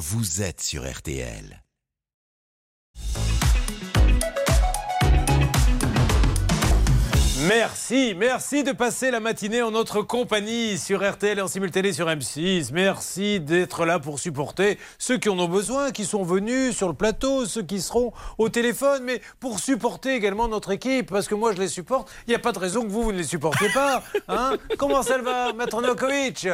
vous êtes sur RTL. Merci, merci de passer la matinée en notre compagnie sur RTL et en simultané sur M6. Merci d'être là pour supporter ceux qui en ont besoin, qui sont venus sur le plateau, ceux qui seront au téléphone, mais pour supporter également notre équipe, parce que moi je les supporte. Il n'y a pas de raison que vous, vous ne les supportez pas. Hein? Comment ça va, Maître Nokovic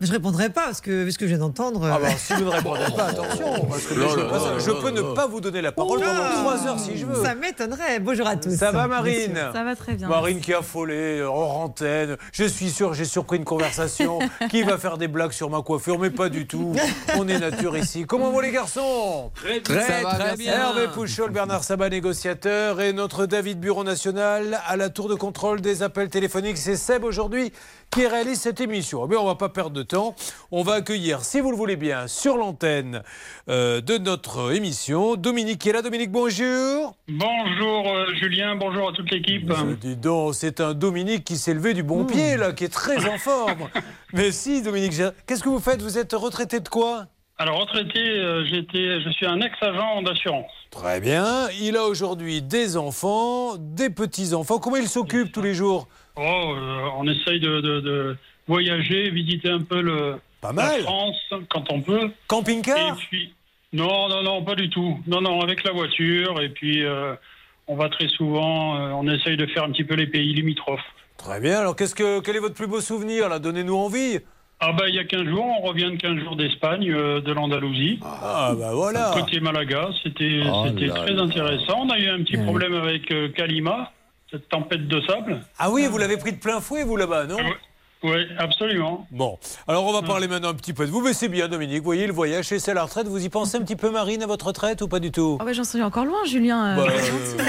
je répondrai pas parce que vu ce que je viens d'entendre. Ah bah, si vous ne répondez pas, attention, parce que je, peux ne pas vous donner la parole pendant trois heures si je veux. Ça m'étonnerait. Bonjour à tous. Ça va, Marine Ça va très bien. Marine qui a affolé hors antenne. Je suis sûr, j'ai surpris une conversation. qui va faire des blagues sur ma coiffure, mais pas du tout. On est nature ici. Comment vont les garçons? Très, très, très bien. Hervé Pouchol, Bernard Sabat, négociateur, et notre David Bureau National à la tour de contrôle des appels téléphoniques. C'est Seb aujourd'hui qui réalise cette émission. Mais on va pas perdre de temps. On va accueillir, si vous le voulez bien, sur l'antenne euh, de notre émission, Dominique qui est là. Dominique, bonjour. Bonjour euh, Julien, bonjour à toute l'équipe. Dis donc, c'est un Dominique qui s'est levé du bon hmm. pied, là, qui est très en forme. Mais si, Dominique, qu'est-ce que vous faites? Vous êtes retraité de quoi? Alors retraité, euh, j'étais, je suis un ex-agent d'assurance. Très bien. Il a aujourd'hui des enfants, des petits-enfants. Comment il s'occupe tous les jours? Oh, euh, on essaye de, voyager, visiter un peu le, pas mal. la France quand on peut. Camping-car Non, non, non, pas du tout. Non, non, avec la voiture. Et puis, euh, on va très souvent, euh, on essaye de faire un petit peu les pays limitrophes. Très bien. Alors, qu'est-ce que, quel est votre plus beau souvenir là? Donnez-nous envie. Ah bah il y a 15 jours, on revient de 15 jours d'Espagne, de l'Andalousie. Ah bah voilà. Côté Malaga, c'était oh c'était très intéressant. On a eu un petit problème avec Kalima cette tempête de sable. Ah oui, vous l'avez pris de plein fouet, vous, là-bas, non? Oui, absolument. Bon, alors on va parler maintenant un petit peu de vous, mais c'est bien, Dominique. Vous voyez, le voyage, c'est la retraite. Vous y pensez un petit peu, Marine, à votre retraite ou pas du tout? Oh bah, J'en suis encore loin, Julien. Euh, bah,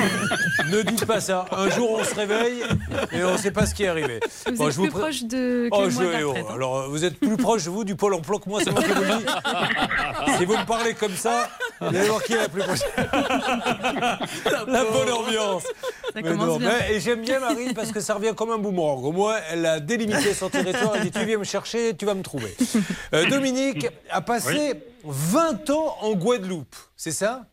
euh, ne dites pas ça. Un jour, on se réveille et on ne sait pas ce qui est arrivé. Vous êtes plus proche de. Oh, je... oh, alors, vous êtes plus proche, vous, du pôle emploi que moi, c'est moi qui vous le dis. si vous me parlez comme ça, vous allez voir qui est la plus proche. la bonne ambiance. Ça commence bien. et j'aime bien Marine parce que ça revient comme un boomerang. Au moins, elle a délimité son territoire. Elle dit Tu viens me chercher, tu vas me trouver. Euh, Dominique a passé 20 ans en Guadeloupe, c'est ça?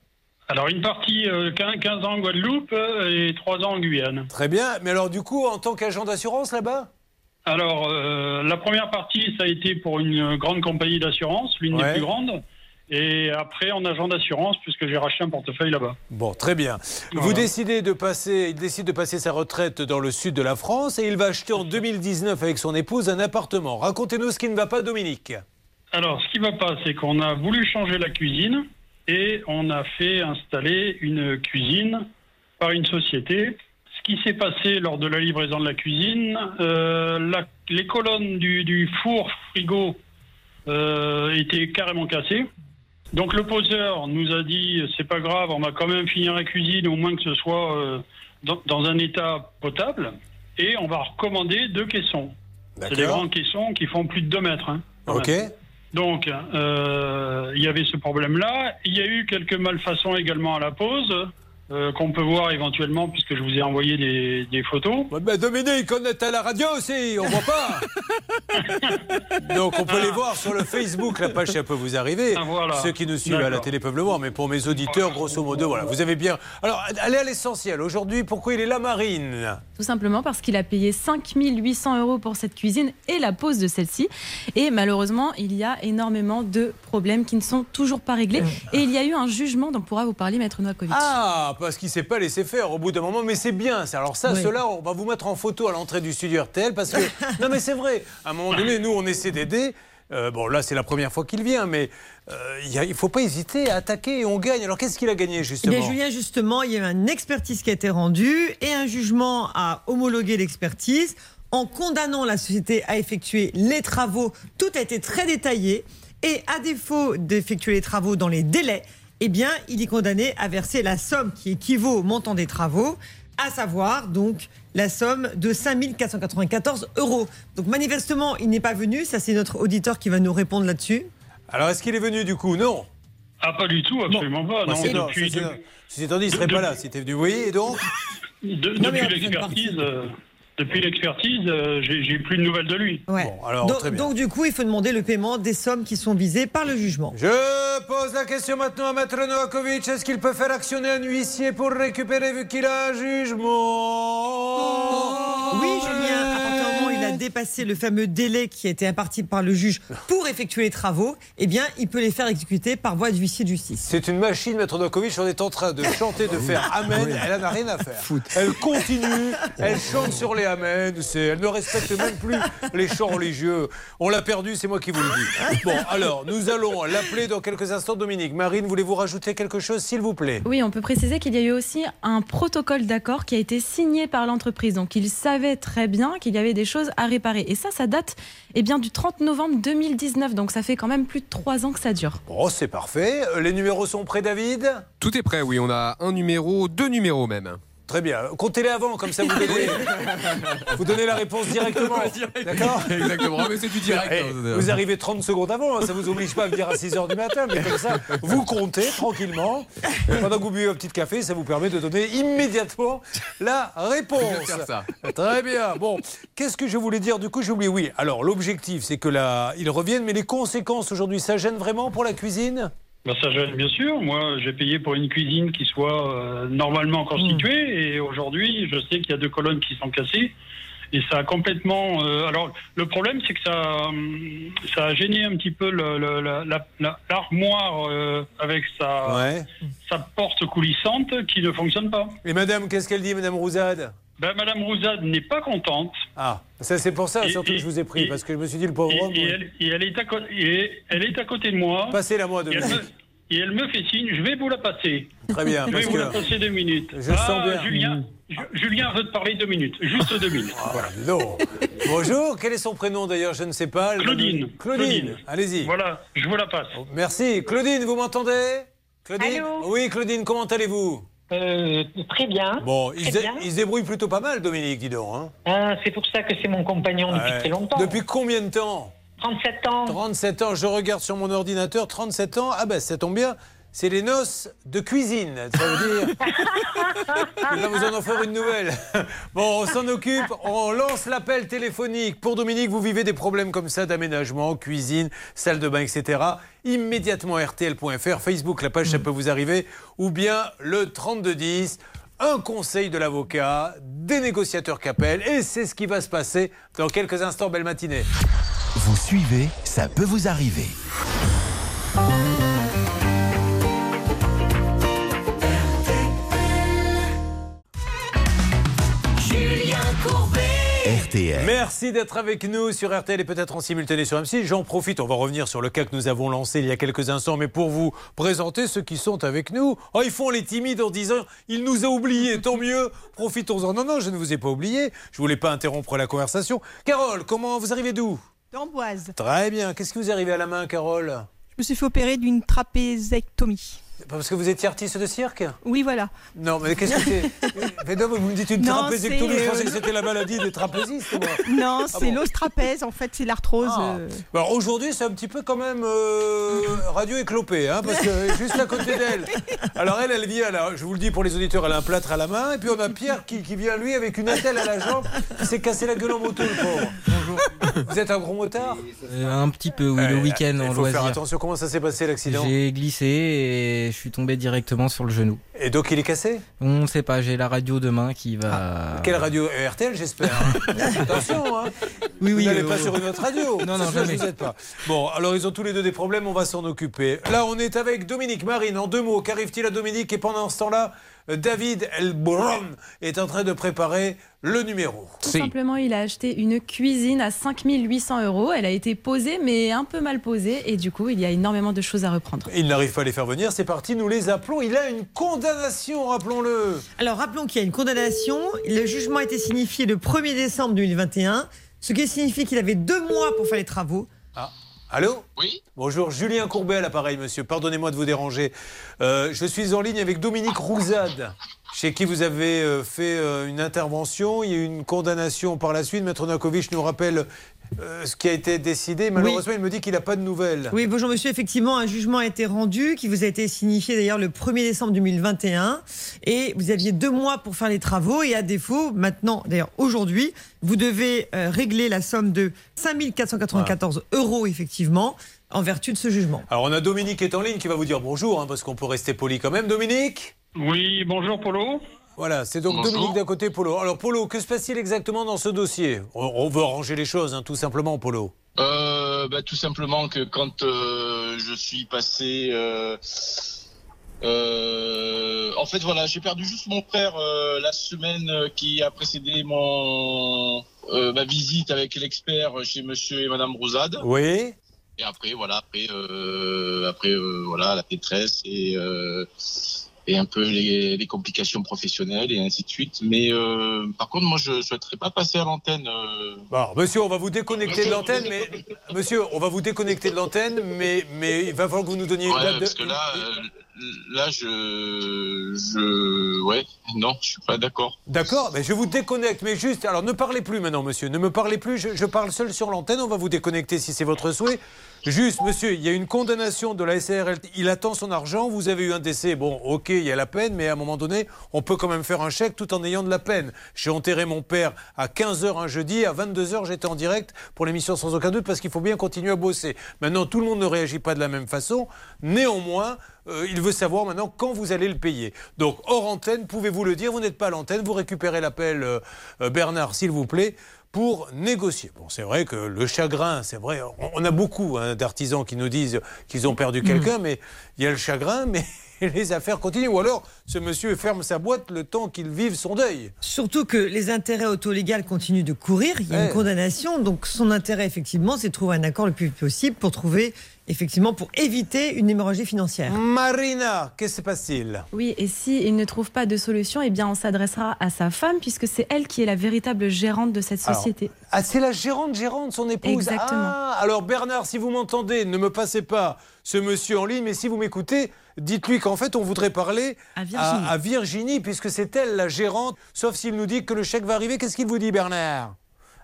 Alors une partie 15 euh, ans en Guadeloupe euh, et 3 ans en Guyane. Très bien, mais alors du coup en tant qu'agent d'assurance là-bas? Alors la première partie ça a été pour une grande compagnie d'assurance, l'une des plus grandes. Et après, en agent d'assurance, puisque j'ai racheté un portefeuille là-bas. Bon, très bien. Vous décidez de passer, il décide de passer sa retraite dans le sud de la France et il va acheter en 2019 avec son épouse un appartement. Racontez-nous ce qui ne va pas, Dominique. Alors, ce qui ne va pas, c'est qu'on a voulu changer la cuisine et on a fait installer une cuisine par une société. Ce qui s'est passé lors de la livraison de la cuisine, euh, les colonnes du, four frigo euh, étaient carrément cassées. Donc le poseur nous a dit c'est pas grave, on va quand même finir la cuisine, au moins que ce soit euh, dans, un état potable, et on va recommander deux caissons. C'est des grands caissons qui font plus de 2 mètres. Hein, ok. Donc euh, il y avait ce problème-là. Il y a eu quelques malfaçons également à la pause. Euh, qu'on peut voir éventuellement, puisque je vous ai envoyé des, photos. Ouais, ben Dominique, on est à la radio aussi, on voit pas. Donc on peut les voir sur le Facebook, la page ça peut vous arriver. Ah, Ceux qui nous suivent à la télé peuvent le voir, mais pour mes auditeurs, grosso modo, voilà, vous avez bien. Alors, allez à l'essentiel. Aujourd'hui, pourquoi il est là, Marine? Tout simplement parce qu'il a payé 5800 euros pour cette cuisine et la pose de celle-ci. Et malheureusement, il y a énormément de problèmes qui ne sont toujours pas réglés. Et il y a eu un jugement dont pourra vous parler Maître Noakovic. Ah parce qu'il ne s'est pas laissé faire au bout d'un moment, mais c'est bien. Alors ça, cela, on va vous mettre en photo à l'entrée du studio RTL, parce que... non mais c'est vrai, à un moment donné, nous, on essaie d'aider. Euh, bon, là, c'est la première fois qu'il vient, mais euh, il ne faut pas hésiter à attaquer et on gagne. Alors, qu'est-ce qu'il a gagné, justement? Eh Julien, justement, il y a eu une expertise qui a été rendue et un jugement a homologué l'expertise en condamnant la société à effectuer les travaux. Tout a été très détaillé et à défaut d'effectuer les travaux dans les délais, eh bien, il est condamné à verser la somme qui équivaut au montant des travaux, à savoir donc la somme de 5 494 euros. Donc manifestement, il n'est pas venu. Ça, c'est notre auditeur qui va nous répondre là-dessus. Alors, est-ce qu'il est venu du coup? Non. Ah, pas du tout, absolument pas. Bah, non, depuis, si c'est dit, il ne serait pas là. C'était venu, oui, et donc Depuis l'expertise. Depuis l'expertise, euh, j'ai j'ai plus de nouvelles de lui. Ouais. Bon, alors, donc, très bien. donc, du coup, il faut demander le paiement des sommes qui sont visées par le jugement. Je pose la question maintenant à Maître Novakovic. Est-ce qu'il peut faire actionner un huissier pour récupérer vu qu'il a un jugement? Oui, Julien, dépassé le fameux délai qui a été imparti par le juge pour effectuer les travaux, eh bien, il peut les faire exécuter par voie de huissier de justice. C'est une machine, Maître Novakovic. On est en train de chanter, de faire Amen. Elle n'a rien à faire. Elle continue, elle chante sur les Amen. Elle ne respecte même plus les chants religieux. On l'a perdu, c'est moi qui vous le dis. Bon, alors, nous allons l'appeler dans quelques instants, Dominique. Marine, voulez-vous rajouter quelque chose, s'il vous plaît? Oui, on peut préciser qu'il y a eu aussi un protocole d'accord qui a été signé par l'entreprise. Donc, il savait très bien qu'il y avait des choses à réparer. Et ça, ça date eh bien, du 30 novembre 2019. Donc, ça fait quand même plus de trois ans que ça dure. Bon, c'est parfait. Euh, Les numéros sont prêts, David? Tout est prêt, oui. On a un numéro, deux numéros même. Très bien. Comptez-les avant, comme ça vous donnez, vous donnez la réponse directement. D'accord Exactement. Mais c'est du direct. Eh, hein. vous arrivez 30 secondes avant, hein, ça vous oblige pas à venir à 6h du matin, mais comme ça, vous comptez tranquillement. Pendant que vous buvez un petit café, ça vous permet de donner immédiatement la réponse. ça. Très bien. Bon, qu'est-ce que je voulais dire Du coup, j'ai oublié. Oui, alors l'objectif, c'est que là, ils reviennent, mais les conséquences aujourd'hui, ça gêne vraiment pour la cuisine? Bah, ça gêne bien sûr. Moi, j'ai payé pour une cuisine qui soit euh, normalement constituée et aujourd'hui, je sais qu'il y a deux colonnes qui sont cassées. Et ça a complètement. euh, alors, le problème, c'est que ça, hum, ça a gêné un petit peu le- le- la- la- la- l'armoire euh, avec sa, Ouais. sa porte coulissante qui ne fonctionne pas. Et madame, qu'est-ce qu'elle dit, madame Rousade? Ben, Madame Rousade n'est pas contente. Ah, ça c'est pour ça Et- surtout que je vous ai pris, et- parce que je me suis dit, le pauvre Et, homme, et elle, et elle est à, co- et elle est à côté de moi. passez-la moi, Et elle, Dominique. me, et elle me fait signe, je vais vous la passer. Très bien, Je vais parce vous la passer deux minutes. Je ah, sens bien. Julien, Ju- Julien veut te parler deux minutes. Juste deux minutes. Voilà. Non. Bonjour, quel est son prénom d'ailleurs Je ne sais pas. Claudine. Claudine, Claudine. allez-y. Voilà, je vous la passe. Merci. Claudine, vous m'entendez? Claudine? Allô? Oui, Claudine, comment allez-vous? Euh, très bien. Bon, ils, Très bien. ils se débrouillent plutôt pas mal, Dominique, dis donc. hein. Ah, c'est pour ça que c'est mon compagnon depuis très longtemps. Depuis combien de temps? 37 ans. 37 ans, je regarde sur mon ordinateur, 37 ans. Ah ben, ça tombe bien. C'est les noces de cuisine. Ça veut dire. Va vous en offrir une nouvelle. Bon, on s'en occupe. On lance l'appel téléphonique. Pour Dominique, vous vivez des problèmes comme ça d'aménagement, cuisine, salle de bain, etc. Immédiatement RTL.fr, Facebook, la page, ça peut vous arriver. Ou bien le 3210. Un conseil de l'avocat, des négociateurs qui appellent, et c'est ce qui va se passer dans quelques instants. Belle matinée. Vous suivez, ça peut vous arriver. RTL. Merci d'être avec nous sur RTL et peut-être en simultané sur M6. J'en profite, on va revenir sur le cas que nous avons lancé il y a quelques instants, mais pour vous présenter ceux qui sont avec nous. Oh, ils font les timides en disant il nous a oubliés, tant mieux, profitons-en. Non, non, je ne vous ai pas oublié, je voulais pas interrompre la conversation. Carole, comment vous arrivez d'où? D'Amboise. Très bien, qu'est-ce qui vous arrive à la main, Carole? Je me suis fait opérer d'une trapézectomie. Parce que vous étiez artiste de cirque Oui, voilà. Non, mais qu'est-ce que c'est Mais non, vous me dites une trapézectomie, c'est, je pensais euh, que c'était la maladie des trapézistes, moi. Non, c'est Ah bon l'ostrapèze, en fait, c'est l'arthrose. Ah. euh. Alors aujourd'hui, c'est un petit peu quand même euh, radio éclopé, hein, parce que juste à côté d'elle. Alors elle, elle vient, là, je vous le dis pour les auditeurs, elle a un plâtre à la main, et puis on a Pierre qui, qui vient lui avec une attelle à la jambe, qui s'est cassé la gueule en moto, le pauvre. Bonjour. Vous êtes un gros motard Euh, un petit peu, oui, le Euh, week-end Il en faut faire loisir. attention, comment ça s'est passé l'accident? J'ai glissé et je suis tombé directement sur le genou. Et donc il est cassé? On ne sait pas, j'ai la radio demain qui va. Quelle radio? Euh, RTL, j'espère. Attention, hein Oui, Vous oui. n'allez euh, pas sur une autre radio. Non, non, jamais. Je vous pas. Bon, alors ils ont tous les deux des problèmes, on va s'en occuper. Là, on est avec Dominique Marine. En deux mots, qu'arrive-t-il à Dominique Et pendant ce temps-là, David Elbron est en train de préparer le numéro. Tout simplement, il a acheté une cuisine à 5800 euros. Elle a été posée, mais un peu mal posée. Et du coup, il y a énormément de choses à reprendre. Il n'arrive pas à les faire venir, c'est parti, nous les appelons. Il a une condamnation, rappelons-le. Alors rappelons qu'il y a une condamnation. Le jugement a été signifié le 1er décembre 2021, ce qui signifie qu'il avait deux mois pour faire les travaux. Allô Oui. Bonjour, Julien Courbet à l'appareil, monsieur. Pardonnez-moi de vous déranger. Euh, je suis en ligne avec Dominique Rouzade, chez qui vous avez euh, fait euh, une intervention. Il y a eu une condamnation par la suite. Maître Nakovic nous rappelle euh, ce qui a été décidé. Malheureusement, il me dit qu'il n'a pas de nouvelles. Oui, bonjour monsieur. Effectivement, un jugement a été rendu qui vous a été signifié d'ailleurs le 1er décembre 2021. Et vous aviez deux mois pour faire les travaux. Et à défaut, maintenant, d'ailleurs aujourd'hui, vous devez euh, régler la somme de 5 494 euros, effectivement, en vertu de ce jugement. Alors, on a Dominique qui est en ligne qui va vous dire bonjour, hein, parce qu'on peut rester poli quand même. Dominique? Oui, bonjour Polo. Voilà, c'est donc Bonjour. Dominique d'un côté, Polo. Alors, Polo, que se passe-t-il exactement dans ce dossier? On, on veut arranger les choses, hein, tout simplement, Polo. Euh, bah, tout simplement que quand euh, je suis passé, euh, en fait voilà, j'ai perdu juste mon frère euh, la semaine qui a précédé mon euh, ma visite avec l'expert chez Monsieur et Madame Rosade. Oui. Et après voilà, après après voilà la détresse et et un peu les, les complications professionnelles et ainsi de suite. Mais euh, par contre, moi, je souhaiterais pas passer à l'antenne. euh, alors, monsieur, on va vous déconnecter de l'antenne, mais monsieur, on va vous déconnecter de l'antenne, mais mais il va falloir que vous nous donniez une Ouais, date de. parce que là, euh, là, je, je, ouais, non, je suis pas d'accord. D'accord, mais je vous déconnecte, mais juste, alors ne parlez plus maintenant, monsieur, ne me parlez plus, je, je parle seul sur l'antenne, on va vous déconnecter si c'est votre souhait. Juste, monsieur, il y a une condamnation de la SARL, il attend son argent, vous avez eu un décès, bon, ok, il y a la peine, mais à un moment donné, on peut quand même faire un chèque tout en ayant de la peine. J'ai enterré mon père à 15h un jeudi, à 22h j'étais en direct pour l'émission sans aucun doute, parce qu'il faut bien continuer à bosser. Maintenant, tout le monde ne réagit pas de la même façon, néanmoins, euh, il veut savoir maintenant quand vous allez le payer. Donc, hors antenne, pouvez-vous le dire? Vous n'êtes pas à l'antenne, vous récupérez l'appel, euh, euh, Bernard, s'il vous plaît, pour négocier. Bon, c'est vrai que le chagrin, c'est vrai, on, on a beaucoup hein, d'artisans qui nous disent qu'ils ont perdu quelqu'un, mais il y a le chagrin, mais les affaires continuent. Ou alors, ce monsieur ferme sa boîte le temps qu'il vive son deuil. Surtout que les intérêts auto-légaux continuent de courir. Il y a Ouais. une condamnation. Donc, son intérêt, effectivement, c'est de trouver un accord le plus vite possible pour trouver, effectivement, pour éviter une hémorragie financière. Marina, que se passe-t-il? Oui, et s'il ne trouve pas de solution, eh bien, on s'adressera à sa femme, puisque c'est elle qui est la véritable gérante de cette Alors, société. Ah, c'est la gérante, gérante, son épouse. Exactement. Ah, alors Bernard, si vous m'entendez, ne me passez pas ce monsieur en ligne, mais si vous m'écoutez, dites-lui qu'en fait, on voudrait parler À Virginie. à- à Virginie, puisque c'est elle la gérante, sauf s'il nous dit que le chèque va arriver. Qu'est-ce qu'il vous dit, Bernard?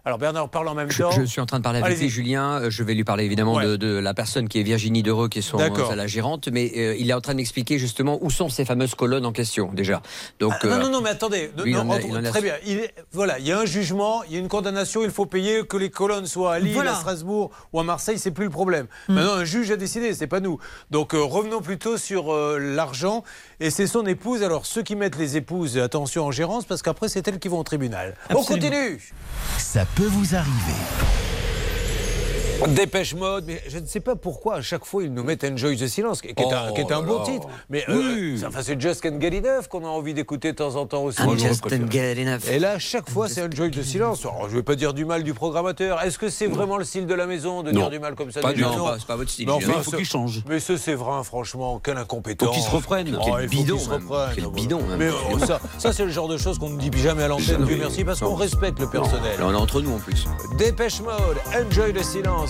Alors Bernard parle en même Je, temps. je suis en train de parler avec lui, Julien. Euh, Je vais lui parler évidemment Ouais. de, de la personne qui est Virginie Dereux, qui est son, euh, la gérante, mais euh, il est en train d'expliquer justement où sont ces fameuses colonnes en question déjà. Donc, Ah, non, euh, non, non, mais attendez. lui, Non, a- a- Très bien. Il est- voilà, il y a un jugement, il y a une condamnation, il faut payer que les colonnes soient à Lille, Voilà. à Strasbourg ou à Marseille, c'est plus le problème. Hmm. Maintenant, un juge a décidé, c'est pas nous. Donc euh, revenons plutôt sur euh, l'argent. Et c'est son épouse. Alors ceux qui mettent les épouses, attention en gérance, parce qu'après c'est elles qui vont au tribunal. On continue. Ça peut vous arriver. Dépêche mode, mais je ne sais pas pourquoi à chaque fois ils nous mettent Enjoy the Silence, qui est, un, Oh qui est un là beau titre. Mais euh, ça- enfin, c'est Just Can't Get Enough qu'on a envie d'écouter de temps en temps aussi. I'm just can't get enough. Et là, chaque fois, c'est Enjoy the Silence. Alors, je ne vais pas dire du mal du programmateur. Est-ce que c'est vraiment le style de la maison de Non. dire du mal comme ça Pas du tout. Pas- c'est pas votre style, Mais enfin, Il faut ce- qu'il change. Mais ce Séverin, franchement, quel incompétent. Faut qu'il se reprenne. Oh, Quel bidon, qu'il se reprenne. Quel Ah, bidon, même. Mais oh, ça, ça c'est le genre de choses qu'on ne dit jamais à l'antenne, merci, parce qu'on Non. respecte le personnel. On est entre nous en plus. Dépêche Mode, Enjoy the Silence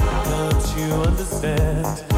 understand.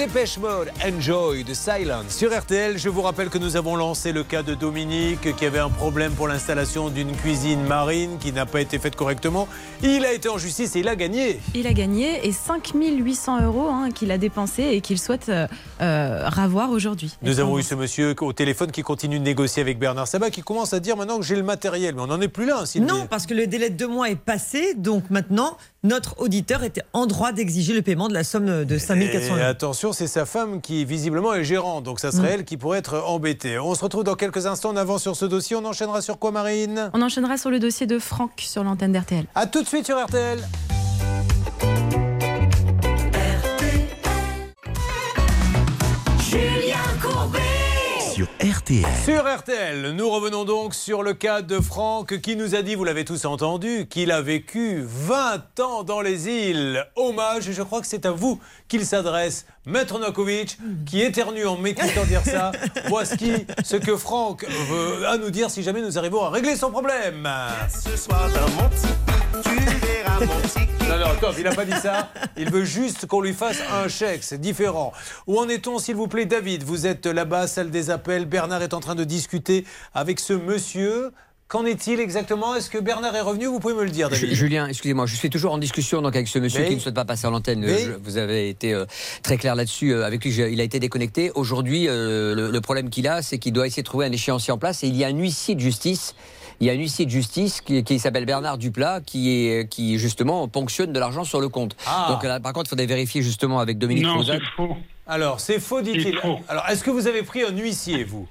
Dépêche Mode, Enjoy de Silence. Sur RTL, je vous rappelle que nous avons lancé le cas de Dominique qui avait un problème pour l'installation d'une cuisine marine qui n'a pas été faite correctement. Il a été en justice et il a gagné. Il a gagné et 5800 euros hein, qu'il a dépensé et qu'il souhaite euh, euh, ravoir aujourd'hui. Nous avons eu ce monsieur au téléphone qui continue de négocier avec Bernard Sabat qui commence à dire maintenant que j'ai le matériel. Mais on n'en est plus là, Sylvie. Non, parce que le délai de deux mois est passé, donc maintenant, notre auditeur était en droit d'exiger le paiement de la somme de 5400 Et euros. attention, c'est sa femme qui visiblement est gérante, donc ça serait Mm. elle qui pourrait être embêtée. On se retrouve dans quelques instants, on avance sur ce dossier, on enchaînera sur quoi Marine? On enchaînera sur le dossier de Franck sur l'antenne d'RTL. A tout de suite sur RTL. Sur RTL. Nous revenons donc sur le cas de Franck qui nous a dit, vous l'avez tous entendu, qu'il a vécu 20 ans dans les îles. Hommage, je crois que c'est à vous qu'il s'adresse. Maître Nokovic, qui éternue en m'écoutant dire ça, voici ce que Franck veut à nous dire si jamais nous arrivons à régler son problème. Ce soir dans mon petit tu verras mon petit Non, non, top, il n'a pas dit ça. Il veut juste qu'on lui fasse un chèque, c'est différent. Où en est-on, s'il vous plaît, David? Vous êtes là-bas, salle des appels. Bernard est en train de discuter avec ce monsieur. Qu'en est-il exactement? Est-ce que Bernard est revenu? Vous pouvez me le dire, David. Julien, excusez-moi, je suis toujours en discussion donc avec ce monsieur Oui. qui ne souhaite pas passer à l'antenne. Oui. Vous avez été euh, très clair là-dessus. euh, avec lui, je- il a été déconnecté. Aujourd'hui, euh, le, le problème qu'il a, c'est qu'il doit essayer de trouver un échéancier en place. Et il y a un huissier de justice. Il y a un huissier de justice qui, qui s'appelle Bernard Duplat, qui est qui justement ponctionne de l'argent sur le compte. Ah. Donc là, par contre, il faudrait vérifier justement avec Dominique Non, c'est faux. Alors, c'est faux, dit-il. Alors, est-ce que vous avez pris un huissier, vous?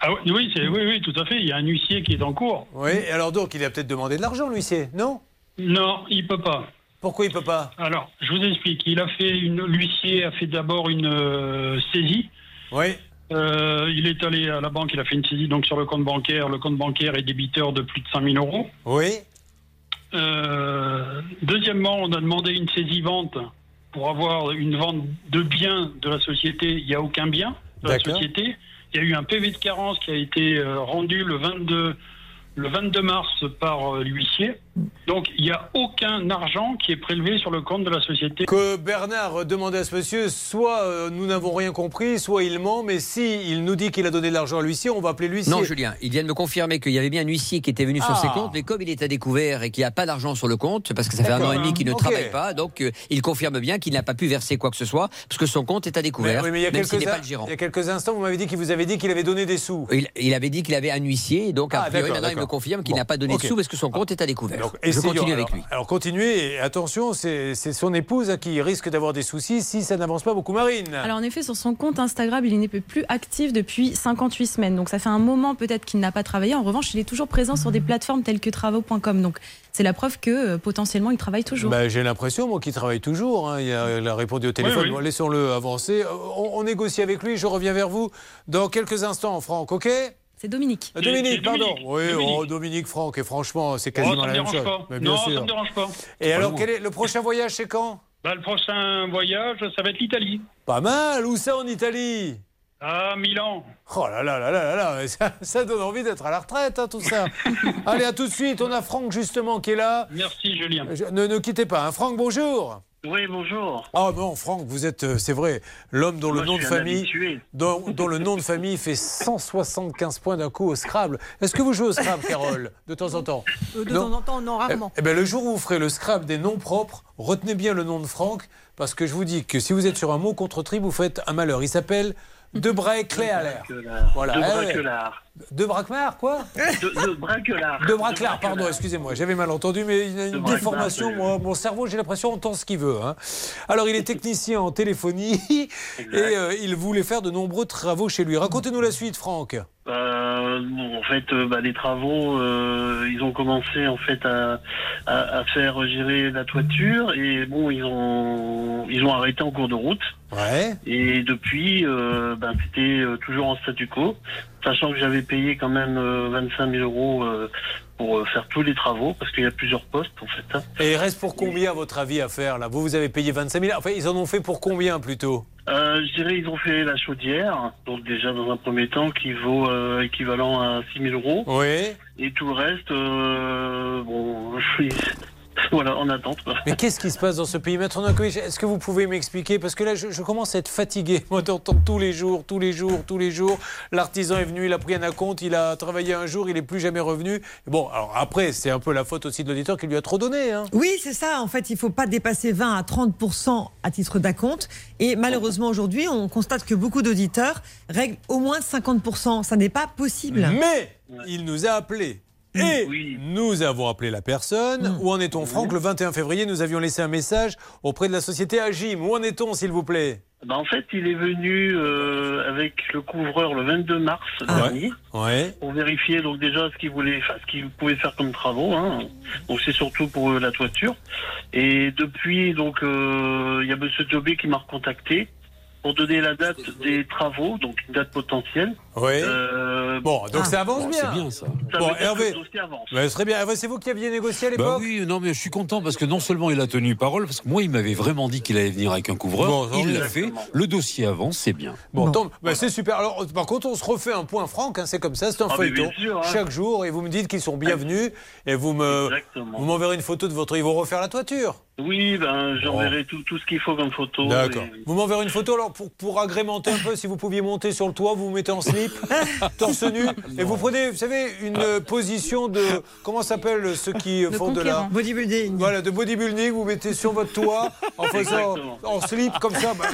Ah oui, oui, c'est- oui, oui, tout à fait. Il y a un huissier qui est en cours. Oui, et alors donc, il a peut-être demandé de l'argent, l'huissier, non? Non, il peut pas. Pourquoi il peut pas? Alors, je vous explique. Il a fait une. L'huissier a fait d'abord une euh, saisie. Oui. Euh, il est allé à la banque, il a fait une saisie donc sur le compte bancaire. Le compte bancaire est débiteur de plus de 5 000 euros. Oui. Euh, deuxièmement, on a demandé une saisie-vente pour avoir une vente de biens de la société. Il n'y a aucun bien de la société. Il y a eu un PV de carence qui a été euh, rendu le 22, le 22 mars par euh, l'huissier. Donc, il n'y a aucun argent qui est prélevé sur le compte de la société. Que Bernard demandait à ce monsieur, soit euh, nous n'avons rien compris, soit il ment, mais si il nous dit qu'il a donné de l'argent à l'huissier, on va appeler l'huissier. Non, Julien, il vient de me confirmer qu'il y avait bien un huissier qui était venu sur Ah. ses comptes, mais comme il est à découvert et qu'il n'y a pas d'argent sur le compte, parce que ça fait un an et demi qu'il ne travaille pas, donc euh, il confirme bien qu'il n'a pas pu verser quoi que ce soit, parce que son compte est à Mais, découvert, oui, mais il y a même s'il quelques, n'est pas le gérant. il y a quelques instants, vous m'avez dit qu'il vous avait dit qu'il avait donné des sous. Il, il avait dit qu'il avait un huissier, donc a Ah, priori maintenant il me confirme qu'il Bon, n'a pas donné de sous parce que son compte est à découvert. Donc, Je essayons. continue avec alors, lui. Alors continuez, et attention, c'est c'est son épouse hein, qui risque d'avoir des soucis si ça n'avance pas beaucoup, Marine. Alors en effet, sur son compte Instagram, il n'est plus actif depuis 58 semaines. Donc ça fait un moment peut-être qu'il n'a pas travaillé. En revanche, il est toujours présent sur des plateformes telles que travaux.com. Donc c'est la preuve que euh, potentiellement il travaille toujours. Bah, J'ai l'impression, moi, qu'il travaille toujours. hein. Il, a, il a répondu au téléphone. Oui, oui. Bon, Laissons-le avancer. Euh, On, on négocie avec lui. Je reviens vers vous dans quelques instants, Franck. OK? C'est Dominique. Euh, Dominique, pardon. Dominique. Oui, Dominique. oh, Dominique Franck, et franchement, c'est Oh, quasiment ça la me même dérange chose. pas. Mais bien non, ça sûr. me dérange pas. Et alors, quel est le prochain voyage, c'est quand? Bah, le prochain voyage, ça va être l'Italie. Pas mal, où ça en Italie? À Milan. Oh là là là là là là, ça, ça donne envie d'être à la retraite, hein, tout ça. Allez, à tout de suite, on a Franck justement qui est là. Merci, Julien. Je- ne, ne quittez pas, hein. Franck, bonjour. Oui, bonjour. Ah non, Franck, vous êtes, euh, c'est vrai, l'homme dont Moi, le nom de famille, dont, dont le nom de famille fait 175 points d'un coup au Scrabble. Est-ce que vous jouez au Scrabble, Carole, de temps en temps? Euh, De Non. temps en temps, non, Eh, rarement. eh ben, le jour où vous ferez le Scrabble des noms propres, retenez bien le nom de Franck, parce que je vous dis que si vous êtes sur un mot contre tri, vous faites un malheur. Il s'appelle Debray Cléalaire. Voilà. De eh. De Braquemar, quoi De, de braquelard. De Braclard, pardon, excusez-moi, j'avais mal entendu, mais il y a une déformation. Moi, mon cerveau, j'ai l'impression, entend ce qu'il veut. hein. Alors, il est technicien en téléphonie et euh, il voulait faire de nombreux travaux chez lui. Racontez-nous la suite, Franck. Euh, bon, en fait, euh, bah, les travaux, ils ont commencé en fait à, à, à faire gérer la toiture et bon, ils ont ils ont arrêté en cours de route. Ouais. Et depuis, ben, c'était toujours en statu quo, sachant que j'avais payé quand même euh, 25 000 euros euh, pour euh, faire tous les travaux, parce qu'il y a plusieurs postes en fait. hein. Et il reste pour combien, à votre avis, à faire là? Vous, vous avez payé 25 000. Enfin, ils en ont fait pour combien plutôt? Euh, je dirais ils ont fait la chaudière, donc déjà dans un premier temps qui vaut euh, équivalent à 6 000 euros. Oui. Et tout le reste, euh, bon, je suis voilà en attente. Mais qu'est-ce qui se passe dans ce pays Maître Nankovic, est-ce que vous pouvez m'expliquer? Parce que là, je, je commence à être fatigué, moi, d'entendre tous les jours, tous les jours, tous les jours. L'artisan est venu, il a pris un acompte, il a travaillé un jour, il n'est plus jamais revenu. Bon, alors après, c'est un peu la faute aussi de l'auditeur qui lui a trop donné. Hein. Oui, c'est ça. En fait, il ne faut pas dépasser 20 à 30 à titre d'acompte. Et malheureusement, aujourd'hui, on constate que beaucoup d'auditeurs règlent au moins 50 Ça n'est pas possible. Mais il nous a appelé. Et nous avons appelé la personne. Où en est-on, Franck Le 21 février, nous avions laissé un message auprès de la société Agim. Où en est-on, s'il vous plaît? Ben, en fait, il est venu euh, avec le couvreur le 22 mars dernier. Ouais. pour vérifier donc déjà ce qu'il voulait, enfin, ce qu'il pouvait faire comme travaux. Hein. Donc c'est surtout pour euh, la toiture. Et depuis donc euh, il y a Monsieur Jobé qui m'a recontacté pour donner la date des travaux, donc une date potentielle. Oui. Euh, Bon, donc ça avance bien. C'est bien ça. Ça Bon, Hervé. que le dossier avance. Mais ce serait bien. Hervé, c'est vous qui aviez négocié à Bah l'époque oui, non mais je suis content parce que non seulement il a tenu parole, parce que moi il m'avait vraiment dit qu'il allait venir avec un couvreur, Bon, non, il l'a exactement. fait, le dossier avance, c'est bien. Bon, bah, c'est super. Alors, par contre, on se refait un point franc, hein, c'est comme ça, c'est un Ah, feuilleton. sûr, hein. Chaque jour, et vous me dites qu'ils sont bienvenus, et vous me, Exactement. vous m'enverrez une photo de votre. Ils vont refaire la toiture. Oui, ben j'enverrai tout, tout ce qu'il faut comme photo. D'accord. Et- Vous m'enverrez une photo alors pour, pour agrémenter un peu, si vous pouviez monter sur le toit, vous vous mettez en slip, torse nu, et vous prenez, vous savez, une euh, position de. Comment s'appelle ceux qui De font de la. Bodybuilding. Voilà, de bodybuilding, vous mettez sur votre toit en faisant Exactement. en slip comme ça. bah,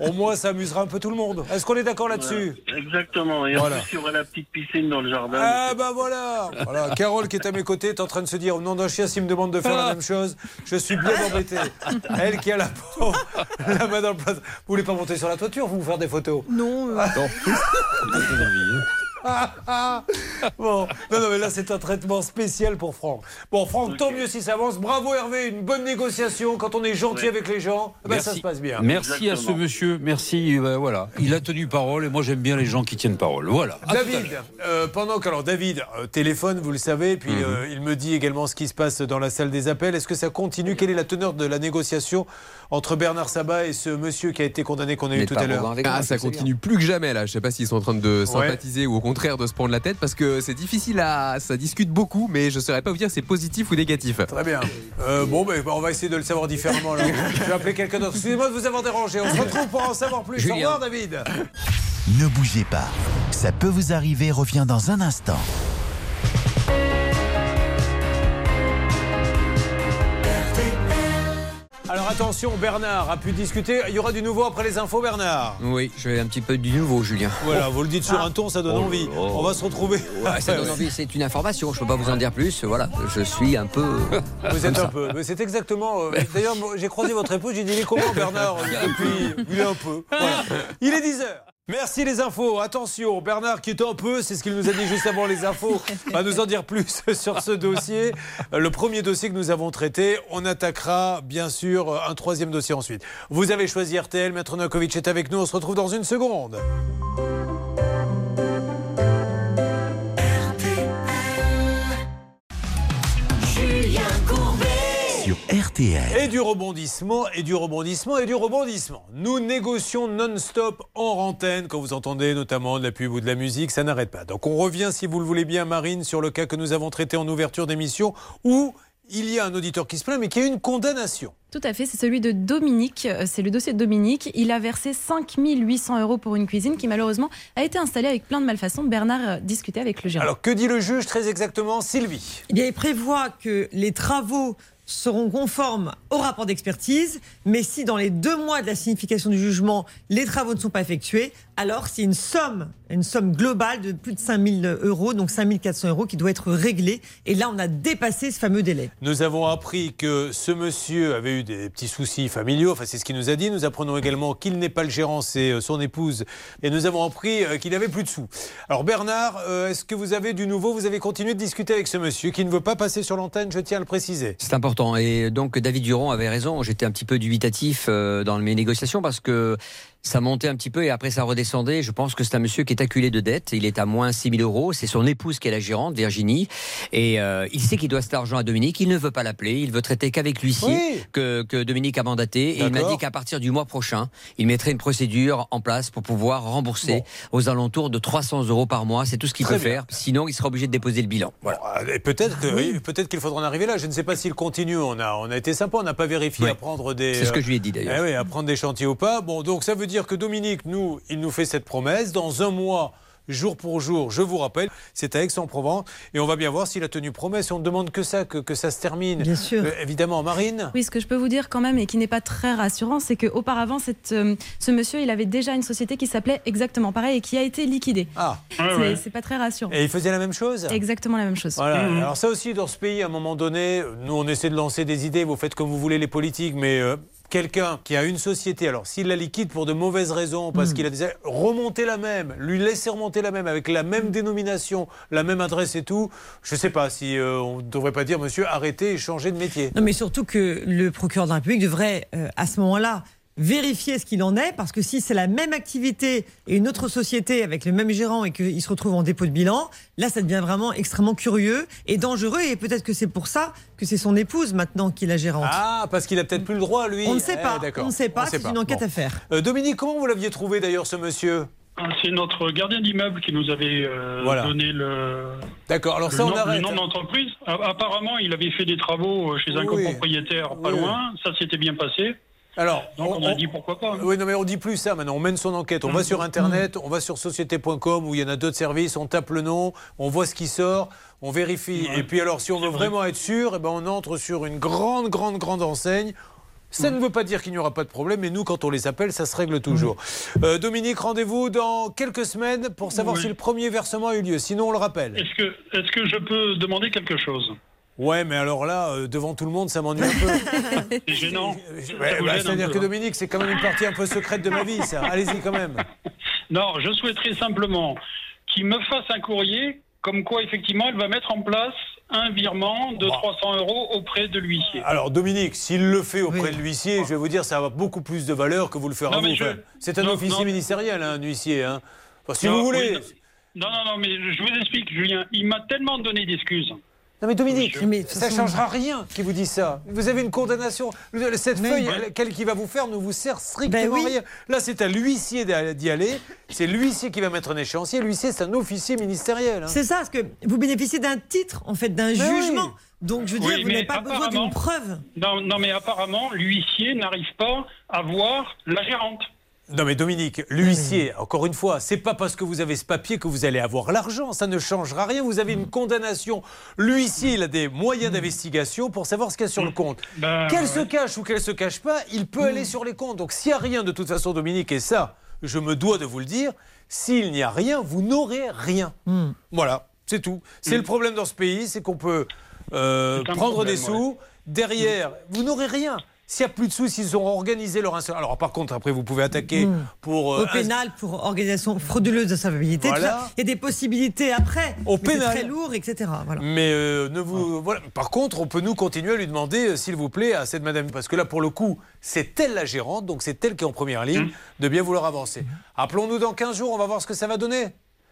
au moins, ça amusera un peu tout le monde. Est-ce qu'on est d'accord là-dessus? Voilà. Exactement. Et Voilà. en plus, il y aura la petite piscine dans le jardin. Ah bah voilà Voilà, Carole qui est à mes côtés est en train de se dire au nom d'un chien s'il me demande de faire la même chose, je suis bien embêté. Elle qui a la peau, la main dans le plat. Vous voulez pas monter sur la toiture, vous vous faire des photos? Non. euh, Ah, ah. Bon, non, non, mais là c'est un traitement spécial pour Franck. Bon, Franck, tant mieux si ça avance. Bravo Hervé, une bonne négociation. Quand on est gentil avec les gens, eh ben, ça se passe bien. Merci à ce monsieur, merci, euh, voilà. Il a tenu parole et moi j'aime bien les gens qui tiennent parole. Voilà. À David, euh, pendant que alors David euh, téléphone, vous le savez, puis Mhm. euh, il me dit également ce qui se passe dans la salle des appels. Est-ce que ça continue? Quelle est la teneur de la négociation entre Bernard Sabat et ce monsieur qui a été condamné qu'on a eu tout à l'heure? Ah, ça continue plus que jamais là. Je sais pas s'ils sont en train de sympathiser ou au contraire de se prendre la tête parce que c'est difficile à. Ça discute beaucoup, mais je saurais pas vous dire si c'est positif ou négatif. Très bien. Euh, bon, ben, on va essayer de le savoir différemment. Là. Je vais appeler quelqu'un d'autre. Excusez-moi de vous avoir dérangé. On se retrouve pour en savoir plus. Au revoir, David. Ne bougez pas. Ça peut vous arriver, revient dans un instant. Alors attention, Bernard a pu discuter. Il y aura du nouveau après les infos, Bernard. Oui, je vais un petit peu du nouveau, Julien. Voilà, vous le dites sur un ton, ça donne Oh envie. On va se retrouver. Ouais, ça donne envie, c'est une information, je peux pas vous en dire plus. Voilà, je suis un peu. Vous êtes un peu. Mais c'est exactement. euh, D'ailleurs, moi, j'ai croisé votre épouse, j'ai dit il est comment Bernard Depuis, il est un peu. Voilà. Il est 10h. Merci les infos. Attention, Bernard qui est un peu, c'est ce qu'il nous a dit juste avant les infos, va nous en dire plus sur ce dossier. Le premier dossier que nous avons traité, on attaquera bien sûr un troisième dossier ensuite. Vous avez choisi RTL, Maître Novakovic est avec nous, on se retrouve dans une seconde. RTL. Et du rebondissement, et du rebondissement, et du rebondissement. Nous négocions non-stop en antenne quand vous entendez notamment de la pub ou de la musique, ça n'arrête pas. Donc on revient, si vous le voulez bien, Marine, sur le cas que nous avons traité en ouverture d'émission où il y a un auditeur qui se plaint, mais qui a une condamnation. Tout à fait, c'est celui de Dominique. Euh, C'est le dossier de Dominique. Il a versé 5800 euros pour une cuisine qui malheureusement a été installée avec plein de malfaçons. Bernard euh, discutait avec le gérant. Alors que dit le juge très exactement, Sylvie? Eh bien, il prévoit que les travaux seront conformes au rapport d'expertise, mais si dans les deux mois de la signification du jugement, les travaux ne sont pas effectués, alors c'est une somme, une somme globale de plus de 5000 euros, donc 5400 euros, qui doit être réglée. Et là, on a dépassé ce fameux délai. Nous avons appris que ce monsieur avait eu des petits soucis familiaux, enfin c'est ce qu'il nous a dit. Nous apprenons également qu'il n'est pas le gérant, c'est euh, son épouse. Et nous avons appris euh, qu'il n'avait plus de sous. Alors Bernard, euh, est-ce que vous avez du nouveau? Vous avez continué de discuter avec ce monsieur qui ne veut pas passer sur l'antenne, je tiens à le préciser. C'est important. Et donc, David Durand avait raison. J'étais un petit peu dubitatif dans mes négociations parce que ça montait un petit peu et après ça redescendait. Je pense que c'est un monsieur qui est acculé de dettes. Il est à moins 6 000 euros. C'est son épouse qui est la gérante, Virginie. Et euh, il sait qu'il doit cet argent à Dominique. Il ne veut pas l'appeler. Il veut traiter qu'avec l'huissier Oui. que, que Dominique a mandaté. Et il m'a dit qu'à partir du mois prochain, il mettrait une procédure en place pour pouvoir rembourser aux alentours de 300 euros par mois. C'est tout ce qu'il peut bien. faire. Sinon, il sera obligé de déposer le bilan. Voilà. Et peut-être que- oui, peut-être qu'il faudra en arriver là. Je ne sais pas s'il continue. On a, on a été sympa. On n'a pas vérifié à prendre des. C'est ce que je lui ai dit, d'ailleurs. Eh à prendre des chantiers ou pas. Bon, donc ça veut dire que Dominique, nous, il nous fait cette promesse. Dans un mois, jour pour jour, je vous rappelle, c'est à Aix-en-Provence. Et on va bien voir s'il a tenu promesse. On ne demande que ça, que, que ça se termine. Bien sûr. Euh, évidemment, Marine. Oui, ce que je peux vous dire quand même et qui n'est pas très rassurant, c'est qu'auparavant, euh, ce monsieur, il avait déjà une société qui s'appelait exactement pareil et qui a été liquidée. Ah. C'est c'est pas très rassurant. Et il faisait la même chose? Exactement la même chose. Voilà. Alors ça aussi, dans ce pays, à un moment donné, nous, on essaie de lancer des idées, vous faites comme vous voulez les politiques, mais euh, quelqu'un qui a une société, alors s'il la liquide pour de mauvaises raisons, parce qu'il a des... remonter la même, lui laisser remonter la même, avec la même dénomination, la même adresse et tout, je sais pas si euh, on ne devrait pas dire, monsieur, arrêtez et changez de métier. Non, mais surtout que le procureur de la République devrait, euh, à ce moment-là, vérifier ce qu'il en est, parce que si c'est la même activité et une autre société avec le même gérant et qu'il se retrouve en dépôt de bilan, là, ça devient vraiment extrêmement curieux et dangereux. Et peut-être que c'est pour ça que c'est son épouse maintenant qui est la gérante. Ah, parce qu'il a peut-être plus le droit, lui. On ne sait Eh, pas. d'accord. On ne sait pas. C'est une enquête Bon. à faire. Euh, Dominique, comment vous l'aviez trouvé d'ailleurs, ce monsieur? Ah, C'est notre gardien d'immeuble qui nous avait euh, Voilà. donné le, D'accord, alors le ça, on nom, le arrête. nom de l'entreprise. A- Apparemment, il avait fait des travaux euh, chez un Oui. copropriétaire pas Oui. loin. Ça s'était bien passé. Alors, Donc on, a dit pourquoi pas. hein. Oui, non, mais on dit plus ça maintenant. On mène son enquête. On va sur Internet, on va sur société.com où il y en a d'autres services, on tape le nom, on voit ce qui sort, on vérifie. Et puis alors, si on veut vraiment être sûr, eh ben, on entre sur une grande, grande, grande enseigne. Ça ne veut pas dire qu'il n'y aura pas de problème, mais nous, quand on les appelle, ça se règle toujours. Euh, Dominique, rendez-vous dans quelques semaines pour savoir Oui. si le premier versement a eu lieu. Sinon, on le rappelle. Est-ce que, est-ce que je peux demander quelque chose? Ouais, mais alors là, euh, devant tout le monde, ça m'ennuie un peu. C'est gênant. Ouais, bah, C'est-à-dire que. Dominique, c'est quand même une partie un peu secrète de ma vie, ça. Allez-y quand même. Non, je souhaiterais simplement qu'il me fasse un courrier comme quoi, effectivement, elle va mettre en place un virement de 300 euros auprès de l'huissier. Alors Dominique, s'il le fait auprès de l'huissier, je vais vous dire, ça a beaucoup plus de valeur que vous le ferez à vous. je- C'est un non, officier non. ministériel, hein, un huissier. Hein. Enfin, si Non, vous voulez. oui, non, non, non, mais je vous explique, Julien. Il m'a tellement donné d'excuses. Non mais Dominique, Mais ça ne changera rien qui vous dit ça. Vous avez une condamnation. Cette Mais- feuille, Ouais. quelle qu'il va vous faire, ne vous sert strictement Ben oui. rien. Là, c'est à l'huissier d'y aller. C'est l'huissier qui va mettre un échéancier. L'huissier, c'est un officier ministériel. hein. C'est ça, parce que vous bénéficiez d'un titre, en fait, d'un Mais jugement. oui. Donc, je veux Oui, dire, vous n'avez pas besoin d'une preuve. Non, non, mais apparemment, l'huissier n'arrive pas à voir la gérante. Non mais Dominique, l'huissier, encore une fois, c'est pas parce que vous avez ce papier que vous allez avoir l'argent, ça ne changera rien, vous avez une condamnation. L'huissier, il a des moyens d'investigation pour savoir ce qu'il y a sur le compte. Ben, qu'elle se cache ou qu'elle se cache pas, il peut aller sur les comptes. Donc s'il n'y a rien de toute façon Dominique, et ça, je me dois de vous le dire, s'il n'y a rien, vous n'aurez rien. Voilà, c'est tout. C'est le problème dans ce pays, c'est qu'on peut euh, prendre problème, des sous, derrière, vous n'aurez rien. S'il n'y a plus de sous, s'ils ont organisé leur installation. Alors, par contre, après, vous pouvez attaquer pour. euh, Au pénal pour organisation frauduleuse de Voilà. Il y a des possibilités après. Au pénal. très lourd, etc. Voilà. Mais euh, ne vous voilà. Par contre, on peut nous continuer à lui demander, euh, s'il vous plaît, à cette madame, parce que là, pour le coup, c'est elle la gérante, donc c'est elle qui est en première ligne, de bien vouloir avancer. Appelons-nous dans 15 jours, on va voir ce que ça va donner.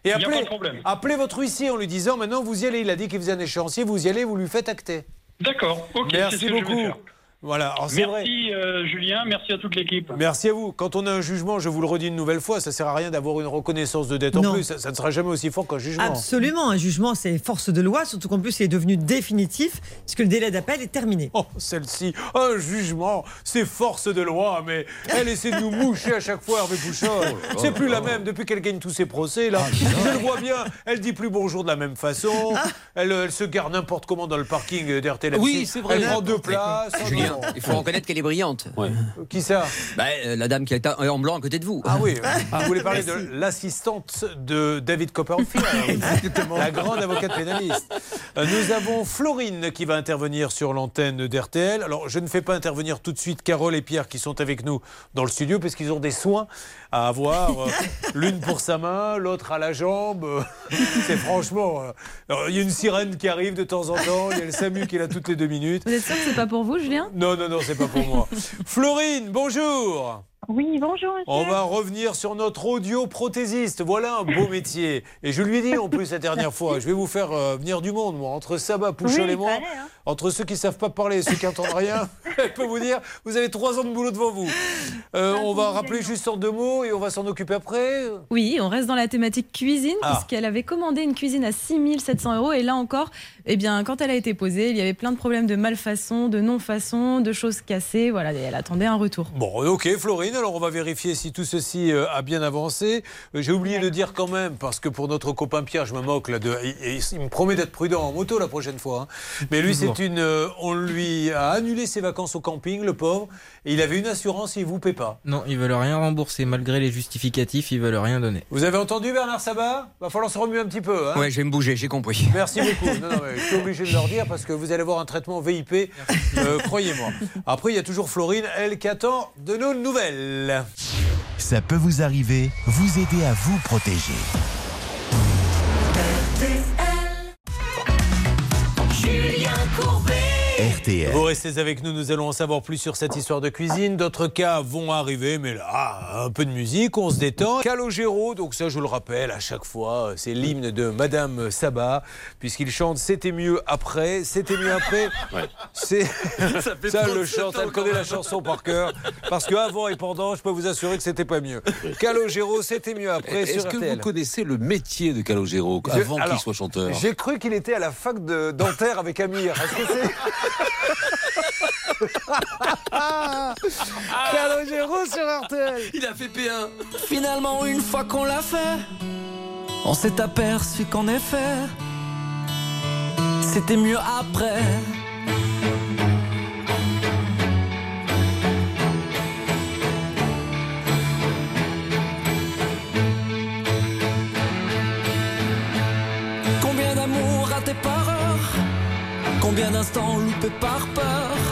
Et appelez, pas de problème. appelez votre huissier en lui disant maintenant, vous y allez. Il a dit qu'il faisait un échéancier, vous y allez, vous lui faites acter. D'accord, ok. c'est Merci ce que je vais beaucoup. Faire. Voilà, alors c'est vrai. Merci euh, Julien, merci à toute l'équipe. Merci à vous. Quand on a un jugement, je vous le redis une nouvelle fois, ça sert à rien d'avoir une reconnaissance de dette en plus. Ça, ça ne sera jamais aussi fort qu'un jugement. Absolument, un jugement c'est force de loi, surtout qu'en plus il est devenu définitif, puisque le délai d'appel est terminé. Oh, celle-ci, un jugement, c'est force de loi, mais elle essaie de nous moucher à chaque fois, Hervé Pouchol. Oh c'est plus la même depuis qu'elle gagne tous ses procès. Là, Ah, je le vois bien. Elle dit plus bonjour de la même façon. Ah. Elle, elle se garde n'importe comment dans le parking d'RTL. Oui, c'est vrai. Elle prend deux places. Julien, il faut reconnaître qu'elle est brillante. Qui ça Bah, euh, La dame qui est en blanc à côté de vous. Ah oui, vous voulez parler de l'assistante de David Copperfield, la grande avocate pénaliste. Euh, Nous avons Florine qui va intervenir sur l'antenne d'RTL. Alors, je ne fais pas intervenir tout de suite Carole et Pierre qui sont avec nous dans le studio parce qu'ils ont des soins à avoir. Euh, L'une pour sa main, l'autre à la jambe. C'est franchement. euh, Il y a une sirène qui arrive de temps en temps. Il y a le SAMU qui est là toutes les deux minutes. Vous êtes sûr que c'est pas pour vous, Julien? Non, non, non, c'est pas pour moi. Florine, bonjour. Oui, bonjour. monsieur. On va revenir sur notre audioprothésiste. Voilà un beau métier. Et je lui ai dit en plus la dernière fois, je vais vous faire euh, venir du monde, moi, entre Sabat, Pouchol Oui, et moi, hein. Entre ceux qui savent pas parler et ceux qui entendent rien. je peux vous dire, vous avez trois ans de boulot devant vous. Euh, on va rappeler juste en deux mots et on va s'en occuper après. Oui, on reste dans la thématique cuisine, Ah. puisqu'elle avait commandé une cuisine à 6700 euros. Et là encore, eh bien, quand elle a été posée, il y avait plein de problèmes de malfaçon, de non-façon, de choses cassées. Voilà, et elle attendait un retour. Bon, ok, Florine, alors on va vérifier si tout ceci euh, a bien avancé. Euh, J'ai oublié de dire quand même, parce que pour notre copain Pierre, je me moque là, de, il me promet d'être prudent en moto la prochaine fois. hein. Mais lui, c'est Une. euh, on lui a annulé ses vacances au camping, le pauvre, et il avait une assurance, il vous paie pas. Non, ils veulent rien rembourser malgré les justificatifs, ils veulent rien donner. Vous avez entendu Bernard Sabat? Va falloir se remuer un petit peu. Hein Ouais, je vais me bouger, j'ai compris. Merci beaucoup. Non, non, mais je suis obligé de leur dire parce que vous allez avoir un traitement VIP, euh, croyez-moi. Après, il y a toujours Florine, elle qui attend de nos nouvelles. Ça peut vous arriver, vous aider à vous protéger. Julien Courbet. RTL. Vous restez avec nous, nous allons en savoir plus sur cette histoire de cuisine. D'autres cas vont arriver, mais là, un peu de musique, on se détend. Calogero, donc ça je le rappelle à chaque fois, c'est l'hymne de Madame Sabat, puisqu'il chante C'était mieux après, c'était mieux après. C'est Ça fait ça, le 37 chante, elle connaît la chanson par cœur, parce que avant et pendant, je peux vous assurer que c'était pas mieux. Calogero, c'était mieux après Est-ce que RTL. vous connaissez le métier de Calogero avant qu'il soit chanteur? J'ai cru qu'il était à la fac de dentaire avec Amir. Est-ce que c'est Sur. Il a fait P1. Finalement, une fois qu'on l'a fait, on s'est aperçu qu'en effet, c'était mieux après. Combien d'amour raté par heure Combien d'instants loupés par peur?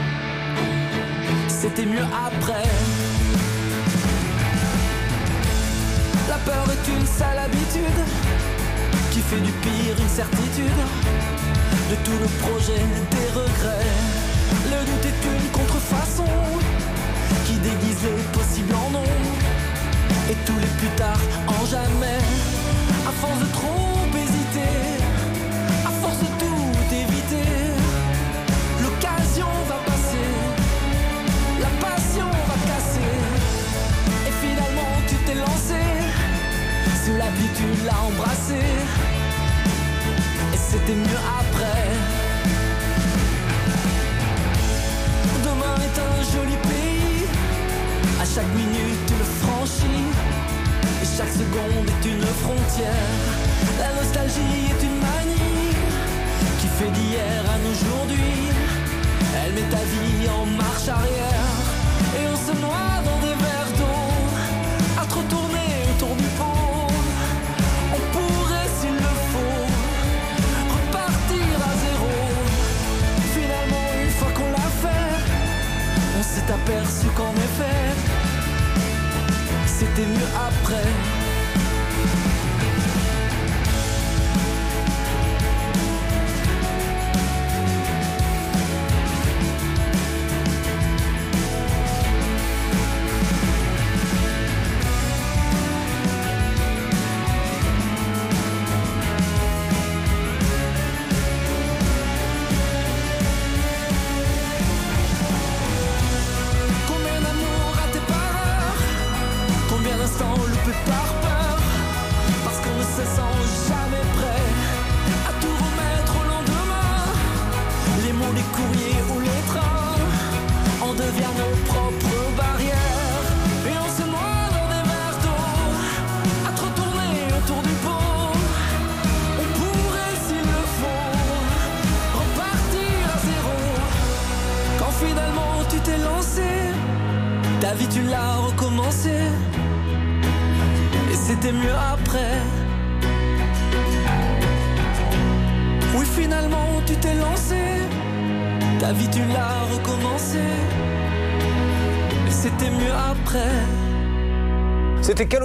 c'était mieux après. La peur est une sale habitude qui fait du pire une certitude. De tout le projet, des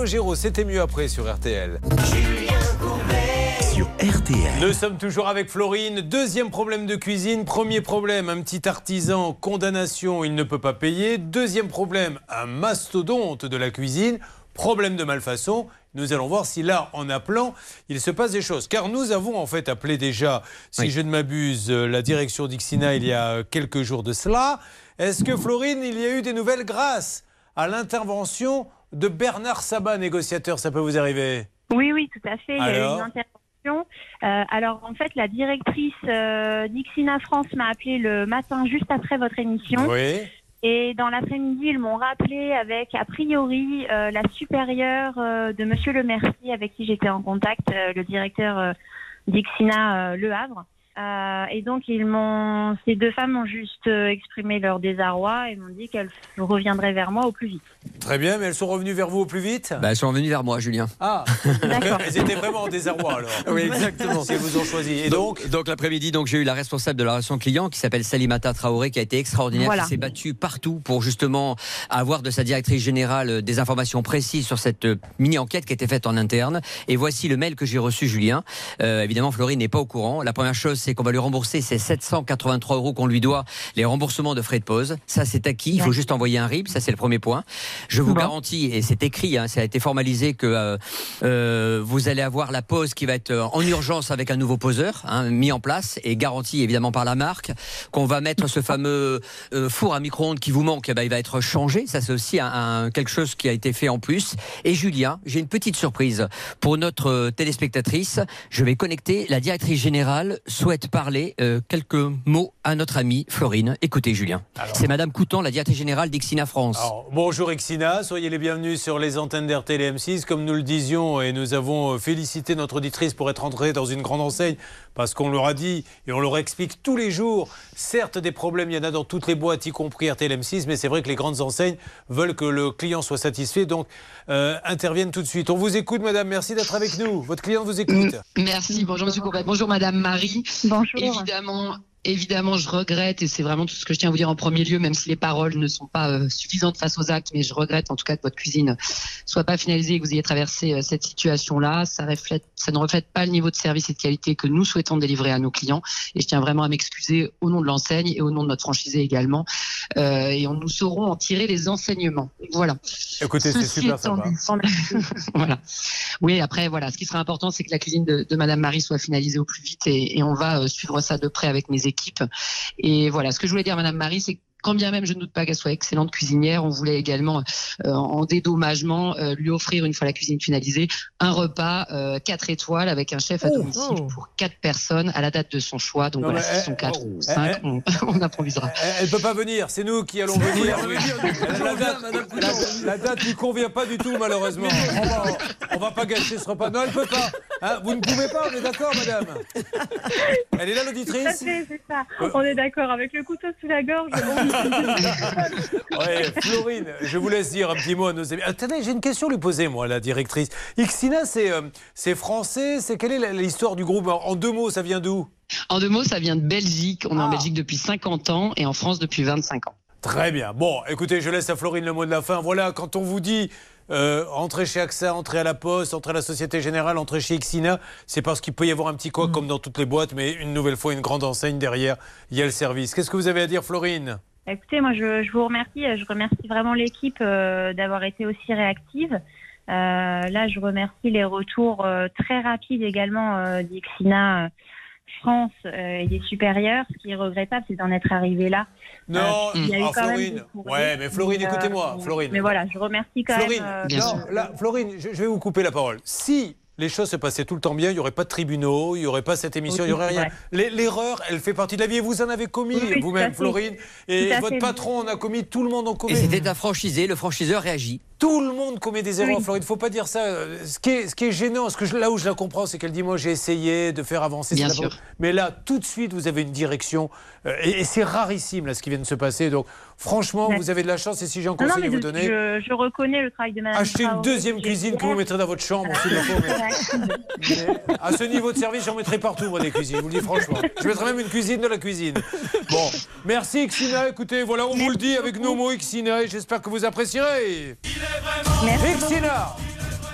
Calogero, c'était mieux après sur RTL. Sur RTL. Nous sommes toujours avec Florine. Deuxième problème de cuisine. Premier problème, un petit artisan, condamnation, il ne peut pas payer. Deuxième problème, un mastodonte de la cuisine. Problème de malfaçon. Nous allons voir si là, en appelant, il se passe des choses. Car nous avons en fait appelé déjà, si je ne m'abuse, euh, la direction d'Ixina il y a quelques jours de cela. Est-ce que Florine, il y a eu des nouvelles grâce à l'intervention de Bernard Sabat, négociateur Ça peut vous arriver Oui, oui, tout à fait. Il y a eu Alors une intervention. Euh, alors, en fait, la directrice euh, d'Ixina France m'a appelé le matin juste après votre émission. Oui. Et dans l'après-midi, ils m'ont rappelé avec, a priori, euh, la supérieure euh, de Monsieur Le Mercier, avec qui j'étais en contact, euh, le directeur euh, d'Ixina euh, Le Havre. Euh, et donc, ils m'ont, ces deux femmes ont juste euh, exprimé leur désarroi et m'ont dit qu'elles reviendraient vers moi au plus vite. Très bien, mais elles sont revenues vers vous au plus vite? Bah, elles sont revenues vers moi, Julien. Ah, elles étaient vraiment en désarroi alors. Oui, exactement. Si vous ont choisi. Et donc, donc, l'après-midi, donc j'ai eu la responsable de la relation client qui s'appelle Salimata Traoré, qui a été extraordinaire, Voilà. qui s'est battue partout pour justement avoir de sa directrice générale euh, des informations précises sur cette euh, mini-enquête qui a été faite en interne. Et voici le mail que j'ai reçu, Julien. Euh, évidemment, Florine n'est pas au courant. La première chose, c'est qu'on va lui rembourser ces 783 euros qu'on lui doit, les remboursements de frais de pause. Ça, c'est acquis. Il faut juste envoyer un RIB. Ça, c'est le premier point. Je vous garantis, et c'est écrit, hein, ça a été formalisé, que euh, euh, vous allez avoir la pause qui va être euh, en urgence avec un nouveau poseur hein, mis en place et garanti évidemment par la marque. Qu'on va mettre ce fameux euh, four à micro-ondes qui vous manque, eh ben, il va être changé. Ça, c'est aussi un, un- quelque chose qui a été fait en plus. Et Julien, j'ai une petite surprise pour notre euh, téléspectatrice. Je vais connecter. La directrice générale souhaite parler euh, quelques mots à notre amie Florine. Écoutez, Julien. C'est Madame Coutan, la directrice générale d'Ixina France. Alors, bonjour Exina, soyez les bienvenus sur les antennes d'RTL et M6. Comme nous le disions, et nous avons euh, félicité notre auditrice pour être entrée dans une grande enseigne, parce qu'on leur a dit et on leur explique tous les jours. Certes, des problèmes, il y en a dans toutes les boîtes, y compris RTL M6, mais c'est vrai que les grandes enseignes veulent que le client soit satisfait, donc euh, interviennent tout de suite. On vous écoute, madame, merci d'être avec nous. Votre client vous écoute. Merci, bonjour Monsieur Courbet, bonjour Madame Marie. Bonjour. Évidemment, évidemment, je regrette et c'est vraiment tout ce que je tiens à vous dire en premier lieu, même si les paroles ne sont pas euh, suffisantes face aux actes, mais je regrette en tout cas que votre cuisine soit pas finalisée et que vous ayez traversé euh, cette situation-là. Ça reflète, ça ne reflète pas le niveau de service et de qualité que nous souhaitons délivrer à nos clients. Et je tiens vraiment à m'excuser au nom de l'enseigne et au nom de notre franchisé également. Euh, et on nous saurons en tirer les enseignements. Voilà. Écoutez, c'est super sympa. voilà. Oui, après, voilà, ce qui sera important, c'est que la cuisine de, de Madame Marie soit finalisée au plus vite et, et on va suivre ça de près avec mes équipes. Et voilà, ce que je voulais dire Madame Marie, c'est quand bien même je ne doute pas qu'elle soit excellente cuisinière, on voulait également, euh, en dédommagement, euh, lui offrir, une fois la cuisine finalisée, un repas euh, 4 étoiles avec un chef à domicile pour quatre personnes à la date de son choix. Donc Non, voilà, si ce sont quatre oh, ou eh, cinq, on, on improvisera. Elle ne peut pas venir, c'est nous qui allons venir. La date, la- date lui convient pas du tout, malheureusement. On va, on va pas gâcher ce repas. Non, elle peut pas. Hein, vous ne pouvez pas, on est d'accord, madame Elle est là, Tout à l'auditrice fait, c'est ça. On est d'accord. Avec le couteau sous la gorge. Ouais, Florine, je vous laisse dire un petit mot à nos amis. Attendez, j'ai une question à lui poser, moi, la directrice. Ixina, c'est euh, c'est français C'est Quelle est l'histoire du groupe? En deux mots, ça vient d'où? En deux mots, ça vient de Belgique. On est Ah. en Belgique depuis 50 ans et en France depuis 25 ans. Très bien. Bon, écoutez, je laisse à Florine le mot de la fin. Voilà, quand on vous dit euh, entrer chez AXA, entrer à la Poste, entrer à la Société Générale, entrer chez Xina, c'est parce qu'il peut y avoir un petit Mm. quoi comme dans toutes les boîtes, mais une nouvelle fois, une grande enseigne derrière, il y a le service. Qu'est-ce que vous avez à dire, Florine? Écoutez, moi, je, je vous remercie. Je remercie vraiment l'équipe euh, d'avoir été aussi réactive. Euh, là, je remercie les retours euh, très rapides également euh, d'Ixina France euh, et des supérieurs. Ce qui est regrettable, c'est d'en être arrivé là. Non, Euh, il y a eu ah, quand même Florine. courriers. Ouais, mais Florine, euh, écoutez-moi, Florine. Mais voilà, je remercie quand Florine, même. euh, non, là, Florine, je, je vais vous couper la parole. Si les choses se passaient tout le temps bien, il n'y aurait pas de tribunaux, il n'y aurait pas cette émission, il n'y aurait rien. L'erreur, elle fait partie de la vie et vous en avez commis Oui, vous-même. Florine. Et votre fait. patron en a commis, tout le monde en commet. Et c'était un franchisé, le franchiseur réagit. Tout le monde commet des erreurs, Oui. Florine. Il ne faut pas dire ça. Ce qui est, ce qui est gênant, ce que je- là où je la comprends, c'est qu'elle dit Moi, j'ai essayé de faire avancer. Bien sûr. Mais là, tout de suite, vous avez une direction. euh, et et c'est rarissime, là, ce qui vient de se passer. Donc, franchement, Ouais. vous avez de la chance. Et si j'ai un conseil mais à vous donner, je, je reconnais le travail de Madame achetez une deuxième cuisine que vous mettrez dans votre chambre. faut, mais- À ce niveau de service, j'en mettrai partout, moi, des cuisines. Je vous le dis franchement. Je mettrai même une cuisine de la cuisine. Bon, merci, Xina. Écoutez, voilà, on vous le dit avec nos mots, Xina, j'espère que vous apprécierez.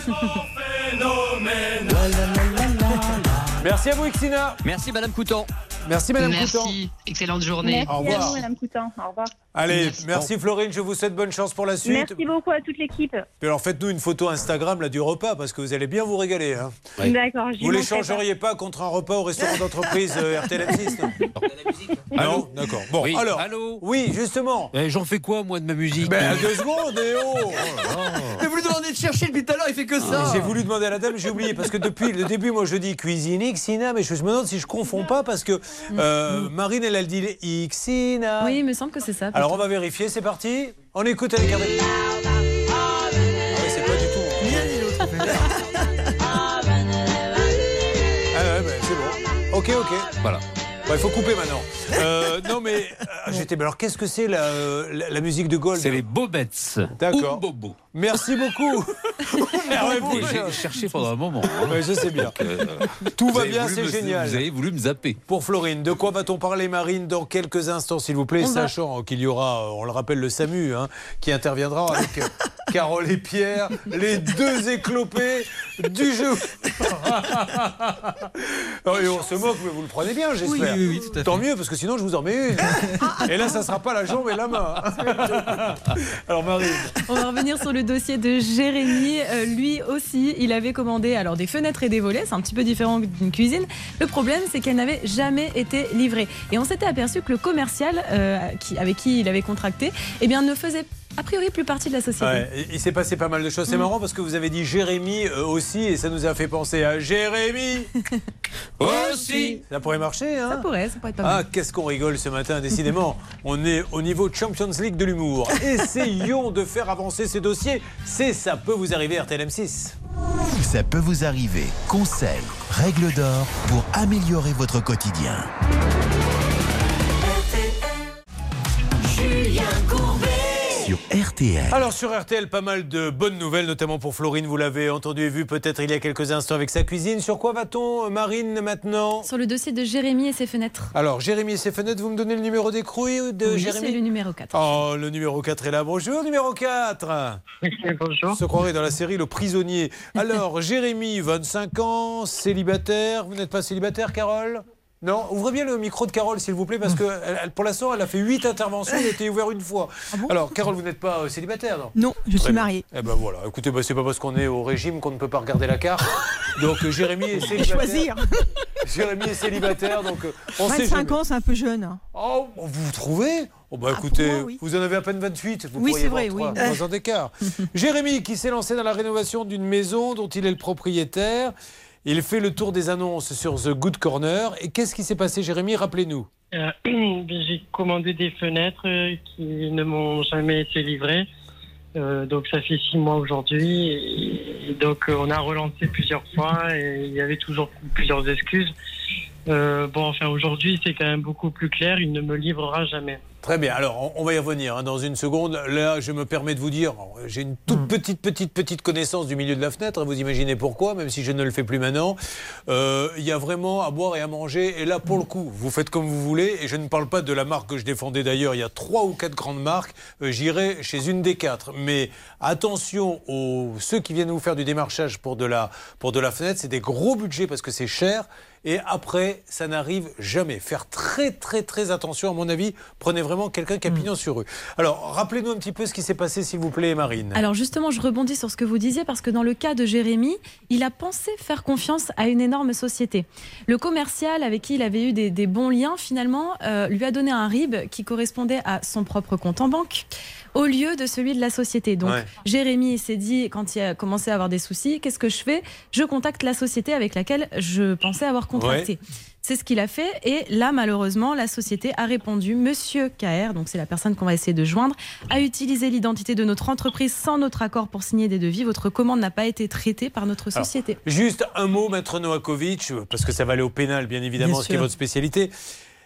Merci à vous, Xina. Merci, Madame Coutan. Merci, Madame Merci. Coutan. Excellente journée. Merci Au à revoir. vous, Madame Coutan. Au revoir. Allez, merci, Florine. Je vous souhaite bonne chance pour la suite. Merci beaucoup à toute l'équipe. Puis alors, faites-nous une photo Instagram là, du repas, parce que vous allez bien vous régaler. hein. D'accord, Vous manquerai l'échangeriez pas contre un repas au restaurant d'entreprise euh, RTL M6 non Ah non D'accord. Bon, Oui, alors. allô Oui, justement. Eh, J'en fais quoi, moi, de ma musique Ben, deux secondes, et oh Mais vous lui demandez de chercher depuis tout à l'heure, il fait que ça. J'ai voulu demander à la dame, j'ai oublié, parce que depuis le début, moi je dis cuisine Xina, mais je me demande si je confonds pas, parce que euh, Marine, elle, elle dit Xina. Oui, il me semble que c'est ça. Alors on va vérifier, c'est parti. On écoute avec Hervé. Ah oui, c'est pas du tout. Ah ouais, c'est bon. Ok, ok. Voilà. Bon, il faut couper maintenant. Euh, non, mais euh, j'étais. Alors, qu'est-ce que c'est la, la, la musique de Gold C'est les Bobettes. D'accord. Ou Bobo. Merci beaucoup. J'ai cherché pendant un moment. hein. Ouais, je sais bien. Donc, euh, Tout va bien, c'est génial. Vous avez voulu me zapper. Pour Florine, de quoi va-t-on parler, Marine, dans quelques instants, s'il vous plaît, On va- sachant qu'il y aura, on le rappelle, le SAMU, hein, qui interviendra avec Carole et Pierre, les deux éclopés du jeu. Non, et on se moque, mais vous le prenez bien, j'espère. Oui, oui, oui, tout à fait. Tant mieux, parce que sinon, je vous en mets une. Et là, ça sera pas la jambe et la main. Alors, Marine. On va revenir sur le dossier de Jérémy. Euh, lui aussi, il avait commandé alors des fenêtres et des volets. C'est un petit peu différent d'une cuisine. Le problème, c'est qu'elles n'avaient jamais été livrées. Et on s'était aperçu que le commercial euh, qui, avec qui il avait contracté, eh bien, ne faisait a priori plus partie de la société. Ouais, il s'est passé pas mal de choses. C'est marrant parce que vous avez dit Jérémy euh, aussi et ça nous a fait penser à Jérémy aussi. Ça pourrait marcher, hein Ça pourrait, ça pourrait être pas Ah, mal. qu'est-ce qu'on rigole ce matin, décidément. On est au niveau Champions League de l'humour. Essayons de faire avancer ces dossiers. C'est ça peut vous arriver RTL M6. Ça peut vous arriver. Conseils, règles d'or pour améliorer votre quotidien. Sur RTL. Alors sur RTL, pas mal de bonnes nouvelles, notamment pour Florine, vous l'avez entendu et vu peut-être il y a quelques instants avec sa cuisine. Sur quoi va-t-on, Marine, maintenant? Sur le dossier de Jérémy et ses fenêtres. Alors, Jérémy et ses fenêtres, vous me donnez le numéro d'écrou de Oui, Jérémy? c'est le numéro 4. Oh, le numéro 4 est là. Bonjour, numéro 4. Bonjour. Se croirait dans la série Le Prisonnier. Alors, Jérémy, 25 ans, célibataire. Vous n'êtes pas célibataire, Carole? Non, ouvrez bien le micro de Carole, s'il vous plaît, parce que elle- elle- pour l'instant, elle a fait 8 interventions, elle a été ouverte une fois. Alors, Carole, vous n'êtes pas euh, célibataire, non? Non, je Très suis bien. mariée. Eh ben voilà, écoutez, bah, c'est pas parce qu'on est au régime qu'on ne peut pas regarder la carte. Donc, Jérémy est célibataire. Choisir. Jérémy est célibataire, donc euh, on sait 25 jamais. ans, c'est un peu jeune. hein. Oh, vous trouvez? Oh bah écoutez, moi, oui. vous en avez à peine 28. Vous Oui, pourriez c'est avoir vrai, trois, oui. trois ans d'écart. Jérémy, qui s'est lancé dans la rénovation d'une maison dont il est le propriétaire. Il fait le tour des annonces sur The Good Corner. Et qu'est-ce qui s'est passé, Jérémy? Rappelez-nous. Euh, J'ai commandé des fenêtres euh, qui ne m'ont jamais été livrées. Euh, donc ça fait six mois aujourd'hui. Donc on a relancé plusieurs fois et il y avait toujours plusieurs excuses. Euh, bon, enfin aujourd'hui c'est quand même beaucoup plus clair. Il ne me livrera jamais. Très bien. Alors, on, va y revenir hein, dans une seconde. Là, je me permets de vous dire, j'ai une toute petite, petite, petite connaissance du milieu de la fenêtre. Vous imaginez pourquoi, même si je ne le fais plus maintenant. Euh, Il y a vraiment à boire et à manger. Et là, pour le coup, vous faites comme vous voulez. Et je ne parle pas de la marque que je défendais d'ailleurs. Il y a trois ou quatre grandes marques. Euh, J'irai chez une des quatre. Mais attention aux ceux qui viennent vous faire du démarchage pour de la, pour de la fenêtre. C'est des gros budgets parce que c'est cher. Et après, ça n'arrive jamais. Faire très, très, très attention, à mon avis. Prenez vraiment quelqu'un qui a pignon sur rue. Alors, rappelez-nous un petit peu ce qui s'est passé, s'il vous plaît, Marine. Alors justement, je rebondis sur ce que vous disiez parce que dans le cas de Jérémy, il a pensé faire confiance à une énorme société. Le commercial avec qui il avait eu des, des bons liens, finalement, euh, lui a donné un RIB qui correspondait à son propre compte en banque au lieu de celui de la société. Donc Ouais. Jérémy s'est dit, quand il a commencé à avoir des soucis, qu'est-ce que je fais? Je contacte la société avec laquelle je pensais avoir contracté. Ouais. C'est ce qu'il a fait et là malheureusement la société a répondu Monsieur KR, donc c'est la personne qu'on va essayer de joindre, a utilisé l'identité de notre entreprise sans notre accord pour signer des devis. Votre commande n'a pas été traitée par notre Alors, société. juste un mot, Maître Novakovic, parce que ça va aller au pénal, bien évidemment, Bien ce qui est votre spécialité.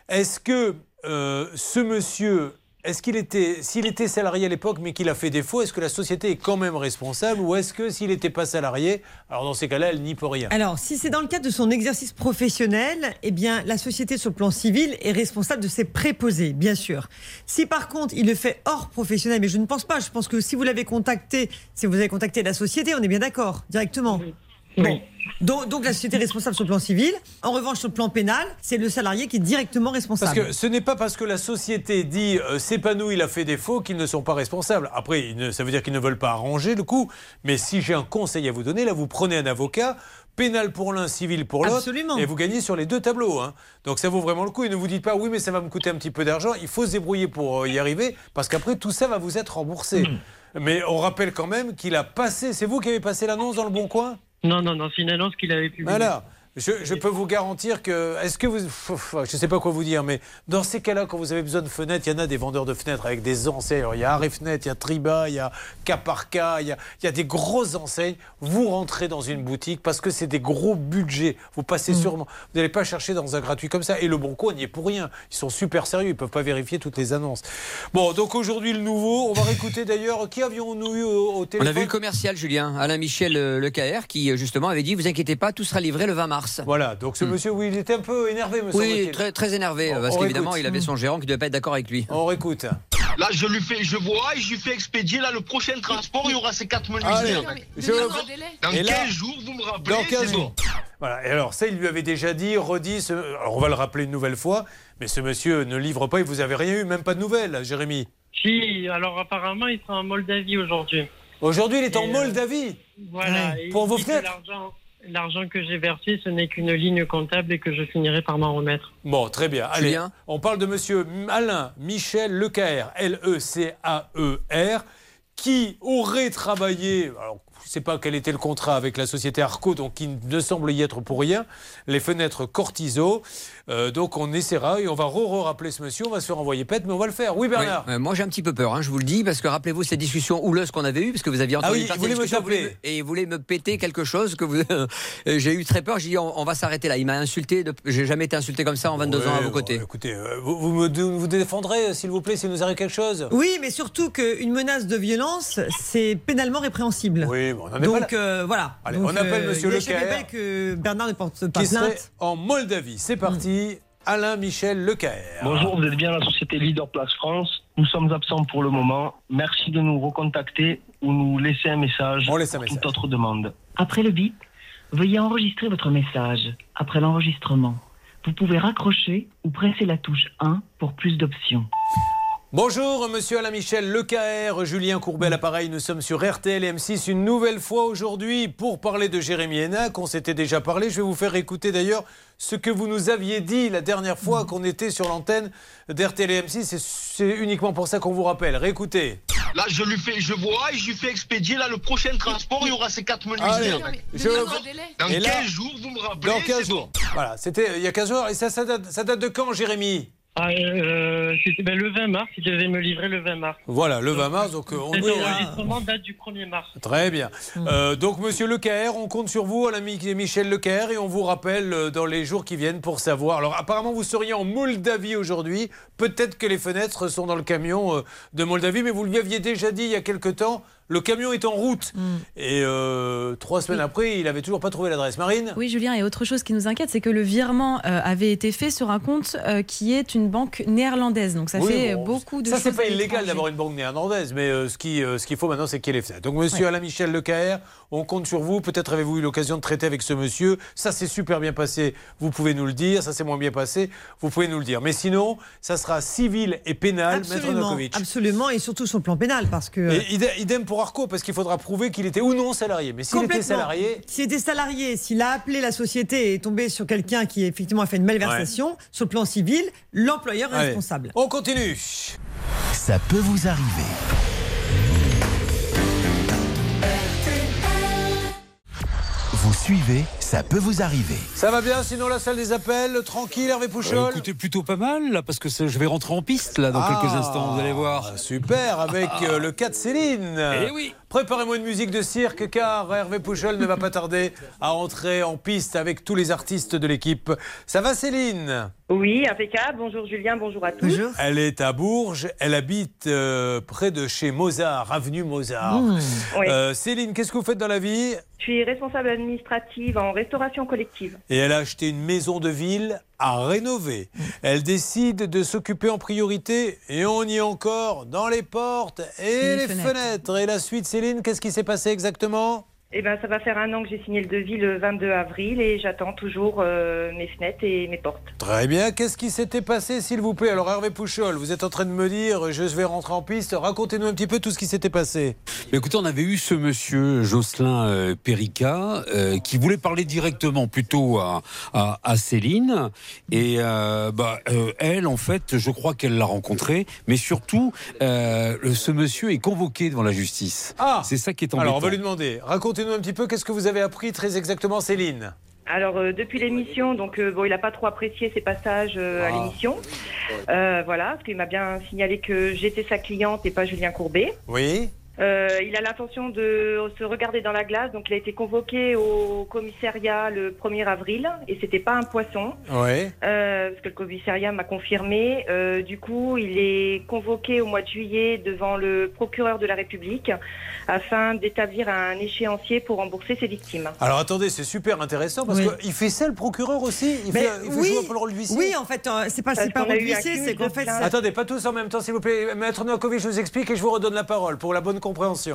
Est-ce que euh, ce monsieur, est-ce qu'il était, s'il était salarié à l'époque, mais qu'il a fait défaut, est-ce que la société est quand même responsable, ou est-ce que s'il n'était pas salarié, alors dans ces cas-là, elle n'y peut rien? Alors, si c'est dans le cadre de son exercice professionnel, eh bien, la société sur le plan civil est responsable de ses préposés, bien sûr. Si par contre, il le fait hors professionnel, mais je ne pense pas, je pense que si vous l'avez contacté, si vous avez contacté la société, on est bien d'accord, directement. Bon. Donc, donc la société est responsable sur le plan civil. En revanche, sur le plan pénal, c'est le salarié qui est directement Parce responsable. que ce n'est pas parce que la société dit euh, c'est pas nous, il a fait défaut qu'ils ne sont pas responsables. Après, ça veut dire qu'ils ne veulent pas arranger le coup. Mais si j'ai un conseil à vous donner, là, vous prenez un avocat, pénal pour l'un, civil pour l'autre, et vous gagnez sur les deux tableaux. hein. Donc ça vaut vraiment le coup. Et ne vous dites pas oui, mais ça va me coûter un petit peu d'argent. Il faut se débrouiller pour euh, y arriver, parce qu'après tout ça va vous être remboursé. Hmm. Mais on rappelle quand même qu'il a passé. C'est vous qui avez passé l'annonce dans le Bon Coin? Non, non, non, c'est une annonce qu'il avait publiée. voilà. Je, je peux vous garantir que. Est-ce que vous. Je ne sais pas quoi vous dire, mais dans ces cas-là, quand vous avez besoin de fenêtres, il y en a des vendeurs de fenêtres avec des enseignes. Alors, il y a Arrêt Fenêtre, il y a Triba, il y a Cas par Cas, il y a, il y a des grosses enseignes. Vous rentrez dans une boutique parce que c'est des gros budgets. Vous passez sûrement. Vous n'allez pas chercher dans un gratuit comme ça. Et le Bon Coin n'y est pour rien. Ils sont super sérieux. Ils ne peuvent pas vérifier toutes les annonces. Bon, donc aujourd'hui, le nouveau. On va réécouter d'ailleurs. Qui avions-nous eu au, au On téléphone a vu le commercial, Julien, Alain Michel euh, Lecaer, qui euh, justement avait dit Vous inquiétez pas, tout sera livré le 20 mars. Voilà, donc ce monsieur, oui, il était un peu énervé, Hmm. Oui, très, très énervé, On- parce qu'évidemment, il avait son gérant qui ne devait pas être d'accord avec lui. On réécoute. Là, je lui fais, je vois et je lui fais expédier. Là, le prochain transport, il y aura ces quatre menuisiers. Allez, avec. je- Dans Et 15 là- jours, vous me rappelez. Dans 15 c'est jours. Voilà. Et alors, ça, il lui avait déjà dit, redit. ce- Alors, on va le rappeler une nouvelle fois. Mais ce monsieur ne livre pas. Et vous avez rien eu, même pas de nouvelles, Jérémy. Si, alors apparemment, il sera en Moldavie aujourd'hui. Aujourd'hui, il est en euh, Moldavie. Voilà. Et Pour il vos fenêtres l'argent- que j'ai versé, ce n'est qu'une ligne comptable et que je finirai par m'en remettre. Bon, très bien. Allez, on parle de monsieur Alain Michel Lecaer, L-E-C-A-E-R, qui aurait travaillé. Alors, je ne sais pas quel était le contrat avec la société Arco, donc qui ne semble y être pour rien. Les fenêtres Cortiso. Euh, donc, on essaiera et on va re-rappeler ce monsieur. On va se faire envoyer pète, mais on va le faire. Oui, Bernard Ouais, euh, moi j'ai un petit peu peur, hein, je vous le dis, parce que rappelez-vous ces discussions houleuses qu'on avait eues, parce que vous aviez entendu Ah oui, ces voulez me taper. et vous voulez me péter quelque chose que vous. euh, j'ai eu très peur. J'ai dit on, on va s'arrêter là. Il m'a insulté. de- J'ai jamais été insulté comme ça en 22 ans à Ouais, vos côtés. bon, écoutez, euh, vous, vous me vous défendrez, s'il vous plaît, s'il nous arrive quelque chose? Oui, mais surtout qu'une menace de violence, c'est pénalement répréhensible. Oui, bon, on n'en est Donc pas là. euh, voilà. Allez, Donc, on appelle euh, Monsieur il Lecaer. Bébé que Bernard ne porte pas qui serait plainte. en Moldavie. C'est parti. Alain Michel Lecaer. Bonjour, vous êtes bien la société Leader Place France. Nous sommes absents pour le moment. Merci de nous recontacter ou nous laisser un message On laisse un pour message. toute autre demande. Après le bip, veuillez enregistrer votre message. Après l'enregistrement, vous pouvez raccrocher ou presser la touche 1 pour plus d'options. Bonjour, monsieur Alain Michel Lecaer, Julien Courbet à l'appareil. Nous sommes sur RTL et M6 une nouvelle fois aujourd'hui pour parler de Jérémy Hénac. On s'était déjà parlé. Je vais vous faire écouter d'ailleurs ce que vous nous aviez dit la dernière fois qu'on était sur l'antenne d'RTL et M6. C'est- uniquement pour ça qu'on vous rappelle. Réécoutez. Là, je lui fais, je vois et je lui fais expédier. Là, le prochain transport, il y aura ces quatre menuisiers. Allez, avec. je- Dans Et 15 là- jours, vous me rappelez. Dans 15 c'est bon. jours. Voilà, c'était il y a 15 jours. Et ça, ça date, ça date de quand, Jérémy? Ah, euh, c'était ben, le 20 mars, il devait me livrer le 20 mars. Voilà, le 20 mars, donc euh, on Cet est... enregistrement date du 1er mars. Très bien. Euh, donc, monsieur Lecaire, on compte sur vous, l'ami Michel Lecaire, et on vous rappelle euh, dans les jours qui viennent pour savoir. Alors, apparemment, vous seriez en Moldavie aujourd'hui. Peut-être que les fenêtres sont dans le camion euh, de Moldavie, mais vous lui aviez déjà dit il y a quelque temps. Le camion est en route. Et euh, trois semaines après, il avait toujours pas trouvé l'adresse. Marine Oui, Julien, et autre chose qui nous inquiète, c'est que le virement euh, avait été fait sur un compte euh, qui est une banque néerlandaise. Donc ça Oui, fait bon, beaucoup de Ça, choses. c'est pas illégal d'avoir une banque néerlandaise, mais ce qu'il ce qu'il faut maintenant, c'est ait les fenêtres. Donc, monsieur Alain Michel Lecaire, on compte sur vous. Peut-être avez-vous eu l'occasion de traiter avec ce monsieur. Ça s'est super bien passé, vous pouvez nous le dire. Ça s'est moins bien passé, vous pouvez nous le dire. Mais sinon, ça sera civil et pénal, Maître Absolument, Novakovic. absolument, et surtout sur le plan pénal, parce que. Et idem, pour Arco, parce qu'il faudra prouver qu'il était ou non salarié. Mais s'il était Complètement. salarié, S'il était salarié, s'il a appelé la société et est tombé sur quelqu'un qui effectivement a fait une malversation, sur le plan civil, l'employeur est Allez, responsable. On continue. Ça peut vous arriver. Suivez, ça peut vous arriver. Ça va bien, sinon la salle des appels, tranquille, Hervé Pouchol Euh, écoutez, plutôt pas mal, là, parce que c'est- je vais rentrer en piste, là, dans Ah, quelques instants, vous allez voir. Super, avec euh, le cas de Céline. Eh oui. Préparez-moi une musique de cirque, car Hervé Pouchol ne va pas tarder à entrer en piste avec tous les artistes de l'équipe. Ça va, Céline? Oui, impeccable. Bonjour Julien, bonjour à tous. Elle est à Bourges, elle habite euh, près de chez Mozart, avenue Mozart. Mmh. Oui. Euh, Céline, qu'est-ce que vous faites dans la vie? Je suis responsable administrative en restauration collective. Et elle a acheté une maison de ville à rénover. Elle décide de s'occuper en priorité, et on y est encore, dans les portes et, les, fenêtres. Et la suite, Céline, qu'est-ce qui s'est passé exactement? Eh ben, ça va faire un an que j'ai signé le devis le 22 avril et j'attends toujours euh, mes fenêtres et mes portes. Très bien, qu'est-ce qui s'était passé, s'il vous plaît? Alors Hervé Pouchol, vous êtes en train de me dire, je vais rentrer en piste, racontez-nous un petit peu tout ce qui s'était passé. Mais écoutez, on avait eu ce monsieur Jocelyn euh, Perica euh, qui voulait parler directement plutôt à, à, à Céline. Et euh, bah, euh, elle, en fait, je crois qu'elle l'a rencontré. Mais surtout, euh, ce monsieur est convoqué devant la justice. Ah C'est ça qui est embêtant. Alors on va lui demander, racontez-nous un petit peu, qu'est-ce que vous avez appris très exactement, Céline Alors euh, depuis l'émission, donc euh, bon, il n'a pas trop apprécié ses passages euh, à Ah. l'émission. Voilà, parce qu'il m'a bien signalé que j'étais sa cliente et pas Julien Courbet. Oui Euh, il a l'intention de se regarder dans la glace, donc il a été convoqué au commissariat le 1er avril et c'était pas un poisson. Oui. Euh, parce que le commissariat m'a confirmé. Euh, du coup, il est convoqué au mois de juillet devant le procureur de la République afin d'établir un échéancier pour rembourser ses victimes. Alors attendez, c'est super intéressant parce Oui. qu'il fait ça le procureur aussi? Il fait, il fait oui, jouer un peu le rôle d'huissier oui, en fait, euh, c'est pas, c'est pas rôle d'huissier, c'est qu'en fait, Attendez, pas tous en même temps, s'il vous plaît. Maître Novakovic, je vous explique et je vous redonne la parole pour la bonne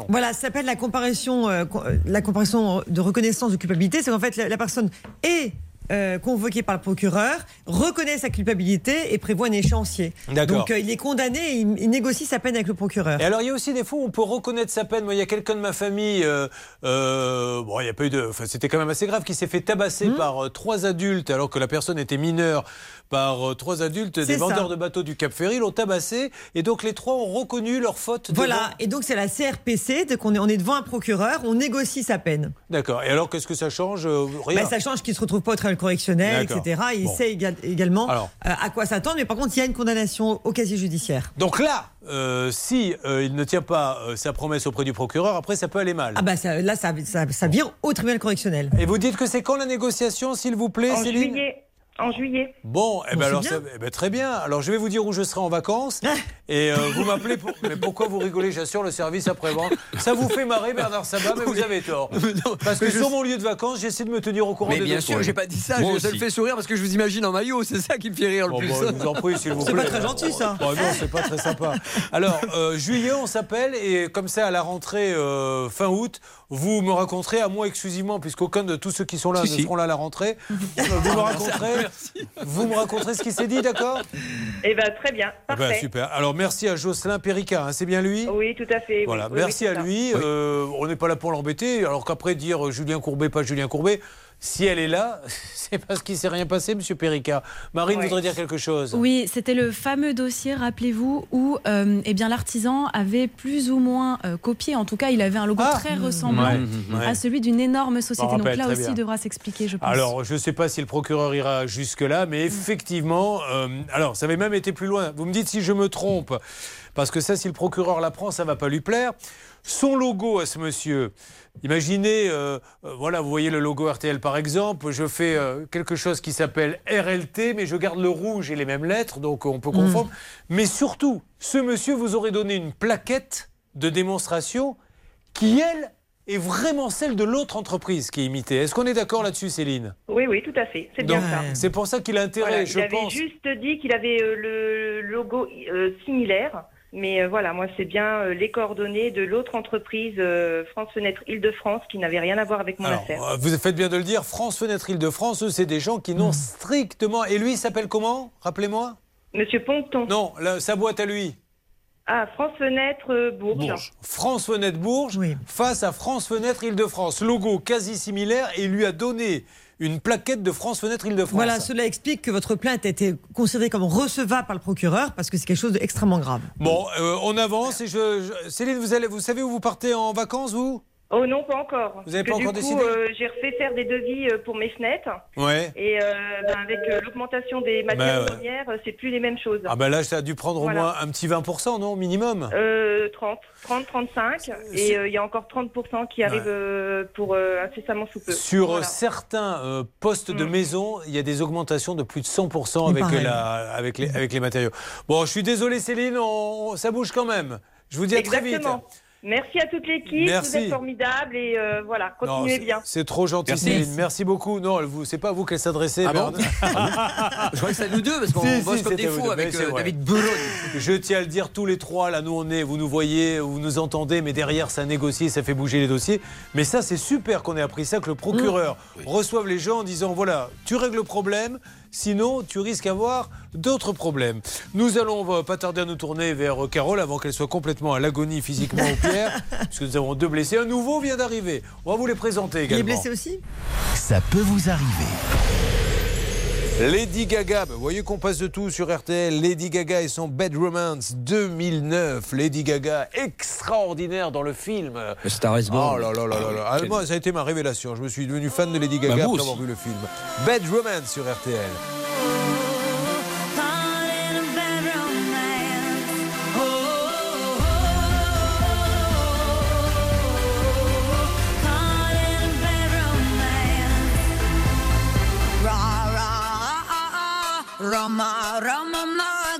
Voilà, ça s'appelle la comparaison, euh, euh, la comparaison de reconnaissance de culpabilité. C'est qu'en fait, la, la personne est euh, convoquée par le procureur, reconnaît sa culpabilité et prévoit un échéancier. Donc, euh, il est condamné et il, il négocie sa peine avec le procureur. Et alors, il y a aussi des fois où on peut reconnaître sa peine. Moi, il y a quelqu'un de ma famille, euh, bon, il n'y a pas eu de. Enfin, c'était quand même assez grave, qui s'est fait tabasser Hmm. par trois adultes, alors que la personne était mineure, par euh, trois adultes, des ça. vendeurs de bateaux du Cap Ferry, l'ont tabassé. Et donc, les trois ont reconnu leur faute. Voilà, devant- et donc c'est la CRPC, donc on est, on est devant un procureur, on négocie sa peine. D'accord. Et alors, qu'est-ce que ça change Euh, Rien. Ben, ça change qu'il se retrouve pas au tribunal correctionnel, etc. Et il Bon. sait éga- également Alors. euh, à quoi s'attendre, mais par contre, il y a une condamnation au casier judiciaire. Donc là, euh, si euh, il ne tient pas euh, sa promesse auprès du procureur, après, ça peut aller mal. Ah bah ça- là, ça, ça, ça vire au tribunal correctionnel. Et vous dites que c'est quand la négociation, s'il vous plaît, En Céline? juillet. En juillet. Bon, eh ben c'est alors, bien. ça- eh ben, très bien. Alors, je vais vous dire où je serai en vacances. et euh, vous m'appelez pour. Mais pourquoi vous rigolez? J'assure le service après-vente. Ça vous fait marrer, Bernard Sabat, mais vous avez tort. Parce que je- sur mon lieu de vacances, j'essaie de me tenir au courant Mais des bien sûr, j'ai pas dit ça. Moi je- ça me aussi. fait sourire parce que je vous imagine en maillot. C'est ça qui me fait rire le Bon, plus. bon, je vous en prie, s'il vous C'est plaît. pas très gentil, ça. Bon, non, c'est pas très sympa. Alors, euh, juillet, on s'appelle et comme ça, à la rentrée euh, fin août, vous me raconterez à moi exclusivement, puisqu'aucun de tous ceux qui sont là Si, ne si. seront là à la rentrée. Vous me raconterez, vous me raconterez ce qui s'est dit, d'accord Eh ben très bien, Eh ben, parfait. Super. Alors, merci à Jocelyn Perica, hein, c'est bien lui Oui, tout à fait. Voilà, oui, merci oui, à ça. lui. Euh, on n'est pas là pour l'embêter, alors qu'après dire euh, Julien Courbet, pas Julien Courbet, Si elle est là, c'est parce qu'il s'est rien passé, Monsieur Perica. Marine voudrait dire quelque chose. Oui, c'était le fameux dossier, rappelez-vous, où euh, eh bien l'artisan avait plus ou moins euh, copié, en tout cas, il avait un logo Ah. très ressemblant Ouais, ouais. à celui d'une énorme société. Donc là aussi, il devra s'expliquer, je pense. Alors, je ne sais pas si le procureur ira jusque-là, mais effectivement, euh, alors, ça avait même été plus loin. Vous me dites si je me trompe, parce que ça, si le procureur l'apprend, ça ne va pas lui plaire. Son logo à ce monsieur, imaginez, euh, euh, voilà, vous voyez le logo RTL par exemple, je fais euh, quelque chose qui s'appelle RLT, mais je garde le rouge et les mêmes lettres, donc on peut confondre. Mais surtout, ce monsieur vous aurait donné une plaquette de démonstration qui, elle, est vraiment celle de l'autre entreprise qui est imitée. Est-ce qu'on est d'accord là-dessus, Céline? Oui, oui, tout à fait. C'est bien ça. C'est pour ça qu'il a intérêt, Voilà, je il avait pense. juste dit qu'il avait euh, le logo euh, similaire. Mais euh, voilà, moi, c'est bien euh, les coordonnées de l'autre entreprise euh, France Fenêtre Île-de-France qui n'avait rien à voir avec mon Alors, affaire. vous faites bien de le dire, France Fenêtre Île-de-France, eux, c'est des gens qui n'ont strictement. Et lui, il s'appelle comment? Rappelez-moi Monsieur Ponton. Non, la- sa boîte à lui. Ah, France Fenêtre euh, Bourges. France Fenêtre Bourges face à France Fenêtre Île-de-France. Logo quasi similaire et il lui a donné une plaquette de France Fenêtre Île-de-France. Voilà, cela explique que votre plainte a été considérée comme recevable par le procureur parce que c'est quelque chose d'extrêmement grave. Bon, euh, on avance et je, je- Céline, vous, allez, vous savez où vous partez en vacances, vous? Oh non, pas encore. Vous avez Parce pas encore du coup, décidé euh, J'ai refait faire des devis euh, pour mes fenêtres. Ouais. Et euh, ben, avec l'augmentation des matières Bah, ouais. premières, c'est plus les mêmes choses. Ah ben là, ça a dû prendre Voilà. au moins un petit 20%, non Minimum? Euh, 30, 30, 35. Et euh, il y a encore 30% qui arrivent euh, pour euh, incessamment sous peu. Sur Voilà. certains euh, postes Mm. de maison, il y a des augmentations de plus de 100% avec, la, avec, les, avec les matériaux. Bon, je suis désolé Céline, on- ça bouge quand même. Je vous dis à très vite. Merci à toute l'équipe, Merci. vous êtes formidables et euh, voilà, Non, continuez c'est- bien. C'est trop gentil Merci. Céline, merci beaucoup. Non, c'est pas à vous qu'elle s'adressait. Ah bon. Je crois que c'est à nous deux, parce qu'on Si, bosse si, comme des fous avec euh. David Boulogne. Je tiens à le dire, tous les trois, là, nous on est, vous nous voyez, vous nous entendez, mais derrière ça négocie, ça fait bouger les dossiers. Mais ça, c'est super qu'on ait appris ça, que le procureur reçoive les gens en disant voilà, tu règles le problème, sinon tu risques d'avoir d'autres problèmes. Nous allons on va pas tarder à nous tourner vers euh, Carole avant qu'elle soit complètement à l'agonie physiquement au Pierre, puisque nous avons deux blessés. Un nouveau vient d'arriver. On va vous les présenter Il est également. blessé aussi? Ça peut vous arriver. Lady Gaga, bah, vous voyez qu'on passe de tout sur RTL. Lady Gaga et son Bad Romance 2009. Lady Gaga, extraordinaire dans le film. Star is Born. Oh là là là là là. Ah, Quel- moi, ça a été ma révélation. Je me suis devenu fan de Lady Gaga Bah, après aussi. avoir vu le film. Bad Romance sur RTL. Roma, Roma, ma,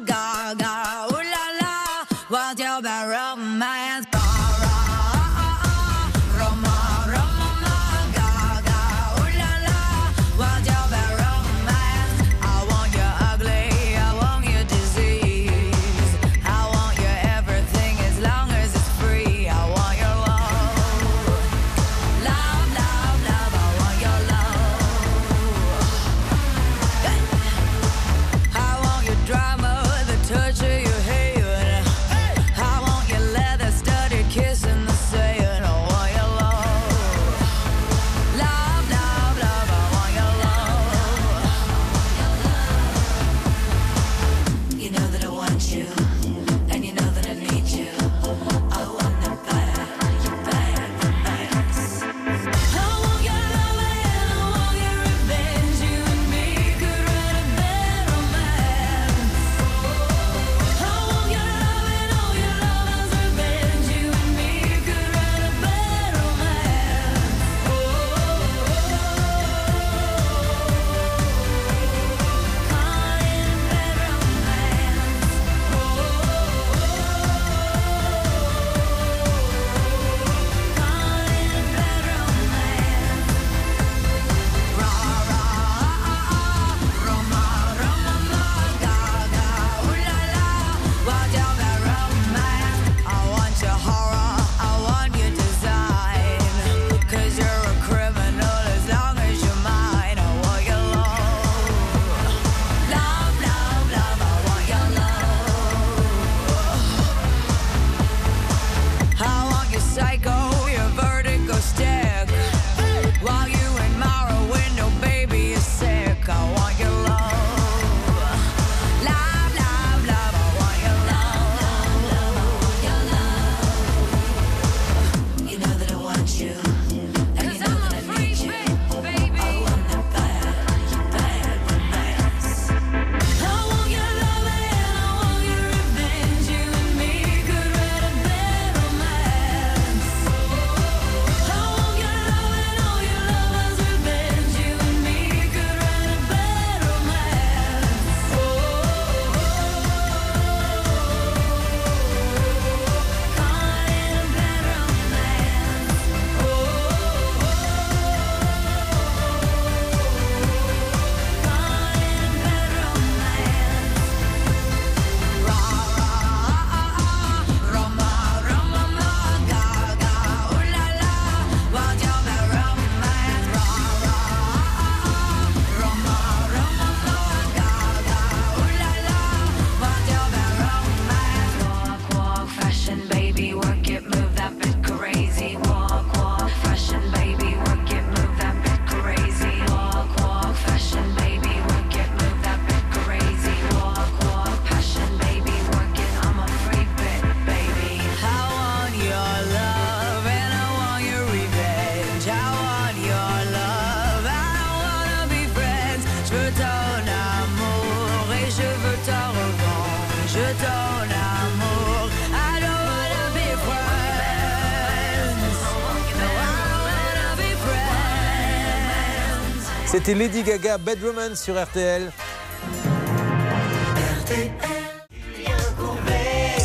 C'était Lady Gaga, Bad Romance sur RTL.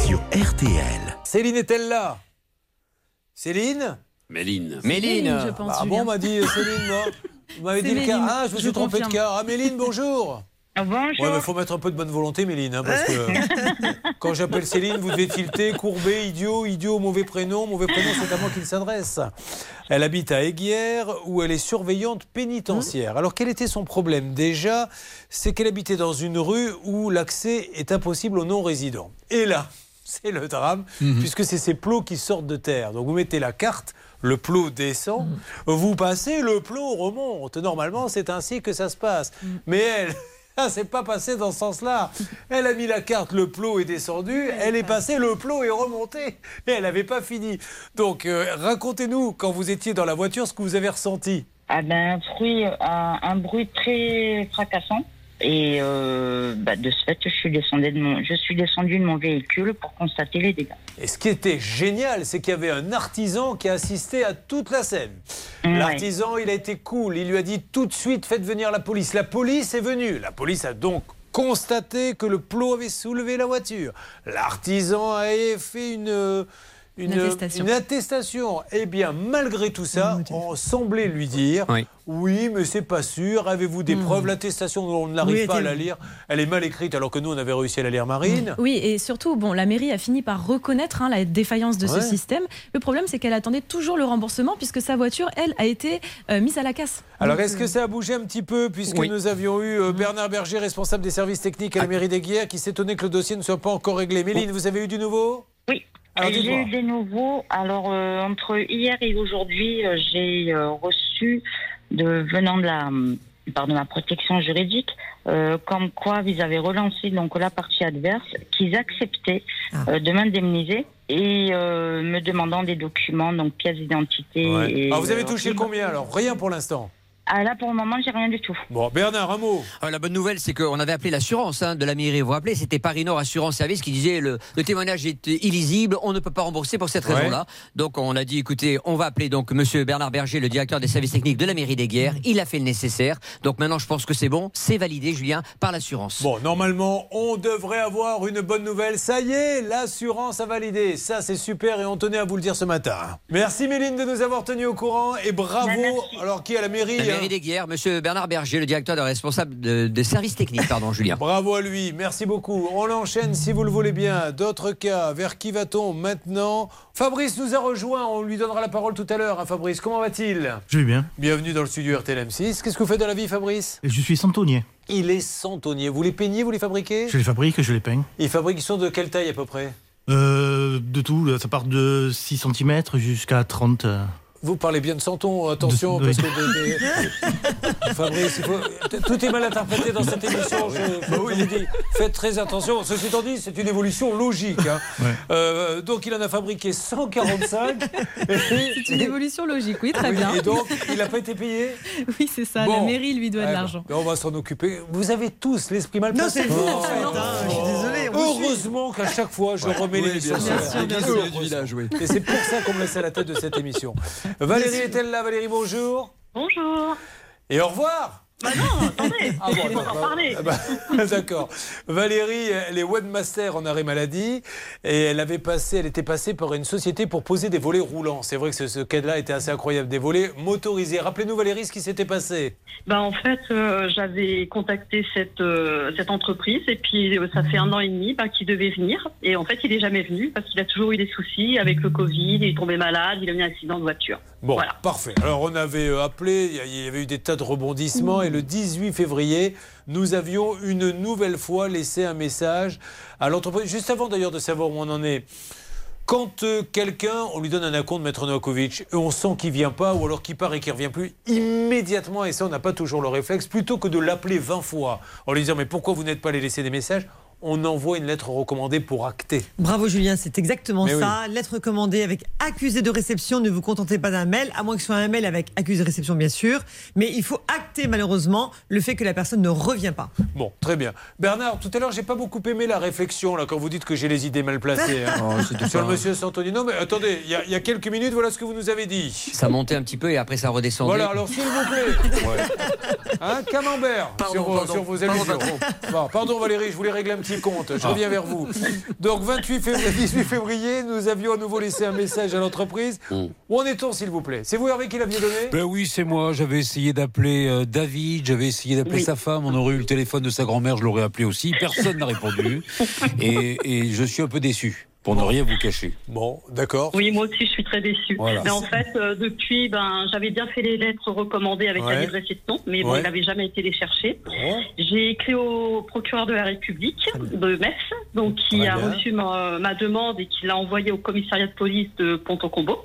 Sur RTL. Céline est-elle là? Céline? Méline. Méline. je pense, Ah bon, on m'a dit euh, Céline, moi Vous m'avez dit le cas. Méline, Ah, je me suis trompé de cas. Ah, Méline, bonjour. Bonjour. Ouais, mais faut mettre un peu de bonne volonté, Méline, hein, parce que quand j'appelle Céline, vous devez tilter, courber, idiot, idiot, mauvais prénom, mauvais prénom, c'est à moi qu'il s'adresse. Elle habite à Aiguière, où elle est surveillante pénitentiaire. Alors, quel était son problème Déjà, c'est qu'elle habitait dans une rue où l'accès est impossible aux non-résidents. Et là, c'est le drame, puisque c'est ces plots qui sortent de terre. Donc, vous mettez la carte, le plot descend, vous passez, le plot remonte. Normalement, c'est ainsi que ça se passe. Mais elle. Ça s'est pas passé dans ce sens-là. Elle a mis la carte, le plot est descendu, elle est passée, le plot est remonté. Et elle n'avait pas fini. Donc, euh, racontez-nous, quand vous étiez dans la voiture, ce que vous avez ressenti. Ah ben, un bruit, un, un bruit très fracassant. Et euh, bah, de ce fait, je suis descendu de mon, je suis de mon véhicule pour constater les dégâts. Et ce qui était génial, c'est qu'il y avait un artisan qui a assisté à toute la scène. L'artisan, il a été cool. Il lui a dit tout de suite, faites venir la police. La police est venue. La police a donc constaté que le plot avait soulevé la voiture. L'artisan a fait une... euh, Une, Une attestation. une attestation. Eh bien, malgré tout ça, on semblait lui dire oui, mais c'est pas sûr. Avez-vous des preuves? L'attestation, on n'arrive Oui, pas à la lire. Elle est mal écrite, alors que nous, on avait réussi à la lire, Marine. Oui, et surtout, bon, la mairie a fini par reconnaître hein, la défaillance de Ouais. ce système. Le problème, c'est qu'elle attendait toujours le remboursement puisque sa voiture, elle, a été euh, mise à la casse. Alors, est-ce que ça a bougé un petit peu, puisque Oui. nous avions eu euh, Bernard Berger, responsable des services techniques à la mairie d'Aiguière, qui s'étonnait que le dossier ne soit pas encore réglé. Méline, vous avez eu du nouveau? Alors, eu des nouveaux. Alors, euh, entre hier et aujourd'hui, euh, j'ai euh, reçu, de, venant de la, pardon, la protection juridique, euh, comme quoi ils avaient relancé donc, la partie adverse, qu'ils acceptaient euh, de m'indemniser et euh, me demandant des documents, donc pièces d'identité. Ouais. et, Alors, vous avez euh, touché combien alors? Rien pour l'instant? Ah, là, pour le moment, j'ai rien du tout. Bon, Bernard, un mot. Ah, la bonne nouvelle, c'est qu'on avait appelé l'assurance hein, de la mairie. Vous vous rappelez, c'était Paris Nord Assurance Service qui disait le, le témoignage est illisible, on ne peut pas rembourser pour cette Ouais. raison-là. Donc on a dit, écoutez, on va appeler donc Monsieur Bernard Berger, le directeur des services techniques de la mairie des Guerres. Il a fait le nécessaire. Donc maintenant, je pense que c'est bon, c'est validé, Julien, par l'assurance. Bon, normalement, on devrait avoir une bonne nouvelle. Ça y est, l'assurance a validé. Ça, c'est super et on tenait à vous le dire ce matin. Merci Méline de nous avoir tenus au courant et bravo. Alors, qui est à la mairie La mairie des Guerres, Monsieur Bernard Berger, le directeur de responsable de- des services techniques, pardon, Julien. Bravo à lui, merci beaucoup. On l'enchaîne si vous le voulez bien. D'autres cas, vers qui va-t-on maintenant Fabrice nous a rejoint, on lui donnera la parole tout à l'heure. hein, Fabrice, comment va-t-il Je vais bien. Bienvenue dans le studio RTL M6. Qu'est-ce que vous faites dans la vie, Fabrice Et je suis centonnier. Il est centonnier. Vous les peignez, vous les fabriquez Je les fabrique, je les peigne. Ils fabriquent, ils sont de quelle taille à peu près Euh, de tout, ça part de 6 cm jusqu'à 30. euh. Vous parlez bien de Santon, attention, De- parce oui. que Fabrice, il faut- tout est mal interprété dans cette émission. Je, Bah je vous dis, faites très attention. Ceci étant dit, c'est une évolution logique. hein. Euh, donc, il en a fabriqué 145. C'est une évolution logique, oui, très Oui, bien. Et donc, il n'a pas été payé Oui, c'est ça, Bon. la mairie lui doit Eh de ben, l'argent. On va s'en occuper. Vous avez tous l'esprit mal Non, placé. c'est vous, en fait, je suis. Heureusement qu'à chaque fois, je Ouais. remets Oui, l'émission. bien sur sûr, la- bien sûr, bien sûr. Heureusement. Et c'est pour ça qu'on me laisse à la tête de cette émission. Valérie est-elle là Valérie, bonjour. Bonjour. Et au revoir. Bah non, attendez, Ah bon, il faut en parler. ah bah, D'accord. Valérie, elle est webmaster en arrêt maladie et elle avait passé, elle était passée par une société pour poser des volets roulants. C'est vrai que ce, ce cas-là était assez incroyable, des volets motorisés. Rappelez-nous Valérie ce qui s'était passé. Bah, en fait, euh, j'avais contacté cette, euh, cette entreprise et puis euh, ça fait un an et demi bah, qu'il devait venir. Et en fait, il est jamais venu parce qu'il a toujours eu des soucis avec le Covid, il est tombé malade, il a eu un accident de voiture. Bon, parfait. Alors on avait appelé, il y a- il y avait eu des tas de rebondissements et le 18 février, nous avions une nouvelle fois laissé un message à l'entreprise, juste avant d'ailleurs de savoir où on en est. Quand euh, quelqu'un, on lui donne un acompte, Maître Novakovic, et on sent qu'il vient pas, ou alors qu'il part et qu'il revient plus, immédiatement, et ça on n'a pas toujours le réflexe, plutôt que de l'appeler 20 fois en lui disant mais pourquoi vous n'êtes pas allé laisser des messages, on envoie une lettre recommandée pour acter. Bravo Julien, c'est exactement Mais ça. Lettre commandée avec accusé de réception. Ne vous contentez pas d'un mail, à moins que ce soit un mail avec accusé de réception, bien sûr. Mais il faut acter malheureusement le fait que la personne ne revient pas. Bon, très bien. Bernard, tout à l'heure, j'ai pas beaucoup aimé la réflexion là quand vous dites que j'ai les idées mal placées hein. Oh, sur le monsieur Santoni. Non, mais attendez, il y, a- il y a quelques minutes, voilà ce que vous nous avez dit. Ça montait un petit peu et après ça redescendait. Voilà, alors s'il vous plaît. Hein, camembert Pardon, sur, vos- pardon. sur vos Pardon, allusions. Bon, pardon Valérie, je voulais régler un petit compte. Je Ah. reviens vers vous. Donc 28 février, 18 février, nous avions à nouveau laissé un message à l'entreprise. Où en est-on s'il vous plaît? C'est vous Hervé qui l'aviez donné? Ben oui, c'est moi. J'avais essayé d'appeler euh, David, j'avais essayé d'appeler Oui. sa femme. On aurait eu le téléphone de sa grand-mère, je l'aurais appelé aussi. Personne n'a répondu. Et, et je suis un peu déçu, pour ne rien vous cacher. Bon, d'accord. Oui, moi aussi, je suis très déçue. Voilà. Mais en fait, euh, depuis, ben, j'avais bien fait les lettres recommandées avec Ouais. la de réception, mais bon, Ouais. il n'avait jamais été les chercher. J'ai écrit au procureur de la République de Metz, donc qui a bien. reçu ma, ma demande et qui l'a envoyée au commissariat de police de Pont-au-Combo.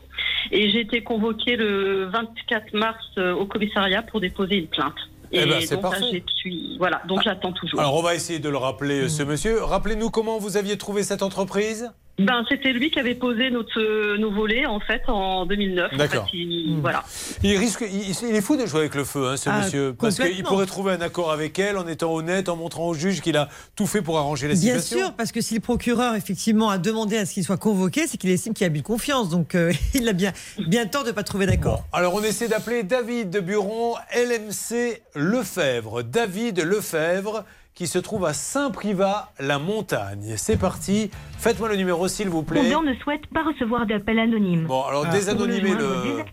Et j'ai été convoquée le 24 mars euh, au commissariat pour déposer une plainte. Eh Et ben, c'est parfait. suis- voilà, donc j'attends toujours. Alors on va essayer de le rappeler, ce monsieur. Rappelez-nous comment vous aviez trouvé cette entreprise? Ben, c'était lui qui avait posé notre, euh, nos volets, en fait, en 2009. En D'accord. fait, il- Voilà. Il risque, il, il est fou de jouer avec le feu, hein, ce Ah, monsieur, parce qu'il pourrait trouver un accord avec elle en étant honnête, en montrant au juge qu'il a tout fait pour arranger la Bien situation. sûr, parce que si le procureur effectivement a demandé à ce qu'il soit convoqué, c'est qu'il estime qu'il a de confiance. Donc euh, il a bien, bien tort de ne pas trouver d'accord. Alors on essaie d'appeler David de Buron, LMC Lefebvre. David Lefebvre qui se trouve à Saint-Privat-la-Montagne. C'est parti. Faites-moi le numéro s'il vous plaît. Condor ne souhaite pas recevoir d'appel anonyme. Bon, alors Ah. désanonymez le le.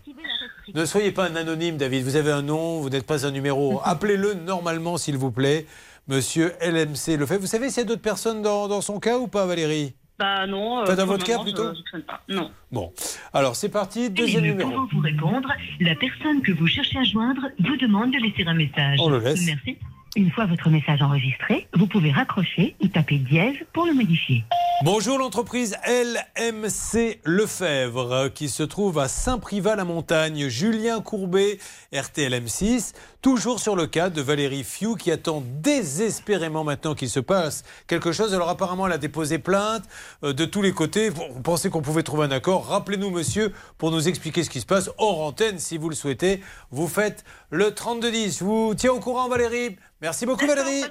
Ne soyez pas un anonyme, David. Vous avez un nom, vous n'êtes pas un numéro. Appelez-le normalement, s'il vous plaît, monsieur LMC Lefebvre. Vous savez s'il y a d'autres personnes dans, dans son cas ou pas, Valérie? Bah non. Pas dans votre le cas, je- plutôt je soupçonne pas. Non. Bon, alors c'est parti, deuxième ne numéro. pouvant vous répondre, la personne que vous cherchez à joindre vous demande de laisser un message. On le laisse. Merci. Une fois votre message enregistré, vous pouvez raccrocher ou taper dièse pour le modifier. Bonjour l'entreprise LMC Lefebvre euh, qui se trouve à Saint-Privat-la-Montagne. Julien Courbet, RTLM6, toujours sur le cas de Valérie Fiou qui attend désespérément maintenant qu'il se passe quelque chose. Alors apparemment elle a déposé plainte euh, de tous les côtés. On pensait qu'on pouvait trouver un accord? Rappelez-nous monsieur pour nous expliquer ce qui se passe hors antenne si vous le souhaitez. Vous faites le 3210. Je vous tiens au courant Valérie. Merci beaucoup Valérie.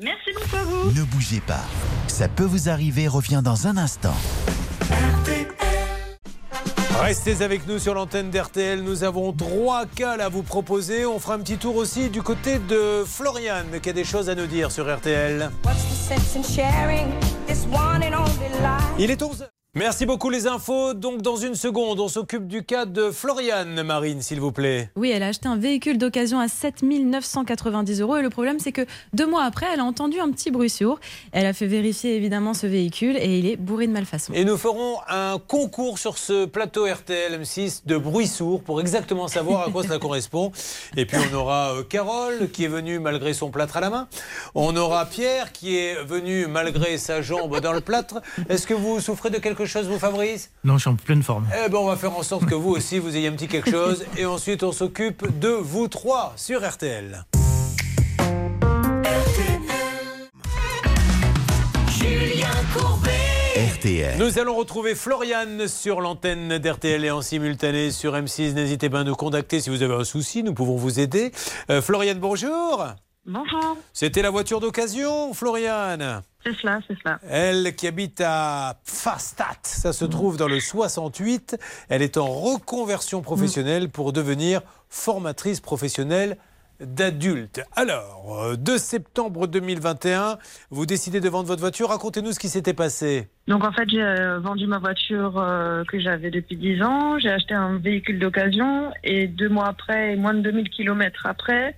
Merci beaucoup à vous. Ne bougez pas. Ça peut vous arriver, revient dans un instant. Restez avec nous sur l'antenne d'RTL. Nous avons trois cas à vous proposer. On fera un petit tour aussi du côté de Floriane qui a des choses à nous dire sur RTL. Il est 11 Merci beaucoup les infos. Donc dans une seconde, on s'occupe du cas de Floriane, Marine, s'il vous plaît. Oui, elle a acheté un véhicule d'occasion à 7 990 euros. Et le problème, c'est que deux mois après, elle a entendu un petit bruit sourd. Elle a fait vérifier évidemment ce véhicule et il est bourré de malfaçons. Et nous ferons un concours sur ce plateau RTL M6 de bruit sourd pour exactement savoir à quoi cela correspond. Et puis on aura euh, Carole qui est venue malgré son plâtre à la main. On aura Pierre qui est venu malgré sa jambe dans le plâtre. Est-ce que vous souffrez de quelque chose, vous, Fabrice Non, je suis en pleine forme. Eh ben, on va faire en sorte que vous aussi, vous ayez un petit quelque chose. Et ensuite, on s'occupe de vous trois sur RTL. Julien Courbet. RTL. Nous allons retrouver Floriane sur l'antenne d'RTL et en simultané sur M6. N'hésitez pas à nous contacter si vous avez un souci, nous pouvons vous aider. Euh, Floriane, bonjour. Bonjour. C'était la voiture d'occasion, Floriane C'est cela, c'est cela. Elle qui habite à Fastat, ça se trouve dans le 68. Elle est en reconversion professionnelle pour devenir formatrice professionnelle d'adultes. Alors, euh, 2 septembre 2021, vous décidez de vendre votre voiture. Racontez-nous ce qui s'était passé. Donc en fait, j'ai euh, vendu ma voiture euh, que j'avais depuis 10 ans. J'ai acheté un véhicule d'occasion et deux mois après, moins de 2000 kilomètres après,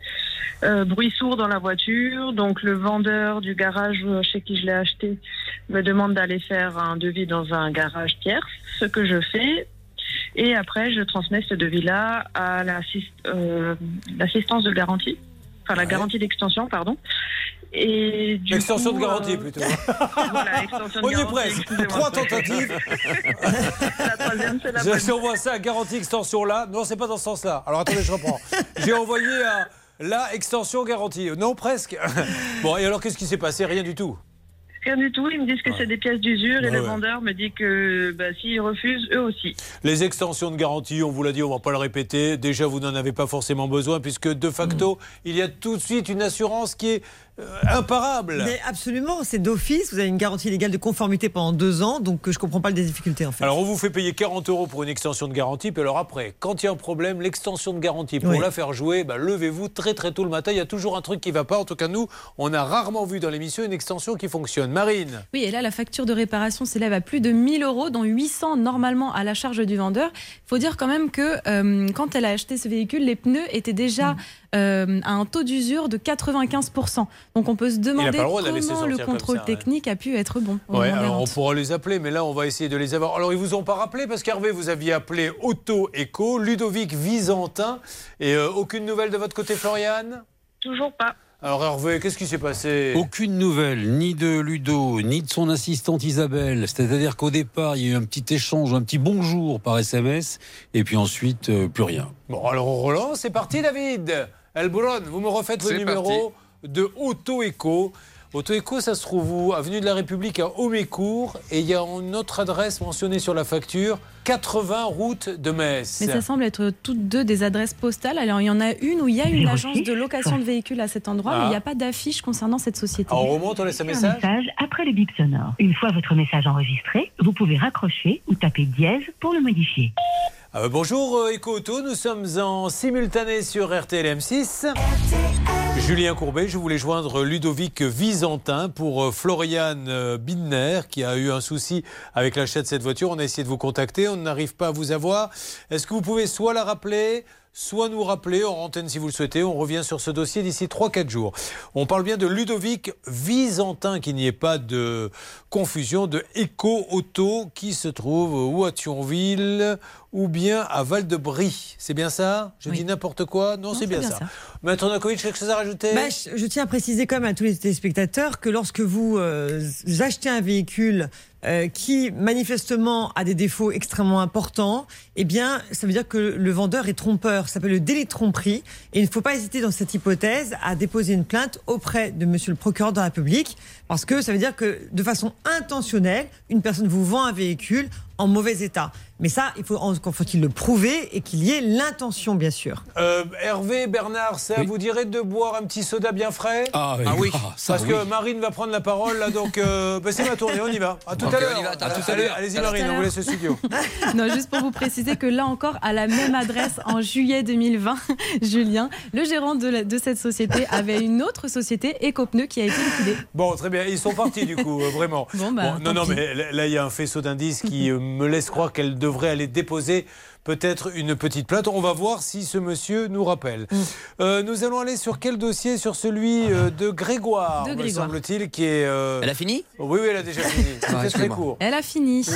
euh, bruit sourd dans la voiture. Donc le vendeur du garage euh, chez qui je l'ai acheté me demande d'aller faire un devis dans un garage tierce, ce que je fais. Et après, je transmets ce devis-là à euh, l'assistance de garantie, enfin la garantie d'extension, pardon. Et du Extension coup, de garantie euh, plutôt. voilà, extension de On y est garantie, presque. Trois tentatives. la troisième, c'est la bonne. Si on voit ça, garantie extension là. Non, c'est pas dans ce sens-là. Alors attendez, je reprends. J'ai envoyé à la extension garantie. Non, presque. Bon, et alors qu'est-ce qui s'est passé? Rien du tout. Rien du tout. Ils me disent que c'est des pièces d'usure et Ouais, le ouais. vendeur me dit que bah, s'ils refusent, eux aussi. Les extensions de garantie, on vous l'a dit, on va pas le répéter. Déjà, vous n'en avez pas forcément besoin puisque de facto, Mm. il y a tout de suite une assurance qui est imparable. Mais absolument, c'est d'office. Vous avez une garantie légale de conformité pendant deux ans, donc euh, je comprends pas les difficultés en fait. Alors, on vous fait payer 40 euros pour une extension de garantie, puis alors après, quand il y a un problème, l'extension de garantie, pour Oui. la faire jouer, bah, levez-vous très très tôt le matin. Il y a toujours un truc qui va pas. En tout cas, nous, on a rarement vu dans l'émission une extension qui fonctionne. Marine Oui, et là, la facture de réparation s'élève à plus de 1000 euros, dont 800 normalement à la charge du vendeur. Il faut dire quand même que euh, quand elle a acheté ce véhicule, les pneus étaient déjà euh, à un taux d'usure de 95%. Donc on peut se demander comment le contrôle ça, ouais. technique a pu être bon. Ouais, alors on pourra les appeler, mais là on va essayer de les avoir. Alors ils vous ont pas rappelé parce qu'Hervé vous aviez appelé Auto Eco, Ludovic Visantin, et euh, aucune nouvelle de votre côté, Floriane? Toujours pas. Alors Hervé, qu'est-ce qui s'est passé? Aucune nouvelle, ni de Ludo, ni de son assistante Isabelle. C'est-à-dire qu'au départ, il y a eu un petit échange, un petit bonjour par SMS, et puis ensuite, euh, plus rien. Bon, alors on relance, c'est parti David Elbron, vous me refaites le numéro de Auto Eco. Auto Eco, ça se trouve où? Avenue de la République à Homécourt, et il y a une autre adresse mentionnée sur la facture, 80 route de Metz. Mais ça semble être toutes deux des adresses postales. Alors il y en a une où il y a une agence de location de véhicules à cet endroit, Ah. mais il n'y a pas d'affiche concernant cette société. Alors on remonte, on laisse un Un message message après le bip sonore. Une fois votre message enregistré, vous pouvez raccrocher ou taper dièse pour le modifier. Ah bah bonjour euh, Eco Auto, nous sommes en simultané sur RTL M6. Julien Courbet, je voulais joindre Ludovic Visantin pour euh, Floriane euh, Bidner qui a eu un souci avec l'achat de cette voiture. On a essayé de vous contacter, on n'arrive pas à vous avoir. Est-ce que vous pouvez soit la rappeler soit nous rappeler en antenne si vous le souhaitez. On revient sur ce dossier d'ici 3-4 jours. On parle bien de Ludovic Visantin, qu'il n'y ait pas de confusion, de Eco Auto qui se trouve ou à Thionville ou bien à Val-de-Brie. C'est bien ça? Je dis n'importe quoi? Non, c'est bien, ça. Maître Nokovic, quelque chose à rajouter? Bah, je, je tiens à préciser quand même à tous les téléspectateurs que lorsque vous euh, achetez un véhicule euh, qui manifestement a des défauts extrêmement importants, eh bien, ça veut dire que le vendeur est trompeur. Ça s'appelle le délit de tromperie. Et il ne faut pas hésiter dans cette hypothèse à déposer une plainte auprès de Monsieur le procureur de la République, parce que ça veut dire que de façon intentionnelle, une personne vous vend un véhicule en mauvais état. Mais ça, il faut faut-il le prouver et qu'il y ait l'intention, bien sûr? Euh, Hervé, Bernard, ça vous dirait de boire un petit soda bien frais? Ah oui. Ah oui. Ah, ça, Parce oui. que Marine va prendre la parole là, donc euh, bah, c'est ma tournée, on y va. À tout à on l'heure. y va, à tout à Allez, l'heure. Allez-y Marine, on vous laisse le studio. Non, juste pour vous préciser que là encore, à la même adresse, en juillet 2020, Julien, le gérant de, la- de cette société, avait une autre société, Ecopneu, qui a été liquidée. Bon, très bien, ils sont partis du coup, euh, vraiment. Bon, bah, non, non, pis. mais là, là, il y a un faisceau d'indices qui euh, me laisse croire qu'elle devrait aller déposer peut-être une petite plainte. On va voir si ce monsieur nous rappelle. Mm. Euh, nous allons aller sur quel dossier Sur celui euh, de Grégoire, De me Grégoire. semble-t-il, qui est... euh, Elle a fini? Oui, oui, elle a déjà fini. C'est très court. Elle a fini. Je,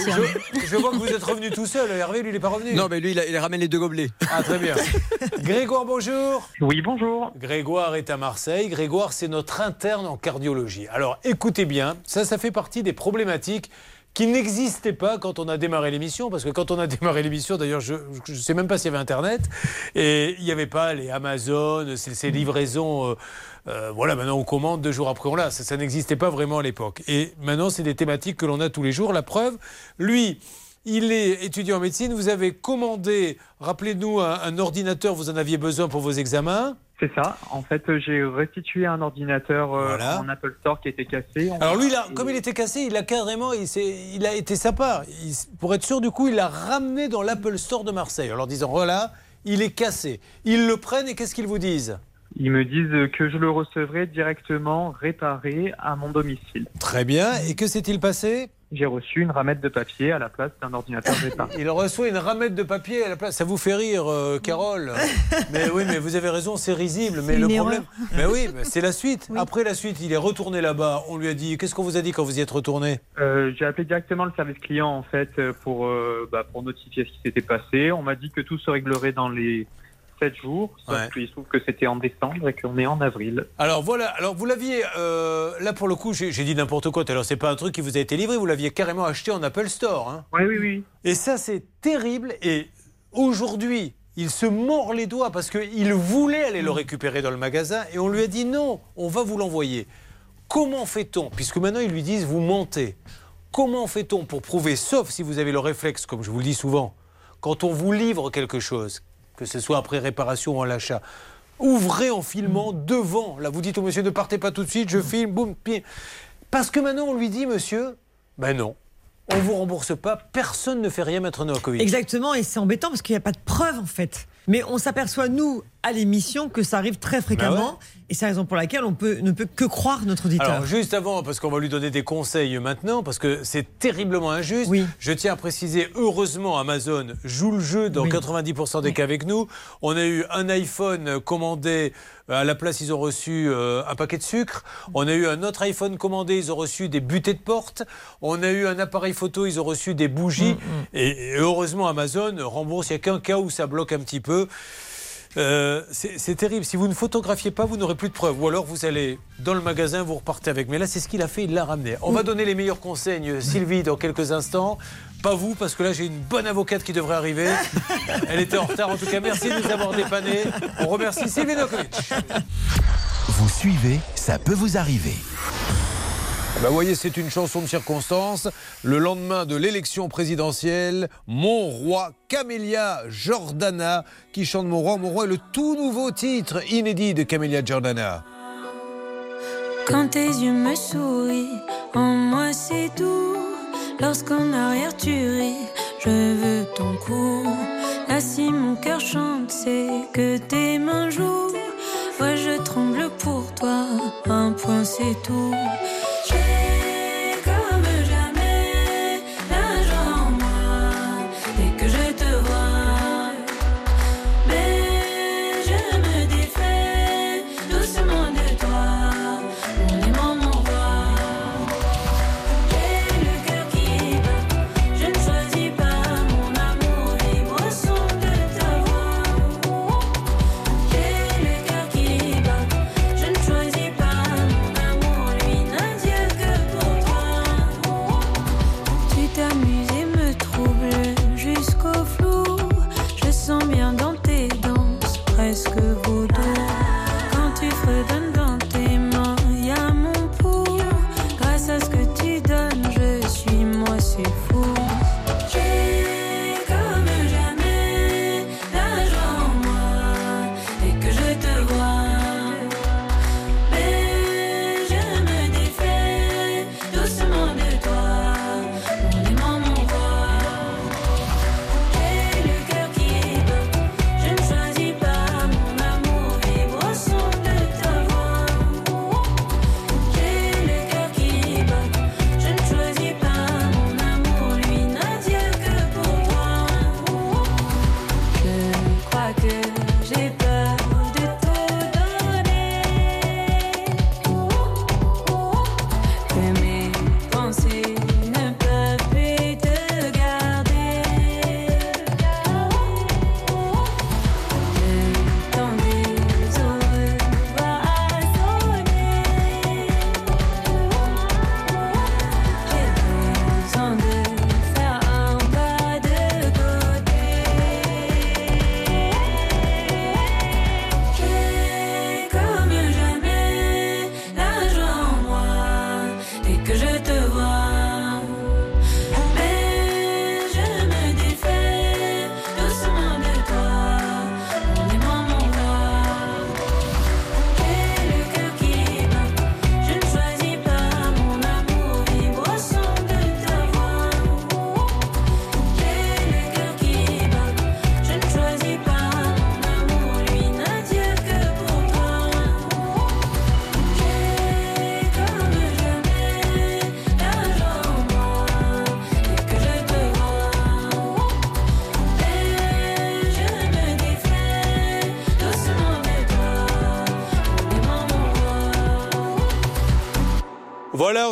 je vois que vous êtes revenu tout seul. Hervé, lui, il n'est pas revenu. Non, mais lui, il, a- il ramène les deux gobelets. Ah, très bien. Grégoire, bonjour. Oui, bonjour. Grégoire est à Marseille. Grégoire, c'est notre interne en cardiologie. Alors, écoutez bien, ça, ça fait partie des problématiques qui n'existaient pas quand on a démarré l'émission, parce que quand on a démarré l'émission, d'ailleurs, je ne sais même pas s'il y avait Internet, et il n'y avait pas les Amazon, ces, livraisons, euh, euh, voilà, maintenant on commande deux jours après on l'a, ça, n'existait pas vraiment à l'époque. Et maintenant, c'est des thématiques que l'on a tous les jours. La preuve, lui, il est étudiant en médecine, vous avez commandé, rappelez-nous, un ordinateur, vous en aviez besoin pour vos examens. C'est ça. En fait, euh, j'ai restitué un ordinateur euh, en Apple Store qui était cassé. On- Alors lui, il a- comme il était cassé, il a carrément, il a été sympa. Il- pour être sûr, du coup, il l'a ramené dans l'Apple Store de Marseille en leur disant voilà, il est cassé. Ils le prennent et qu'est-ce qu'ils vous disent? Ils me disent que je le recevrai directement réparé à mon domicile. Très bien. Et que s'est-il passé? J'ai reçu une ramette de papier à la place d'un ordinateur réparé. Il reçoit une ramette de papier à la place. Ça vous fait rire, euh, Carole Mais oui, mais vous avez raison, c'est risible. Mais le problème, mais oui, c'est la suite. Après la suite, il est retourné là-bas. On lui a dit, qu'est-ce qu'on vous a dit quand vous y êtes retourné? Euh, j'ai appelé directement le service client en fait pour euh, bah, pour notifier ce qui s'était passé. On m'a dit que tout se réglerait dans les 7 jours. Sauf Ouais. qu'il se trouve que c'était en décembre et qu'on est en avril. Alors voilà, alors vous l'aviez, euh, là pour le coup, j'ai dit n'importe quoi, alors c'est pas un truc qui vous a été livré, vous l'aviez carrément acheté en Apple Store. Hein. Oui, oui, oui. Et ça c'est terrible, et aujourd'hui, il se mord les doigts parce qu'il voulait aller le récupérer dans le magasin, et on lui a dit non, on va vous l'envoyer. Comment fait-on? Puisque maintenant ils lui disent vous mentez. Comment fait-on pour prouver, sauf si vous avez le réflexe, comme je vous le dis souvent, quand on vous livre quelque chose, que ce soit après réparation ou à l'achat, ouvrez en filmant devant. Là, vous dites au monsieur ne partez pas tout de suite, je filme, boum, pi- Parce que maintenant on lui dit, monsieur, ben non, on vous rembourse pas, personne ne fait rien mettre Novakovic. Exactement, et c'est embêtant parce qu'il n'y a pas de preuve en fait. Mais on s'aperçoit, nous, à l'émission, que ça arrive très fréquemment. Bah ouais. Et c'est la raison pour laquelle on peut, ne peut que croire notre auditeur. Alors juste avant, parce qu'on va lui donner des conseils maintenant, parce que c'est terriblement injuste, je tiens à préciser, heureusement Amazon joue le jeu dans Oui. 90% des cas avec nous. On a eu un iPhone commandé, euh, à la place ils ont reçu euh, un paquet de sucre. On a eu un autre iPhone commandé, ils ont reçu des butées de porte. On a eu un appareil photo, ils ont reçu des bougies. Et, et heureusement Amazon rembourse, il n'y a qu'un cas où ça bloque un petit peu. Euh, c'est terrible. Si vous ne photographiez pas, vous n'aurez plus de preuves. Ou alors vous allez dans le magasin, vous repartez avec. Mais là, c'est ce qu'il a fait, il l'a ramené. On va donner les meilleurs conseils, Sylvie, dans quelques instants. Pas vous, parce que là, j'ai une bonne avocate qui devrait arriver. Elle était en retard. En tout cas, merci de nous avoir dépannés. On remercie Sylvie Nokovic. Vous suivez, ça peut vous arriver. Bah, vous voyez, c'est une chanson de circonstance. Le lendemain de l'élection présidentielle, Mon Roi, Camélia Jordana, qui chante Mon Roi. Mon Roi le tout nouveau titre inédit de Camélia Jordana. Quand tes yeux me sourient, en moi c'est doux. Lorsqu'en arrière tu ris, je veux ton cou. Là si mon cœur chante, c'est que tes mains jouent. Moi je tremble pour toi, un point c'est tout.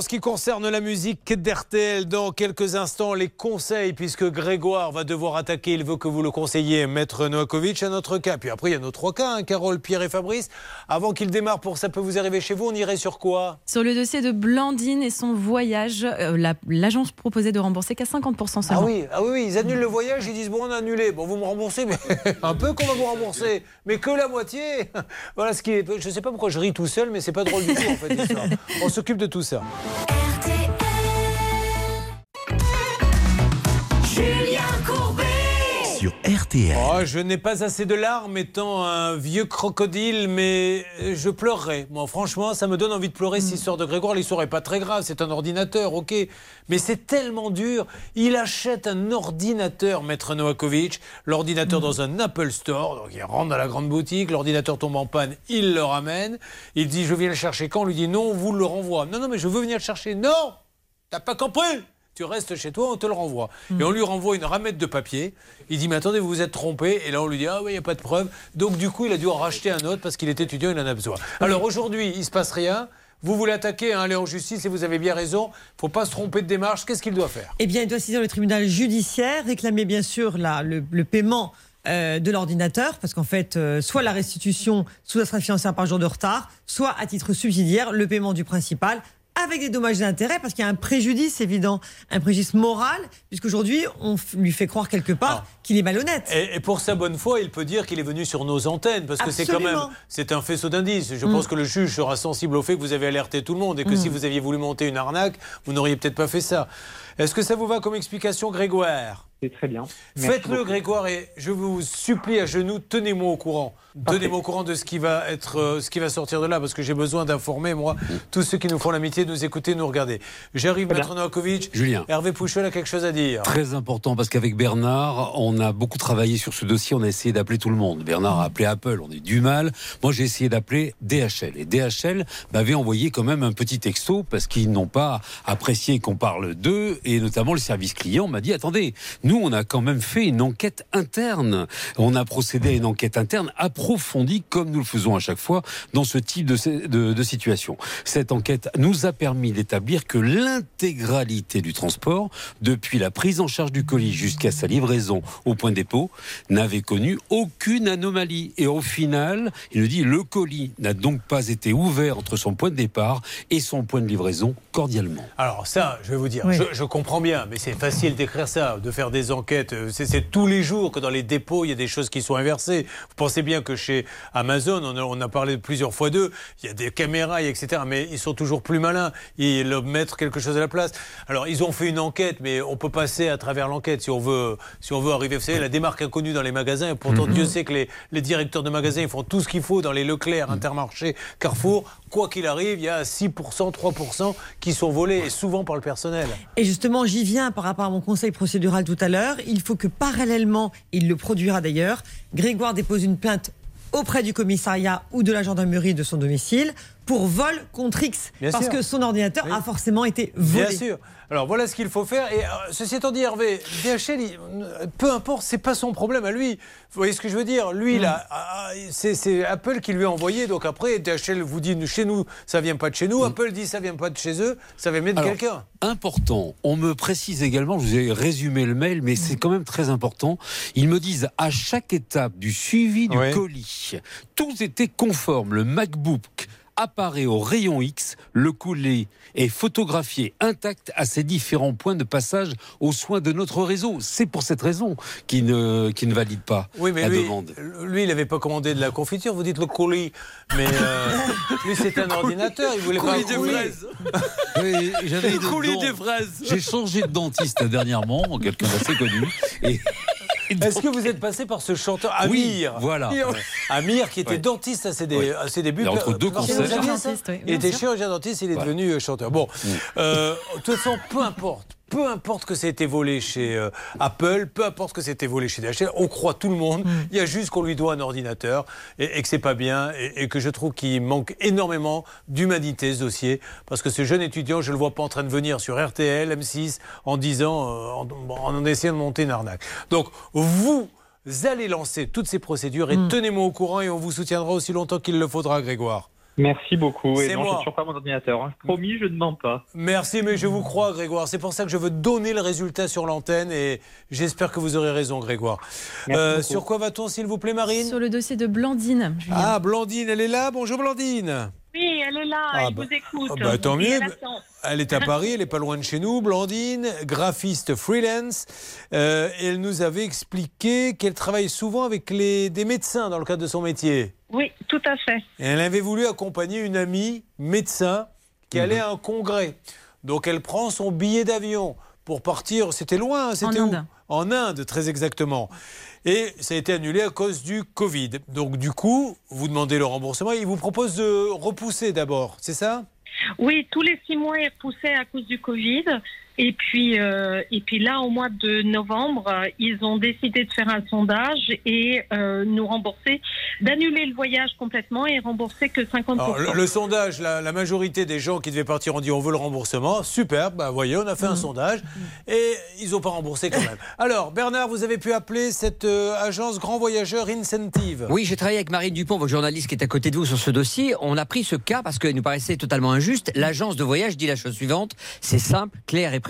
En ce qui concerne la musique d'RTL. Dans quelques instants, les conseils, puisque Grégoire va devoir attaquer. Il veut que vous le conseilliez, Maître Novakovic, à notre cas. Puis après, il y a nos trois cas, hein, Carole, Pierre et Fabrice. Avant qu'il démarre pour Ça peut vous arriver chez vous, on irait sur quoi? Sur le dossier de Blandine et son voyage, euh, la- l'agence proposait de rembourser qu'à 50% Ah seulement. oui, ah oui, ils annulent le voyage, ils disent bon, on a annulé. Bon, vous me remboursez, mais un peu qu'on va vous rembourser, mais que la moitié. Voilà ce qui est. Je sais pas pourquoi je ris tout seul, mais c'est pas drôle du tout en fait. On s'occupe de tout ça. Julien Sur RTL. Oh, je n'ai pas assez de larmes étant un vieux crocodile, mais je pleurerai. Moi, franchement, ça me donne envie de pleurer cette histoire de Grégoire. L'histoire n'est pas très grave, c'est un ordinateur, ok. Mais c'est tellement dur. Il achète un ordinateur, maître Novakovic, l'ordinateur dans un Apple Store. Donc il rentre dans la grande boutique, l'ordinateur tombe en panne, il le ramène. Il dit Je viens le chercher quand On lui dit Non, on vous le renvoie. Non, non, mais je veux venir le chercher. Non T'as pas compris? Tu restes chez toi, on te le renvoie. Et on lui renvoie une ramette de papier. Il dit, mais attendez, vous vous êtes trompé. Et là, on lui dit, ah oui, il n'y a pas de preuve. Donc, du coup, il a dû en racheter un autre parce qu'il est étudiant, il en a besoin. Alors, aujourd'hui, il se passe rien. Vous voulez attaquer, hein, aller en justice, et vous avez bien raison. Il ne faut pas se tromper de démarche. Qu'est-ce qu'il doit faire? Eh bien, il doit saisir le tribunal judiciaire, réclamer bien sûr la- le, le paiement euh, de l'ordinateur, parce qu'en fait, euh, soit la restitution sous astreinte financière par jour de retard, soit à titre subsidiaire, le paiement du principal avec des dommages et intérêts, parce qu'il y a un préjudice évident, un préjudice moral, puisqu'aujourd'hui, on lui fait croire quelque part qu'il est malhonnête. Et, et pour sa bonne foi, il peut dire qu'il est venu sur nos antennes, parce que c'est quand même c'est un faisceau d'indices. Je Mm. pense que le juge sera sensible au fait que vous avez alerté tout le monde et que Mm. si vous aviez voulu monter une arnaque, vous n'auriez peut-être pas fait ça. Est-ce que ça vous va comme explication, Grégoire? C'est très bien. Faites-le. Grégoire, et je vous supplie à genoux, tenez-moi au courant. Tenez-moi au courant de ce qui va être, euh, ce qui va sortir de là, parce que j'ai besoin d'informer, moi, tous ceux qui nous font l'amitié de nous écouter, de nous regarder. J'arrive, Maître Novakovic. Julien. Hervé Pouchol a quelque chose à dire. Très important parce qu'avec Bernard, on a beaucoup travaillé sur ce dossier. On a essayé d'appeler tout le monde. Bernard a appelé Apple, on a eu du mal. Moi, j'ai essayé d'appeler DHL. Et DHL m'avait envoyé quand même un petit texto parce qu'ils n'ont pas apprécié qu'on parle d'eux. Et notamment, le service client m'a dit attendez, nous, on a quand même fait une enquête interne. On a procédé à une enquête interne approfondie, comme nous le faisons à chaque fois dans ce type de, de, de situation. Cette enquête nous a permis d'établir que l'intégralité du transport, depuis la prise en charge du colis jusqu'à sa livraison au point de dépôt, n'avait connu aucune anomalie. Et au final, il nous dit le colis n'a donc pas été ouvert entre son point de départ et son point de livraison cordialement. Alors ça, je vais vous dire, Oui. je, je comprends bien, mais c'est facile d'écrire ça, de faire des enquêtes. Euh, C'est tous les jours que dans les dépôts, il y a des choses qui sont inversées. Vous pensez bien que chez Amazon, on a, on a parlé plusieurs fois d'eux, il y a des caméras, etc. Mais ils sont toujours plus malins. Ils mettent quelque chose à la place. Alors ils ont fait une enquête, mais on peut passer à travers l'enquête si on veut, si on veut arriver. Vous savez, la démarque inconnue dans les magasins. Et pourtant, Mhm. Dieu sait que les, les directeurs de magasins ils font tout ce qu'il faut dans les Leclerc, Intermarché, Carrefour. Quoi qu'il arrive, il y a 6%, 3% qui sont volés, souvent par le personnel. Et justement, j'y viens par rapport à mon conseil procédural tout à l'heure. Il faut que parallèlement, il le produira d'ailleurs, Grégoire dépose une plainte auprès du commissariat ou de la gendarmerie de son domicile pour vol contre X. Bien parce sûr. que son ordinateur Oui. a forcément été volé. Bien sûr. Alors voilà ce qu'il faut faire. Et euh, ceci étant dit, Hervé, DHL, il- euh, peu importe, c'est pas son problème à lui. Vous voyez ce que je veux dire? Lui, il a- ah, c'est c'est Apple qui lui a envoyé. Donc après, DHL vous dit chez nous, ça vient pas de chez nous. Apple dit ça vient pas de chez eux, ça vient de Alors, quelqu'un. Important, on me précise également, je vous ai résumé le mail, mais c'est quand même très important. Ils me disent à chaque étape du suivi du colis, tout était conforme. Le MacBook apparaît au rayon X, le colis est photographié intact à ses différents points de passage aux soins de notre réseau. C'est pour cette raison qu'il ne, ne valide pas Oui, mais la lui, demande. lui, il n'avait pas commandé de la confiture. Vous dites le colis, mais euh, lui, c'est un ordinateur. Il voulait pas un fraises. Oui, j'avais Le des fraises. J'ai changé de dentiste dernièrement, quelqu'un d'assez connu. Et Est-ce que vous êtes passé par ce chanteur Oui, Amir voilà. Amir, qui était Ouais. dentiste à ses, dé- Ouais. à ses débuts. Il est entre deux concerts. Il était chirurgien dentiste, il est Voilà. devenu euh, chanteur. Bon, euh, de toute façon, peu importe. Peu importe que ça ait été volé chez euh, Apple, peu importe que c'était volé chez DHL, on croit tout le monde. Il y a juste qu'on lui doit un ordinateur et, et que c'est pas bien et, et que je trouve qu'il manque énormément d'humanité ce dossier parce que ce jeune étudiant, je le vois pas en train de venir sur RTL, M6 en disant, euh, en, en essayant de monter une arnaque. Donc vous allez lancer toutes ces procédures et tenez-moi au courant et on vous soutiendra aussi longtemps qu'il le faudra, Grégoire. Merci beaucoup. Et C'est non, je moi. ne suis pas mon ordinateur. hein. Promis, je ne mens pas. Merci, mais je vous crois, Grégoire. C'est pour ça que je veux donner le résultat sur l'antenne et j'espère que vous aurez raison, Grégoire. Euh, sur quoi va-t-on, s'il vous plaît, Marine Sur le dossier de Blandine. Julien. Ah, Blandine, elle est là. Bonjour, Blandine. Oui, elle est là, Ah elle bah- vous écoute. Ah bah, tant mieux. elle est à Paris, elle est pas loin de chez nous, Blandine, graphiste freelance. Euh, elle nous avait expliqué qu'elle travaille souvent avec les, des médecins dans le cadre de son métier. Oui, tout à fait. Et elle avait voulu accompagner une amie médecin qui Mhm. allait à un congrès. Donc elle prend son billet d'avion pour partir. C'était loin, hein, c'était En où Inde. En Inde, très exactement. Et ça a été annulé à cause du Covid. Donc du coup, vous demandez le remboursement. Il vous propose de repousser d'abord, c'est ça? Oui, tous les six mois est repoussé à cause du Covid. Et puis, euh, et puis là, au mois de novembre, euh, ils ont décidé de faire un sondage et euh, nous rembourser, d'annuler le voyage complètement et rembourser que 50%. Alors, le, le sondage, la, la majorité des gens qui devaient partir ont dit on veut le remboursement. Super, bah voyez, on a fait un sondage et ils n'ont pas remboursé quand même. Alors, Bernard, vous avez pu appeler cette euh, agence Grand Voyageur Incentive. Oui, j'ai travaillé avec Marine Dupont, votre journaliste qui est à côté de vous sur ce dossier. On a pris ce cas parce qu'il nous paraissait totalement injuste. L'agence de voyage dit la chose suivante c'est simple, clair et précis.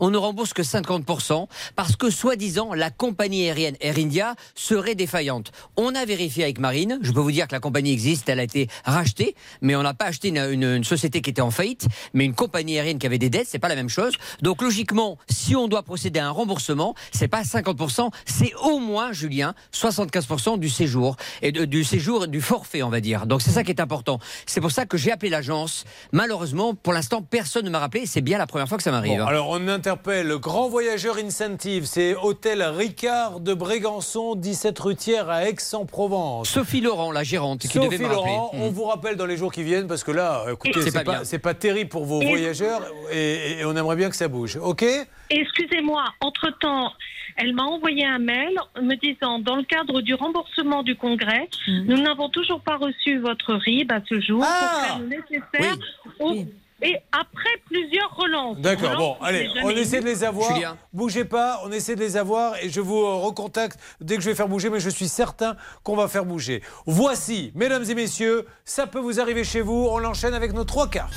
On ne rembourse que 50% parce que, soi-disant, la compagnie aérienne Air India serait défaillante. On a vérifié avec Marine. Je peux vous dire que la compagnie existe, elle a été rachetée, mais on n'a pas acheté une, société qui était en faillite, mais une compagnie aérienne qui avait des dettes, c'est pas la même chose. Donc, logiquement, si on doit procéder à un remboursement, c'est pas 50%, c'est au moins, Julien, 75% du séjour et du séjour du forfait, on va dire. Donc c'est ça qui est important. C'est pour ça que j'ai appelé l'agence. Malheureusement, pour l'instant, personne ne m'a rappelé. C'est bien la première fois que ça m'arrive. Alors on interpelle Grand Voyageur Incentive, c'est Hôtel Ricard de Brégançon, 17 rue Thiers à Aix-en-Provence. Sophie Laurent, la gérante, qui Sophie devait me rappeler. Laurent, on Mm. vous rappelle dans les jours qui viennent parce que là, écoutez, C'est pas pas, terrible pour vos Et- voyageurs et, et on aimerait bien que ça bouge. Ok? Excusez-moi, entre-temps, elle m'a envoyé un mail me disant, dans le cadre du remboursement du congrès, Hmm. nous n'avons toujours pas reçu votre RIB à ce jour Ah pour faire le nécessaire. au- Et après plusieurs relances. D'accord, bon, allez, on essaie de les avoir. Julien. Bougez pas, on essaie de les avoir et je vous euh, recontacte dès que je vais faire bouger, mais je suis certain qu'on va faire bouger. Voici, mesdames et messieurs, ça peut vous arriver chez vous. On l'enchaîne avec nos trois quarts.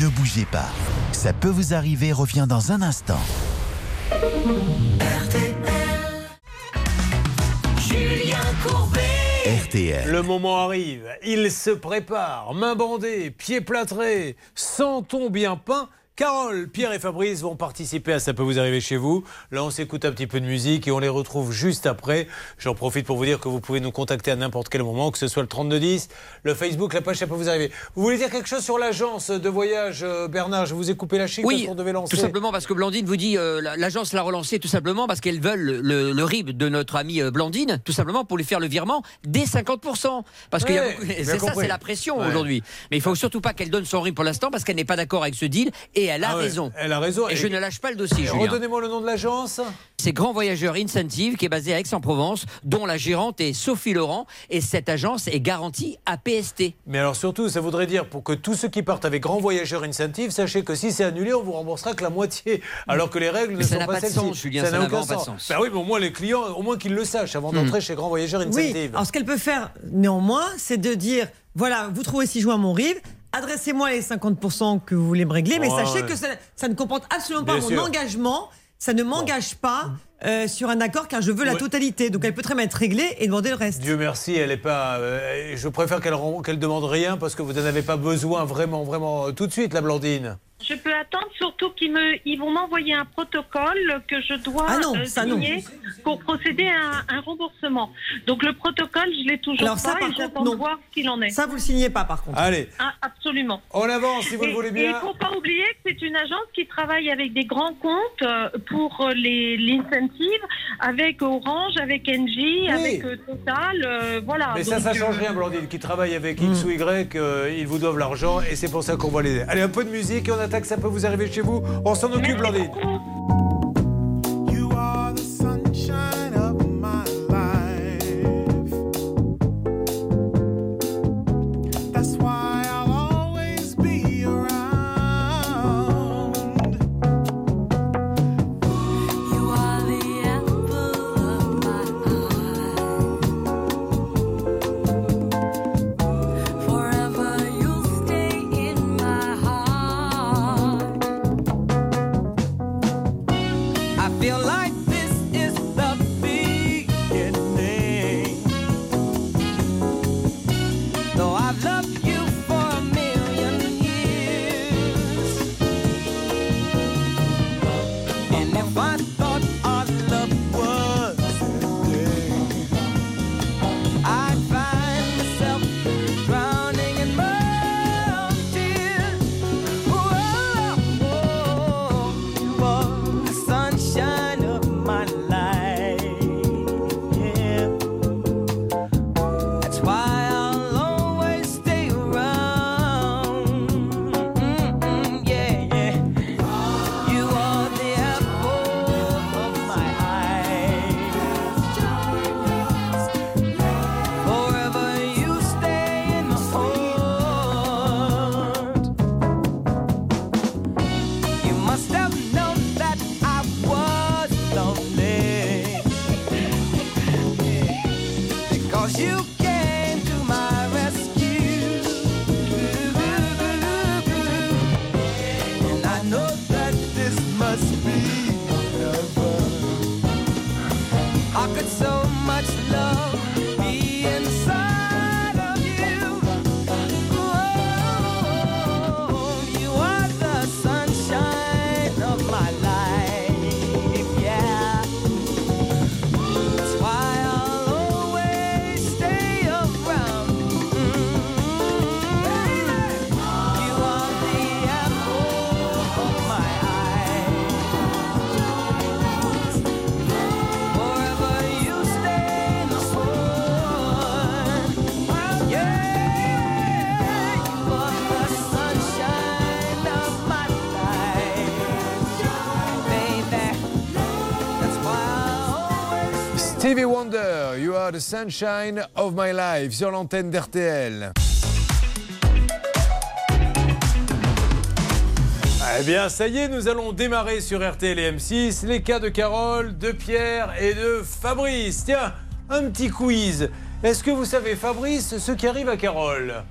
Ne bougez pas. Ça peut vous arriver, revient dans un instant. Julien Courbet. Le moment arrive, il se prépare, main bandée, pieds plâtrés, senton bien peint. Carole, Pierre et Fabrice vont participer à Ça peut vous arriver chez vous. Là, on s'écoute un petit peu de musique et on les retrouve juste après. J'en profite pour vous dire que vous pouvez nous contacter à n'importe quel moment, que ce soit le 3210, le Facebook, la page Ça peut vous arriver. Vous voulez dire quelque chose sur l'agence de voyage, euh, Bernard? Je vous ai coupé la chic Oui, parce qu'on devait lancer. tout simplement parce que Blandine vous dit, euh, la- l'agence l'a relancé tout simplement parce qu'elles veulent le, le- le RIB de notre amie euh, Blandine, tout simplement pour lui faire le virement dès 50%. Parce Ouais, bien c'est ça, c'est la pression Ouais. aujourd'hui. Mais il faut surtout pas qu'elle donne son RIB pour l'instant parce qu'elle n'est pas d'accord avec ce deal et elle a Ah ouais, raison. Elle a raison. Et je ne lâche pas le dossier, Julien. Redonnez-moi le nom de l'agence. C'est Grand Voyageur Incentive qui est basé à Aix-en-Provence, dont la gérante est Sophie Laurent et cette agence est garantie à PST. Mais alors surtout, ça voudrait dire pour que tous ceux qui partent avec Grand Voyageur Incentive, sachez que si c'est annulé, on vous remboursera que la moitié. Alors que les règles Mais ne ça sont n'a pas pas de celles-ci. sens, Julien, ça n'a n'a aucun vraiment pas de sens. sens. Bah oui, mais au moins les clients, au moins qu'ils le sachent avant d'entrer chez Grand Voyageur Oui, Incentive. alors ce qu'elle peut faire néanmoins, c'est de dire voilà, vous trouvez si joint mon RIB, adressez-moi les 50% que vous voulez me régler, mais Oh, sachez ouais. que ça, ça ne comporte absolument pas Bien mon sûr. engagement. Ça ne m'engage pas euh, sur un accord car je veux la totalité. Donc elle peut très bien être réglée et demander le reste. Dieu merci, elle est pas. euh, je préfère qu'elle qu'elle demande rien parce que vous n'en avez pas besoin vraiment, vraiment euh, tout de suite, la Blandine. Je peux attendre surtout qu'ils me, ils vont m'envoyer un protocole que je dois Ah non, euh, ça non. signer pour procéder à un, un remboursement. Donc le protocole, je l'ai toujours Alors ça, pas par et j'attends de voir ce qu'il en est. Ça, vous le signez pas par contre. Allez, Ah, absolument. on avance si vous Et- le voulez Et bien. il ne faut pas oublier que c'est une agence qui travaille avec des grands comptes pour euh, les avec Orange, avec Engie, avec euh, Total, euh, voilà. Mais ça, Donc, ça euh, change rien, Blandine, qui travaille avec X ou Y, euh, ils vous doivent l'argent et c'est pour ça qu'on va l'aider. Allez, un peu de musique et on attaque, ça peut vous arriver chez vous. On s'en occupe, Blandine. Wonder, You are the sunshine of my life sur l'antenne d'RTL. Eh bien, ça y est, nous allons démarrer sur RTL et M6 les cas de Carole, de Pierre et de Fabrice. Tiens, un petit quiz. Est-ce que vous savez, Fabrice, ce qui arrive à Carole?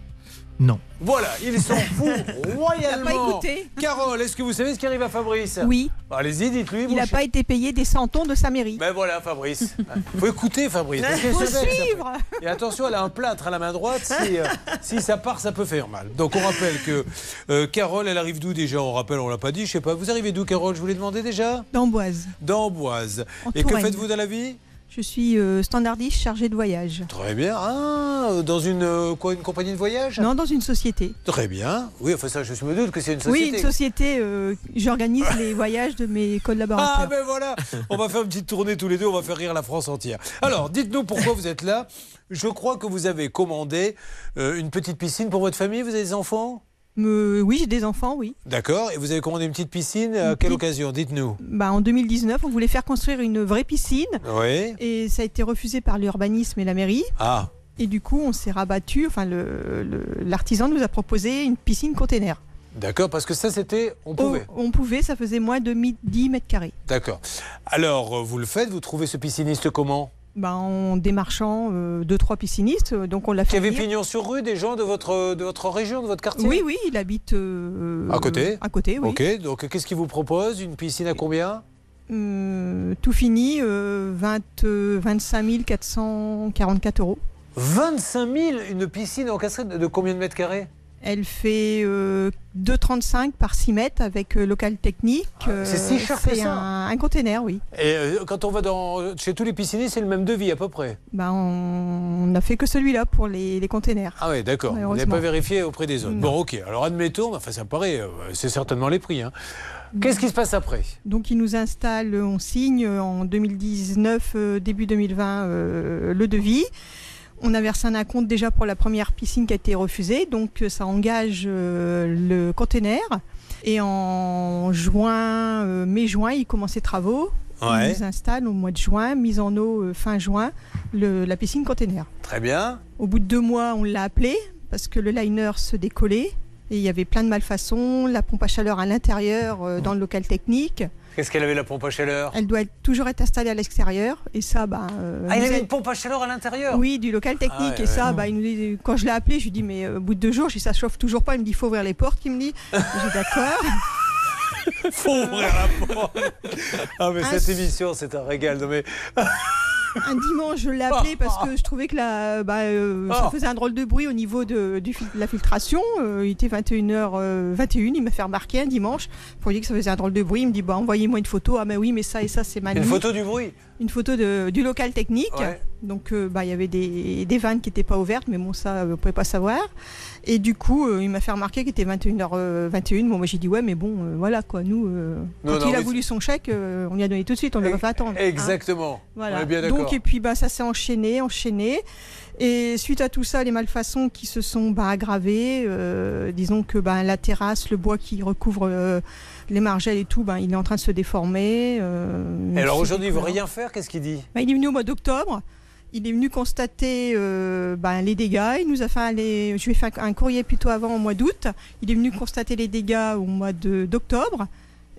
Non. Voilà, il s'en fout royalement. Il a pas écouté. Carole, est-ce que vous savez ce qui arrive à Fabrice? Oui. Allez-y, dites-lui. Il n'a pas été payé des centons de sa mairie. Ben voilà, Fabrice. faut écouter, Fabrice. qu'elle Faut suivre. Et attention, elle a un plâtre à la main droite. Si, euh, si ça part, ça peut faire mal. Donc on rappelle que euh, Carole, elle arrive d'où déjà? On rappelle, on l'a pas dit, je sais pas. Vous arrivez d'où, Carole? Je vous l'ai demandé déjà? D'Amboise. D'Amboise. Et que faites-vous dans la vie? Je suis euh, standardiste chargée de voyage. Très bien. Ah, dans une, euh, quoi, une compagnie de voyage? Non, dans une société. Très bien. Oui, enfin ça, je me doute que c'est une Oui, société. une société. euh, J'organise les voyages de mes collaborateurs. Ah ben voilà, on va faire une petite tournée tous les deux, on va faire rire la France entière. Alors, dites-nous pourquoi vous êtes là. Je crois que vous avez commandé euh, une petite piscine pour votre famille, vous avez des enfants? Oui, j'ai des enfants, oui. D'accord, et vous avez commandé une petite piscine, à quelle occasion Dites-nous. Bah, en 2019, on voulait faire construire une vraie piscine. Oui. Et ça a été refusé par l'urbanisme et la mairie. Ah, Et du coup, on s'est rabattu. Enfin, le- le- l'artisan nous a proposé une piscine container. d'accord, parce que ça c'était, on pouvait. On pouvait, ça faisait moins de mi- 10 mètres carrés. D'accord. Alors, euh, vous le faites, vous trouvez ce pisciniste comment? Bah, en démarchant euh, deux, trois piscinistes. euh, Donc, on l'a Qui fait. avait venir. pignon sur rue, des gens de votre, de votre région, de votre quartier Oui, oui, il habite. euh, À côté À côté, oui. Ok, donc qu'est-ce qu'il vous propose? Une piscine à combien? Euh, tout fini, euh, 20, euh, 25 444 euros. 25 000, une piscine encastrée de de combien de mètres carrés? Elle fait 2,35 par 6 mètres avec euh, local technique. Ah, c'est si cher que c'est ça un, un container, oui. Et euh, quand on va dans, chez tous les piscinistes, c'est le même devis à peu près. Bah, on n'a fait que celui-là pour les, les containers. Ah oui, d'accord. N'avez Malheureusement. pas vérifié auprès des autres. Non. Bon, ok. Alors admettons, enfin ça paraît, euh, c'est certainement les prix. hein. Qu'est-ce qui se passe après? Donc il nous installe, on signe en 2019, euh, début 2020, euh, le devis. On a versé un acompte déjà pour la première piscine qui a été refusée, donc euh, ça engage euh, le conteneur. Et en juin, euh, mai-juin, il commence ses travaux. Ouais. Il nous installe au mois de juin, mise en eau fin juin, le- la piscine conteneur. Très bien. Au bout de deux mois, on l'a appelé parce que le liner se décollait et il y avait plein de malfaçons, la pompe à chaleur à l'intérieur euh, dans le local technique. Qu'est-ce qu'elle avait la pompe à chaleur? Elle doit être- toujours être installée à l'extérieur et ça, bah. euh, Ah, il avait une pompe à chaleur à l'intérieur? Oui, du local technique Ah ouais, et ça, bah, il nous dit- quand je l'ai appelé, je lui dis mais euh, au bout de deux jours, je dis ça chauffe toujours pas. Il me dit il faut ouvrir les portes. Il me dit j'ai d'accord. Faut ouvrir la porte. Ah, mais cette émission, c'est un régal. Non, mais... Un dimanche, je l'ai appelé parce que je trouvais que la, bah, euh, Ah. ça faisait un drôle de bruit au niveau de, du fil- de la filtration. Euh, il était 21h21, il m'a fait remarquer un dimanche pour lui dire que ça faisait un drôle de bruit. Il me dit bah, envoyez-moi une photo. Ah, mais oui, mais ça et ça, c'est Une photo du bruit Une photo de- du local technique. Ouais. Donc, euh, bah, il y avait des, des vannes qui n'étaient pas ouvertes, mais bon, ça, euh, on ne pouvait pas savoir. Et du coup, euh, il m'a fait remarquer qu'il était 21h21. Bon, moi, j'ai dit, ouais, mais bon, euh, voilà, quoi. Nous, euh, Non, quand non, il a mais voulu son chèque, euh, on lui a donné tout de suite, on ne l'a pas fait attendre. hein. Exactement. Voilà. On est bien d'accord. Donc, et puis, bah, ça s'est enchaîné, enchaîné. Et suite à tout ça, les malfaçons qui se sont bah, aggravées, euh, disons que bah, la terrasse, le bois qui recouvre euh, les margelles et tout, bah, il est en train de se déformer. euh, Et alors aujourd'hui, il veut décollant. rien faire Qu'est-ce qu'il dit Bah, il est venu au mois d'octobre. Il est venu constater euh, bah, les dégâts. Il nous a fait aller, je lui ai fait un, courrier plutôt avant au mois d'août. Il est venu constater les dégâts au mois d'octobre.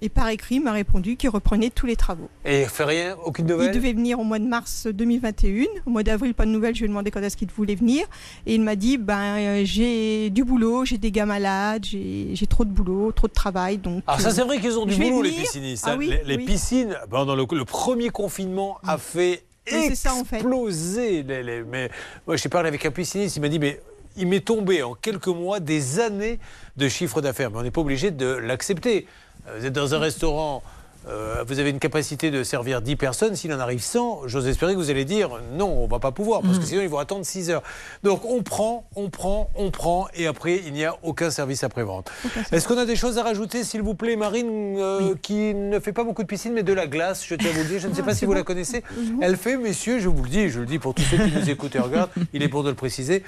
Et par écrit, il m'a répondu qu'il reprenait tous les travaux. Et il fait rien Aucune Il nouvelle devait venir au mois de mars 2021. Au mois d'avril, pas de nouvelles. Je lui ai demandé quand est-ce qu'il voulait venir. Et il m'a dit ben, euh, j'ai du boulot, j'ai des gars malades, j'ai trop de boulot, trop de travail. Donc, Alors ça euh, c'est vrai qu'ils ont du boulot les piscinistes. Ah hein. oui, les les oui. piscines, pendant le, le premier confinement, a fait ça, en les- les- mais moi, j'ai parlé avec un pisciniste, il m'a dit, mais il m'est tombé en quelques mois des années de chiffre d'affaires. Mais on n'est pas obligé de l'accepter. Euh, Vous êtes dans un restaurant, euh, vous avez une capacité de servir 10 personnes. S'il en arrive 100, j'ose espérer que vous allez dire non, on va pas pouvoir, parce que sinon ils vont attendre 6 heures. Donc on prend, on prend, on prend, et après il n'y a aucun service après-vente. Est-ce qu'on a des choses à rajouter, s'il vous plaît, Marine, euh, qui ne fait pas beaucoup de piscine, mais de la glace, je tiens à vous le dire. Je ne sais Ah, pas si c'est vous la connaissez. Mhm. Elle fait, messieurs, je vous le dis, je le dis pour tous ceux qui nous écoutent et regardent, il est bon de le préciser.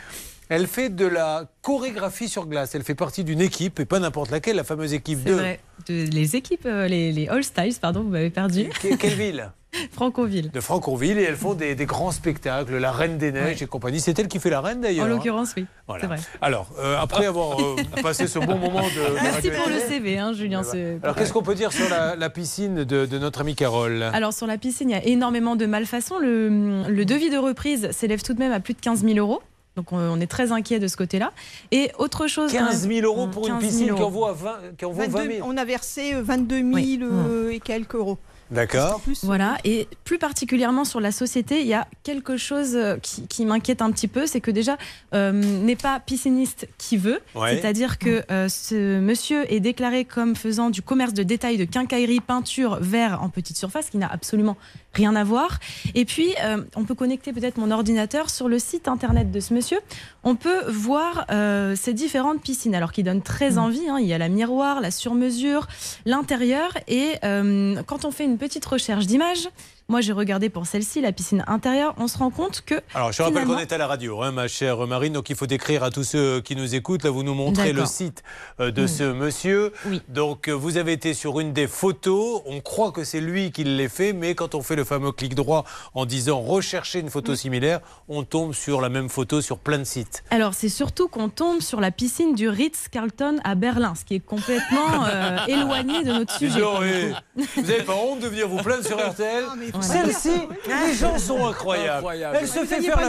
Elle fait de la chorégraphie sur glace. Elle fait partie d'une équipe, et pas n'importe laquelle, la fameuse équipe de. vrai. De- les équipes, euh, les, les All Styles, pardon, vous m'avez perdu. Que- Quelle ville? Franconville. De Franconville, et elles font des, des grands spectacles, la Reine des Neiges et compagnie. C'est elle qui fait la Reine d'ailleurs. En hein. l'occurrence, oui. Voilà. C'est vrai. Alors, euh, après avoir euh, passé ce bon moment de. Merci pour le CV, hein, Julien. c'est- Alors, qu'est-ce qu'on peut dire sur la, la piscine de, de notre amie Carole? Alors sur la piscine, il y a énormément de malfaçons. Le, le devis de reprise s'élève tout de même à plus de 15 000 euros. Donc on, on est très inquiet de ce côté-là. Et autre chose... 15 000 euros pour une 15 000 piscine qui en vaut, à 20, qui en vaut 20 22 000 on a versé euh, 22 000 Oui. euh, et quelques euros. D'accord. Voilà, et plus particulièrement sur la société, il y a quelque chose euh, qui, qui m'inquiète un petit peu, c'est que déjà, euh, n'est pas pisciniste qui veut, Ouais. c'est-à-dire que euh, ce monsieur est déclaré comme faisant du commerce de détail de quincaillerie, peinture, verre en petite surface, qui n'a absolument rien à voir. Et puis, euh, on peut connecter peut-être mon ordinateur sur le site internet de ce monsieur. On peut voir euh, ces différentes piscines, alors qui donnent très envie. hein. Il y a la miroir, la sur-mesure, l'intérieur. Et euh, quand on fait une petite recherche d'images, moi j'ai regardé pour celle-ci, la piscine intérieure, on se rend compte que. Alors, je rappelle qu'on est à la radio, hein, ma chère Marine, donc il faut décrire à tous ceux qui nous écoutent. Là, vous nous montrez le site euh, de ce monsieur. Oui. Donc, euh, vous avez été sur une des photos. On croit que c'est lui qui l'a fait, mais quand on fait le fameux clic droit en disant rechercher une photo similaire, on tombe sur la même photo sur plein de sites. Alors, c'est surtout qu'on tombe sur la piscine du Ritz-Carlton à Berlin, ce qui est complètement euh, éloigné de notre sujet. vous n'avez pas honte de venir vous plaindre sur RTL Celle-ci, les gens sont incroyables. Incroyable. Elle se fait faire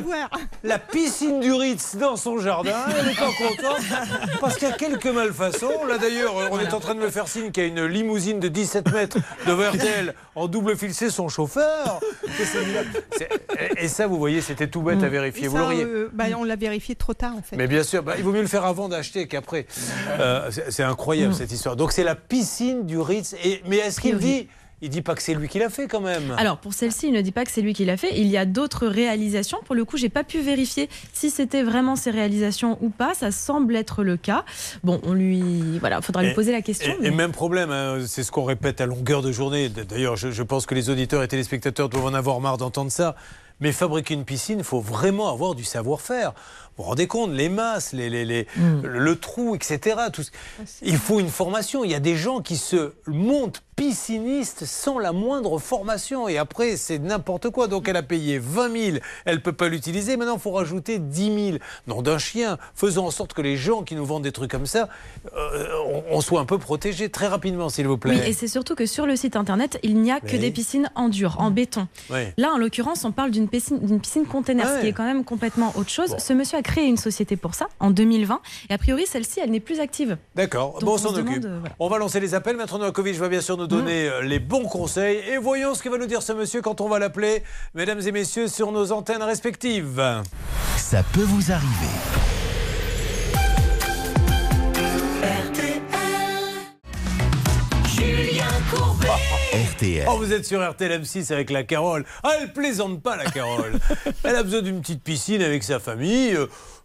la, piscine du Ritz dans son jardin. Elle n'est pas contente parce qu'il y a quelques malfaçons. Là d'ailleurs, on est en train de me faire signe qu'il y a une limousine de 17 mètres devant RTL en double fil, c'est son chauffeur. Et et ça, vous voyez, c'était tout bête à vérifier. Et Vous l'auriez. euh, bah, on l'a vérifié trop tard en fait. Mais bien sûr, bah, il vaut mieux le faire avant d'acheter qu'après. Euh, c'est incroyable cette histoire. Donc c'est la piscine du Ritz. Et, mais est-ce qu'il dit Il dit pas que c'est lui qui l'a fait quand même. Alors pour celle-ci, il ne dit pas que c'est lui qui l'a fait. Il y a d'autres réalisations. Pour le coup, j'ai pas pu vérifier si c'était vraiment ses réalisations ou pas. Ça semble être le cas. Bon, on lui, voilà, faudra lui poser la question. Et, mais- et même problème, hein, c'est ce qu'on répète à longueur de journée. D'ailleurs, je, je pense que les auditeurs et téléspectateurs doivent en avoir marre d'entendre ça. Mais fabriquer une piscine, il faut vraiment avoir du savoir-faire. Vous vous rendez compte, les masses, les, les- les- Mm. le trou, etc. Tout, ce- il faut une formation. Il y a des gens qui se montent piscinistes sans la moindre formation. Et après, c'est n'importe quoi. Donc, elle a payé 20 000. Elle ne peut pas l'utiliser. Maintenant, il faut rajouter 10 000. Non, d'un chien. Faisons en sorte que les gens qui nous vendent des trucs comme ça, euh, on, on soit un peu protégés très rapidement, s'il vous plaît. Oui, et c'est surtout que sur le site internet, il n'y a que Oui. des piscines en dur, en béton. Oui. Là, en l'occurrence, on parle d'une piscine, d'une piscine container, ce qui est quand même complètement autre chose. Bon. Ce monsieur a créé une société pour ça en 2020, et a priori, celle-ci, elle n'est plus active. D'accord, bon, on s'en demande, occupe. voilà. On va lancer les appels. Maître Novakovic va bien sûr nous donner euh, les bons conseils. Et voyons ce que va nous dire ce monsieur quand on va l'appeler, mesdames et messieurs, sur nos antennes respectives. Ça peut vous arriver. RTL. Oh, vous êtes sur RTL M6 avec la Carole. Ah, elle plaisante pas, la Carole. elle a besoin d'une petite piscine avec sa famille.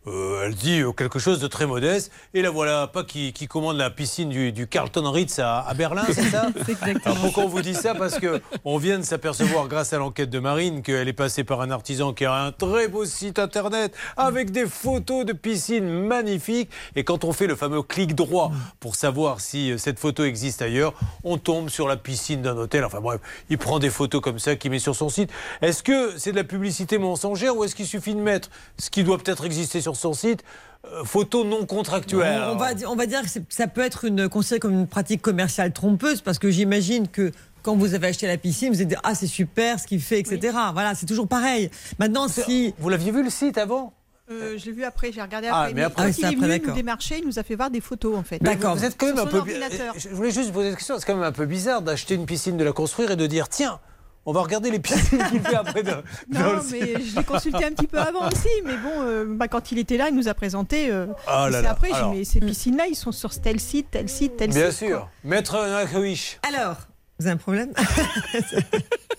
Euh, elle dit euh, quelque chose de très modeste. Et la voilà, pas qui, qui commande la piscine du, du Carlton Ritz à, à Berlin, c'est ça Alors, pourquoi on vous dit ça? Parce que on vient de s'apercevoir, grâce à l'enquête de Marine, qu'elle est passée par un artisan qui a un très beau site internet avec des photos de piscines magnifiques. Et quand on fait le fameux clic droit pour savoir si euh, cette photo existe ailleurs, on tombe sur la piscine d'un hôtel. Enfin bref, il prend des photos comme ça qu'il met sur son site. Est-ce que c'est de la publicité mensongère ou est-ce qu'il suffit de mettre ce qui doit peut-être exister sur son site euh, photo non contractuelle On, on va, on va dire que ça peut être une, considéré comme une pratique commerciale trompeuse parce que j'imagine que quand vous avez acheté la piscine, vous êtes dit ah c'est super ce qu'il fait, etc. Voilà, c'est toujours pareil. Maintenant, si Vous l'aviez vu le site avant? Euh, je l'ai vu après, j'ai regardé Ah, après. mais après- quand Ah, il est venu nous démarcher, il nous a fait voir des photos en fait. D'accord. Vous êtes quand même Sur un peu. ordinateur. Je voulais juste vous poser une question. C'est quand même un peu bizarre d'acheter une piscine, de la construire et de dire tiens, On va regarder les piscines qu'il fait après. Dans, Non, le- mais je l'ai consulté un petit peu avant aussi. Mais bon, euh, bah, quand il était là, il nous a présenté. euh, Ah et là là, après, j'ai dit, mais ces piscines-là, ils sont sur tel site, tel site, tel Bien site. sûr. quoi. Maître Nakovic. Alors, vous avez un problème?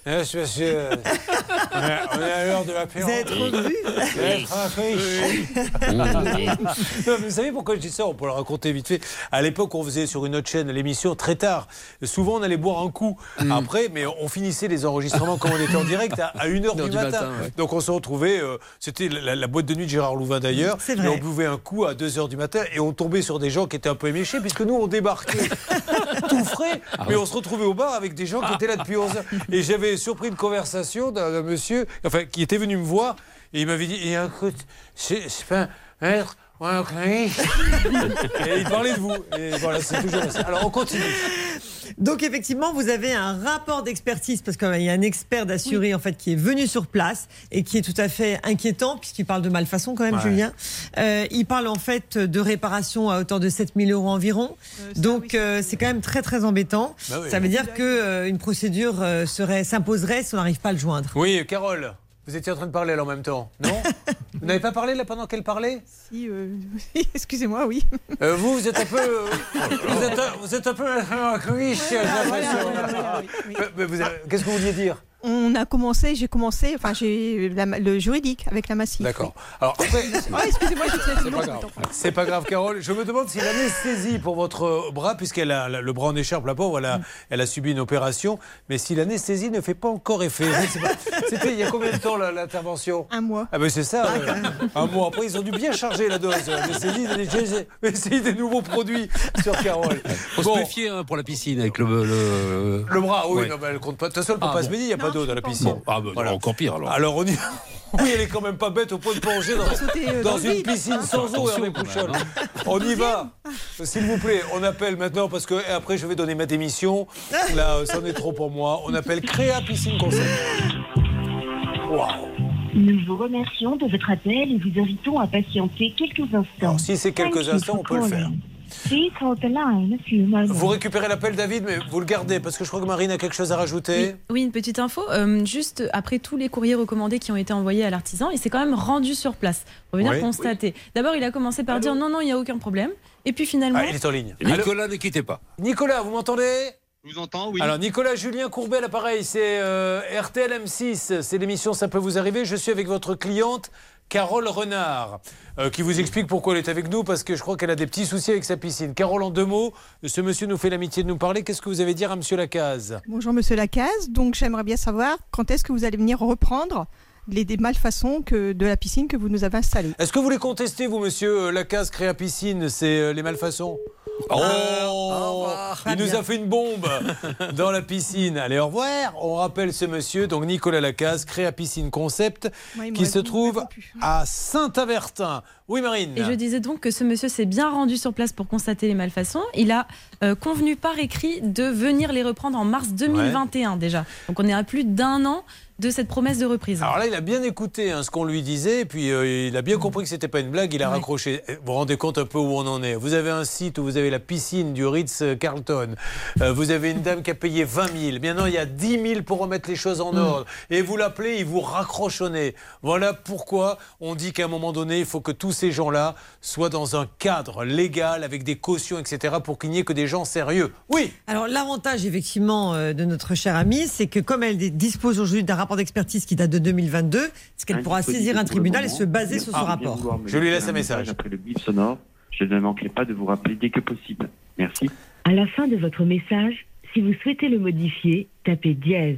Monsieur, monsieur, on est à l'heure de la Vous avez trop. Non, mais vous savez pourquoi je dis ça? On peut le raconter vite fait. À l'époque, on faisait sur une autre chaîne l'émission très tard. Souvent, on allait boire un coup après, mais on finissait les enregistrements comme on était en direct à, 1h du, Heure du matin. matin, ouais. Donc on se retrouvait, euh, c'était la, la boîte de nuit de Gérard Louvain d'ailleurs, et on buvait un coup à 2h du matin et on tombait sur des gens qui étaient un peu éméchés puisque nous on débarquait frais, mais on se retrouvait au bar avec des gens qui étaient là depuis 11 heures. Et j'avais surpris une conversation d'un monsieur enfin, qui était venu me voir et il m'avait dit et écoute, c'est pas maître. Ouais, ok. et il parlait de vous. Et voilà, c'est toujours ça. Alors on continue. Donc effectivement, vous avez un rapport d'expertise parce qu'il y a un expert d'assuré en fait qui est venu sur place et qui est tout à fait inquiétant puisqu'il parle de malfaçon quand même, Ouais. Julien. Euh, il parle en fait de réparation à hauteur de 7000 euros environ. Donc euh, c'est quand même très très embêtant. Bah oui. Ça veut dire que euh, une procédure euh, serait s'imposerait si on n'arrive pas à le joindre. Oui, Carole, vous étiez en train de parler là en même temps, non Vous n'avez pas parlé là pendant qu'elle parlait Si, euh, excusez-moi, oui. Euh, vous, vous êtes un peu. euh, vous, êtes un, vous êtes un peu. Oui, j'ai l'impression. Qu'est-ce que vous vouliez dire On a commencé, j'ai commencé, enfin, j'ai le juridique avec la massif. D'accord. Alors après. Excusez-moi, je suis très C'est pas grave. C'est pas grave, Carole. Je me demande si l'anesthésie pour votre bras, puisqu'elle a le bras en écharpe, la pauvre, elle a, elle a subi une opération, mais si l'anesthésie ne fait pas encore effet. C'était il y a combien de temps l'intervention? Un mois. Ah ben c'est ça. ouais. Un mois après, ils ont dû bien charger la dose. L'anesthésie, j'ai essayé des nouveaux produits sur Carole. Faut Bon. se méfier hein, pour la piscine avec le. Le, Le bras, oui, Ouais. non, mais elle compte pas. De toute façon, elle peut Ah pas bon. se baigner, il n'y a pas d'eau dans la piscine. Bon, ah, bah, encore pire alors. Alors on y Oui, elle est quand même pas bête au point de plonger dans, euh, dans dans le une vide. piscine sans eau, Hervé Pouchol. même, On y va. S'il vous plaît, on appelle maintenant parce que après je vais donner ma démission. Là, euh, c'en est trop pour moi. On appelle Créa Piscine. Waouh. Nous vous remercions de votre appel et vous invitons à patienter quelques instants. Alors, si c'est quelques instants, for on peut le faire. Vous récupérez l'appel, David, mais vous le gardez parce que je crois que Marine a quelque chose à rajouter. Oui, une petite info. euh, juste après tous les courriers recommandés qui ont été envoyés à l'artisan, il s'est quand même rendu sur place. On va venir Oui. constater. D'abord, il a commencé par dire non, non, il n'y a aucun problème. Et puis finalement. Ah, il est en ligne. Nicolas, ne quittez pas. Nicolas, vous m'entendez? Je vous entends, oui. Alors Nicolas Julien Courbet, l'appareil, c'est euh, RTL M6, c'est l'émission Ça peut vous arriver. Je suis avec votre cliente Carole Renard, euh, qui vous explique pourquoi elle est avec nous, parce que je crois qu'elle a des petits soucis avec sa piscine. Carole, en deux mots, ce monsieur nous fait l'amitié de nous parler. Qu'est-ce que vous avez à dire à Monsieur Lacaze? Bonjour Monsieur Lacaze, donc j'aimerais bien savoir quand est-ce que vous allez venir reprendre les des malfaçons que, de la piscine que vous nous avez installée. Est-ce que vous les contestez, vous, monsieur euh, Lacaze, créa piscine C'est euh, les malfaçons? Oh, Il nous a fait une bombe dans la piscine. Allez, au revoir. On rappelle ce monsieur, donc Nicolas Lacaze, créa piscine concept, Ouais, qui se trouve à Saint-Avertin. Oui, Marine. Et je disais donc que ce monsieur s'est bien rendu sur place pour constater les malfaçons. Il a euh, convenu par écrit de venir les reprendre en mars 2021 déjà. Donc on est à plus d'un an de cette promesse de reprise. Alors là, il a bien écouté hein, ce qu'on lui disait, et puis euh, il a bien compris que c'était pas une blague, il a raccroché. Vous vous rendez compte un peu où on en est Vous avez un site où vous avez la piscine du Ritz-Carlton, Euh, vous avez une dame qui a payé 20 000, maintenant il y a 10 000 pour remettre les choses en ordre, et vous l'appelez, il vous raccroche au nez. Voilà pourquoi on dit qu'à un moment donné, il faut que tous ces gens-là soient dans un cadre légal, avec des cautions, etc., pour qu'il n'y ait que des gens sérieux. Oui Alors l'avantage effectivement euh, de notre chère amie, c'est que comme elle dispose aujourd'hui d'un rapport d'expertise qui date de 2022, c'est qu'elle pourra saisir un tribunal et se baser sur ce rapport. Je lui laisse un message. Après le bip sonore, je ne manquerai pas de vous rappeler dès que possible. Merci. À la fin de votre message, si vous souhaitez le modifier, tapez dièse.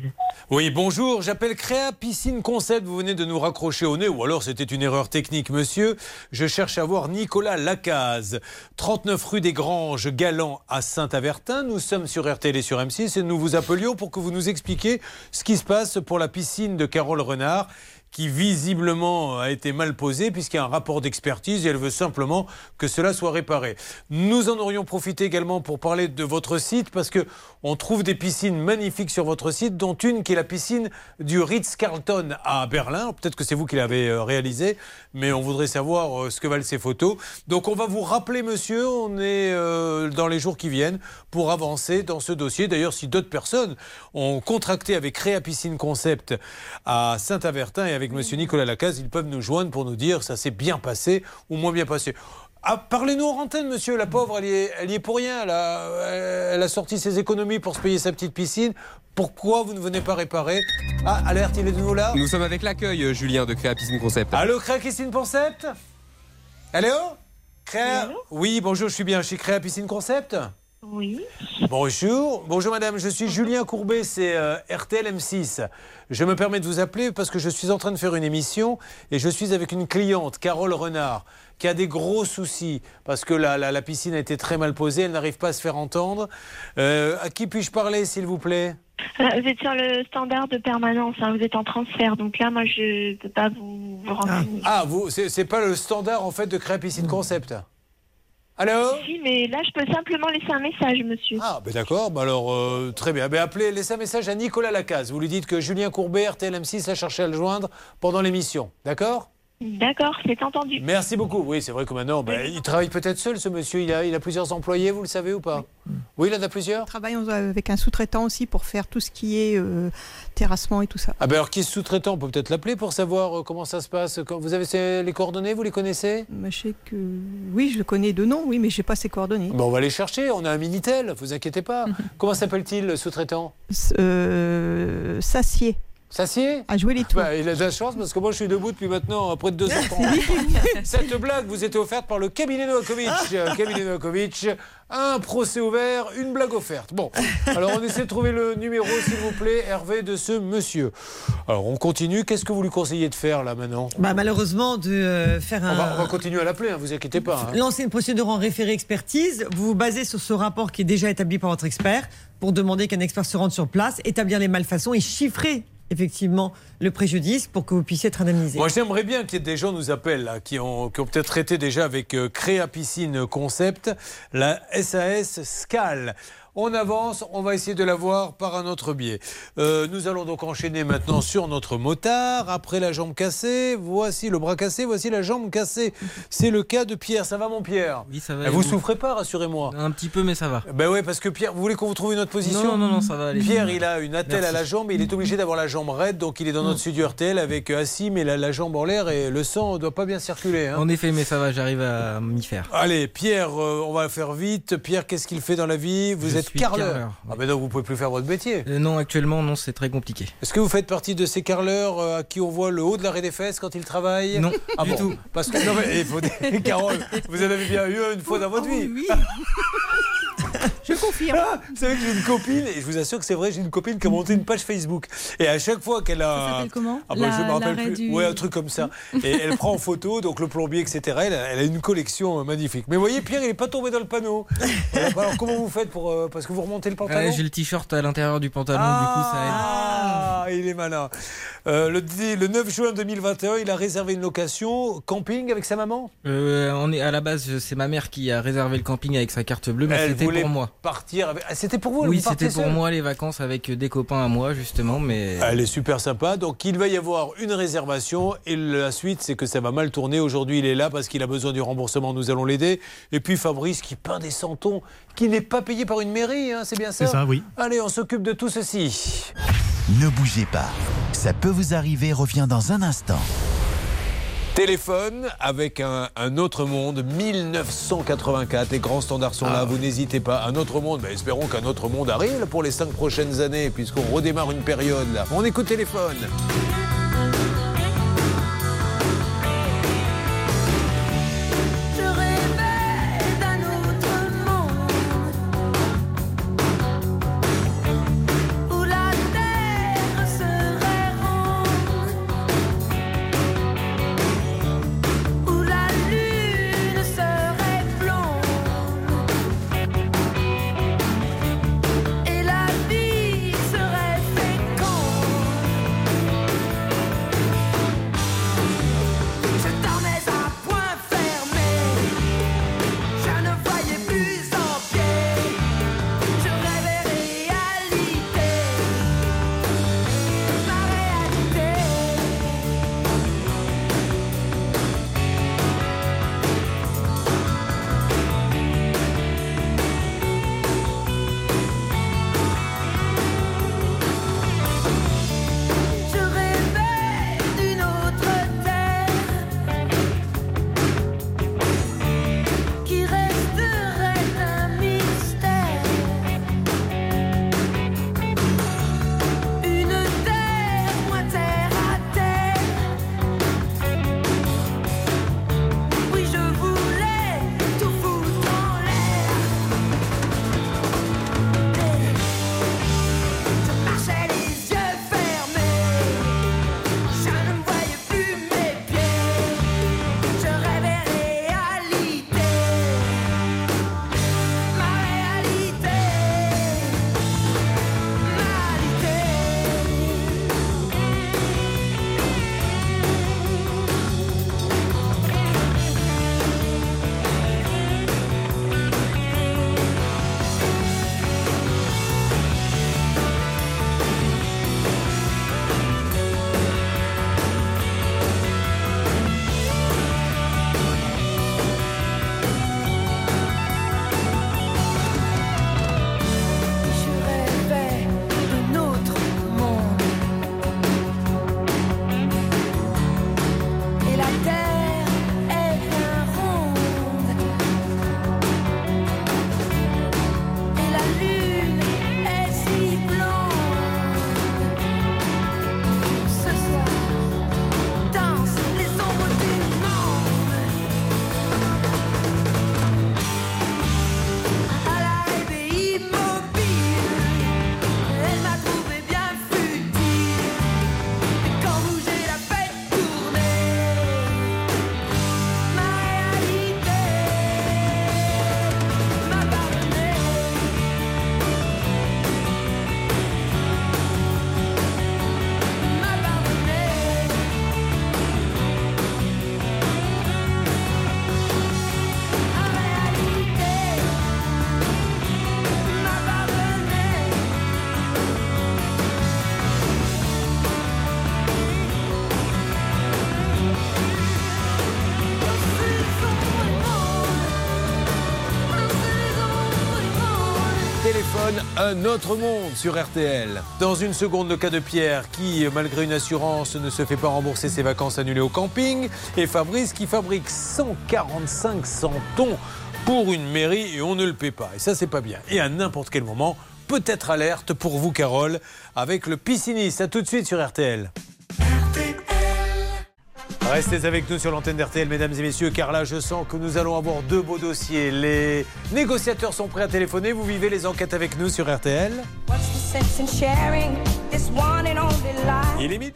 Oui, bonjour, j'appelle Créa Piscine Concept, vous venez de nous raccrocher au nez, ou alors c'était une erreur technique, monsieur. Je cherche à voir Nicolas Lacaze, 39 rue des Granges, Galant à Saint-Avertin. Nous sommes sur RTL et sur M6 et nous vous appelions pour que vous nous expliquiez ce qui se passe pour la piscine de Carole Renard qui visiblement a été mal posée puisqu'il y a un rapport d'expertise et elle veut simplement que cela soit réparé. Nous en aurions profité également pour parler de votre site parce que on trouve des piscines magnifiques sur votre site, dont une qui est la piscine du Ritz-Carlton à Berlin. Peut-être que c'est vous qui l'avez euh, réalisée, mais on voudrait savoir euh, ce que valent ces photos. Donc on va vous rappeler, monsieur, on est euh, dans les jours qui viennent pour avancer dans ce dossier. D'ailleurs, si d'autres personnes ont contracté avec Créa Piscine Concept à Saint-Avertin et avec monsieur Nicolas Lacaze, ils peuvent nous joindre pour nous dire ça s'est bien passé ou moins bien passé. Ah, Parlez-nous en antenne, monsieur. La pauvre, elle y est, elle y est pour rien. Elle a, elle a sorti ses économies pour se payer sa petite piscine. Pourquoi vous ne venez pas réparer? Ah, alerte, il est de nouveau là Nous sommes avec l'accueil, euh, Julien, de Créa Piscine Concept. Allô, Créa Piscine Concept? Allô? Créa? Oui, bonjour, je suis bien chez Créa Piscine Concept? Oui. Bonjour, bonjour madame, je suis Julien Courbet, c'est euh, RTL M6. Je me permets de vous appeler parce que je suis en train de faire une émission et je suis avec une cliente, Carole Renard, qui a des gros soucis parce que la, la- la piscine a été très mal posée, elle n'arrive pas à se faire entendre. Euh, à qui puis-je parler, s'il vous plaît? Euh, vous êtes sur le standard de permanence, hein, vous êtes en transfert, donc là, moi, je ne peux pas vous, vous renseigner. Ah, vous, c'est c'est pas le standard en fait de Créa Piscine Concept? Allô Si, mais là, je peux simplement laisser un message, monsieur. Ah, ben d'accord, bah alors euh, très bien. Ben appelez, laissez un message à Nicolas Lacaze. Vous lui dites que Julien Courbet, RTL M6, a cherché à le joindre pendant l'émission. D'accord? D'accord, c'est entendu. Merci beaucoup. Oui, c'est vrai que maintenant, ben, il travaille peut-être seul, ce monsieur. Il a, il a plusieurs employés, vous le savez ou pas? Oui, il en a plusieurs? Travaillons avec un sous-traitant aussi pour faire tout ce qui est euh, terrassement et tout ça. Ah ben alors qui est sous-traitant? On peut peut-être l'appeler pour savoir euh, comment ça se passe. Vous avez ses- les coordonnées, vous les connaissez? Je sais que oui, je le connais de nom, oui, mais je n'ai pas ses coordonnées. Ben, On va les chercher, on a un Minitel, vous inquiétez pas. comment s'appelle-t-il le sous-traitant? Euh, Sassier. Sassier À jouer les tours. Bah, il a de la chance parce que moi je suis debout depuis maintenant près de deux heures. Cette blague vous était offerte par le cabinet Novakovic. Euh, cabinet Novakovic, un procès ouvert, une blague offerte. Bon, alors on essaie de trouver le numéro, s'il vous plaît, Hervé, de ce monsieur. Alors on continue. Qu'est-ce que vous lui conseillez de faire là maintenant? Bah, malheureusement, de euh, faire un. on, va, on va continuer à l'appeler, hein, vous inquiétez pas. hein. Lancer une procédure en référé expertise, vous vous basez sur ce rapport qui est déjà établi par votre expert pour demander qu'un expert se rende sur place, établir les malfaçons et chiffrer effectivement le préjudice pour que vous puissiez être indemnisé. Moi, j'aimerais bien qu'il y ait des gens nous appellent, qui ont, qui ont peut-être traité déjà avec euh, Créa Piscine Concept, la SAS Scal. On avance, on va essayer de la voir par un autre biais. Euh, nous allons donc enchaîner maintenant sur notre motard. Après la jambe cassée, voici le bras cassé, voici la jambe cassée. C'est le cas de Pierre. Ça va, mon Pierre Oui, ça va. Et Vous vous souffrez pas, rassurez-moi. Un petit peu, mais ça va. Ben oui, parce que Pierre, vous voulez qu'on vous trouve une autre position Non, non, non, ça va aller. Pierre, il a une attelle Merci. à la jambe et il est obligé d'avoir la jambe raide, donc il est dans notre studio RTL avec euh, assis, mais la, la jambe en l'air et le sang ne doit pas bien circuler. hein. En effet, mais ça va, j'arrive à m'y faire. Allez, Pierre, euh, on va faire vite. Pierre, qu'est-ce qu'il fait dans la vie? Vous Je êtes carleur. Ah ben donc vous pouvez plus faire votre métier. Euh, non, actuellement, non, c'est très compliqué. Est-ce que vous faites partie de ces carleurs euh, à qui on voit le haut de l'arrêt des fesses quand ils travaillent? Non, ah du bon tout. Parce que non mais il faut dire, Carole, vous en avez bien eu une fois dans votre vie. Oui. Je confirme. Ah, vous savez que j'ai une copine, et je vous assure que c'est vrai, j'ai une copine qui a monté une page Facebook. Et à chaque fois qu'elle a. Ça s'appelle comment? Ah bah, La- Je me rappelle plus. du- Ouais, un truc comme ça. Et elle prend en photo, donc le plombier, etc. Elle a, elle a une collection euh, magnifique. Mais vous voyez, Pierre, il n'est pas tombé dans le panneau. Voilà. Alors comment vous faites pour. Euh, parce que vous remontez le pantalon Ouais, J'ai le t-shirt à l'intérieur du pantalon, du coup, ça aide. Ah, il est malin. Euh, le, dix- le 9 juin 2021, il a réservé une location camping avec sa maman? Euh, on est à la base, c'est ma mère qui a réservé le camping avec sa carte bleue, mais Elle c'était pour moi. partir. avec- Ah, C'était pour vous. Oui, c'était pour moi les vacances avec des copains à moi justement, mais Elle est super sympa. Donc, il va y avoir une réservation. Et la suite, c'est que ça va mal tourner. Aujourd'hui, il est là parce qu'il a besoin du remboursement. Nous allons l'aider. Et puis, Fabrice qui peint des santons, qui n'est pas payé par une mairie. hein, c'est bien ça C'est ça, oui. Allez, on s'occupe de tout ceci. Ne bougez pas. Ça peut vous arriver revient dans un instant. Téléphone avec un, un autre monde, 1984. Les grands standards sont là, vous n'hésitez pas. Un autre monde, ben, espérons qu'un autre monde arrive pour les cinq prochaines années, puisqu'on redémarre une période là. On écoute téléphone. Un autre monde sur RTL. Dans une seconde, le cas de Pierre qui, malgré une assurance, ne se fait pas rembourser ses vacances annulées au camping. Et Fabrice qui fabrique 145 centons pour une mairie et on ne le paie pas. Et ça, c'est pas bien. Et à n'importe quel moment, peut-être alerte pour vous, Carole, avec le pisciniste. À tout de suite sur RTL. Restez avec nous sur l'antenne d'RTL, mesdames et messieurs, car là, je sens que nous allons avoir deux beaux dossiers. Les négociateurs sont prêts à téléphoner. Vous vivez les enquêtes avec nous sur RTL. What's the sense in sharing this one and only life? Il est midi.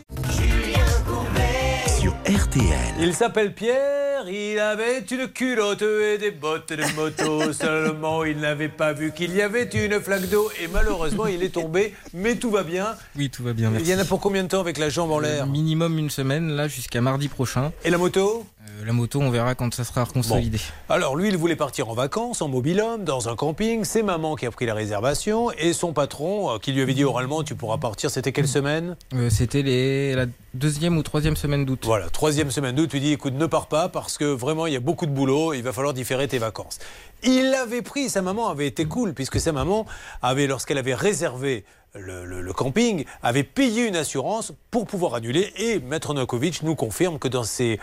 RTL. Il s'appelle Pierre, il avait une culotte et des bottes de moto. Seulement, il n'avait pas vu qu'il y avait une flaque d'eau et malheureusement, il est tombé. Mais tout va bien. Oui, tout va bien. Il y en a pour combien de temps avec la jambe en l'air? Euh, Minimum une semaine, là, jusqu'à mardi prochain. Et la moto? La moto, on verra quand ça sera reconsolidé. Alors lui, il voulait partir en vacances, en mobilhome, dans un camping. C'est maman qui a pris la réservation et son patron euh, qui lui avait dit oralement tu pourras partir. C'était quelle semaine? Euh, C'était les... la deuxième ou troisième semaine d'août. Voilà, troisième semaine d'août, tu dis écoute, ne pars pas parce que vraiment il y a beaucoup de boulot, il va falloir différer tes vacances. Il l'avait pris, sa maman avait été cool puisque sa maman avait, lorsqu'elle avait réservé le, le- le camping, avait payé une assurance pour pouvoir annuler et Maître Novakovic nous confirme que dans ces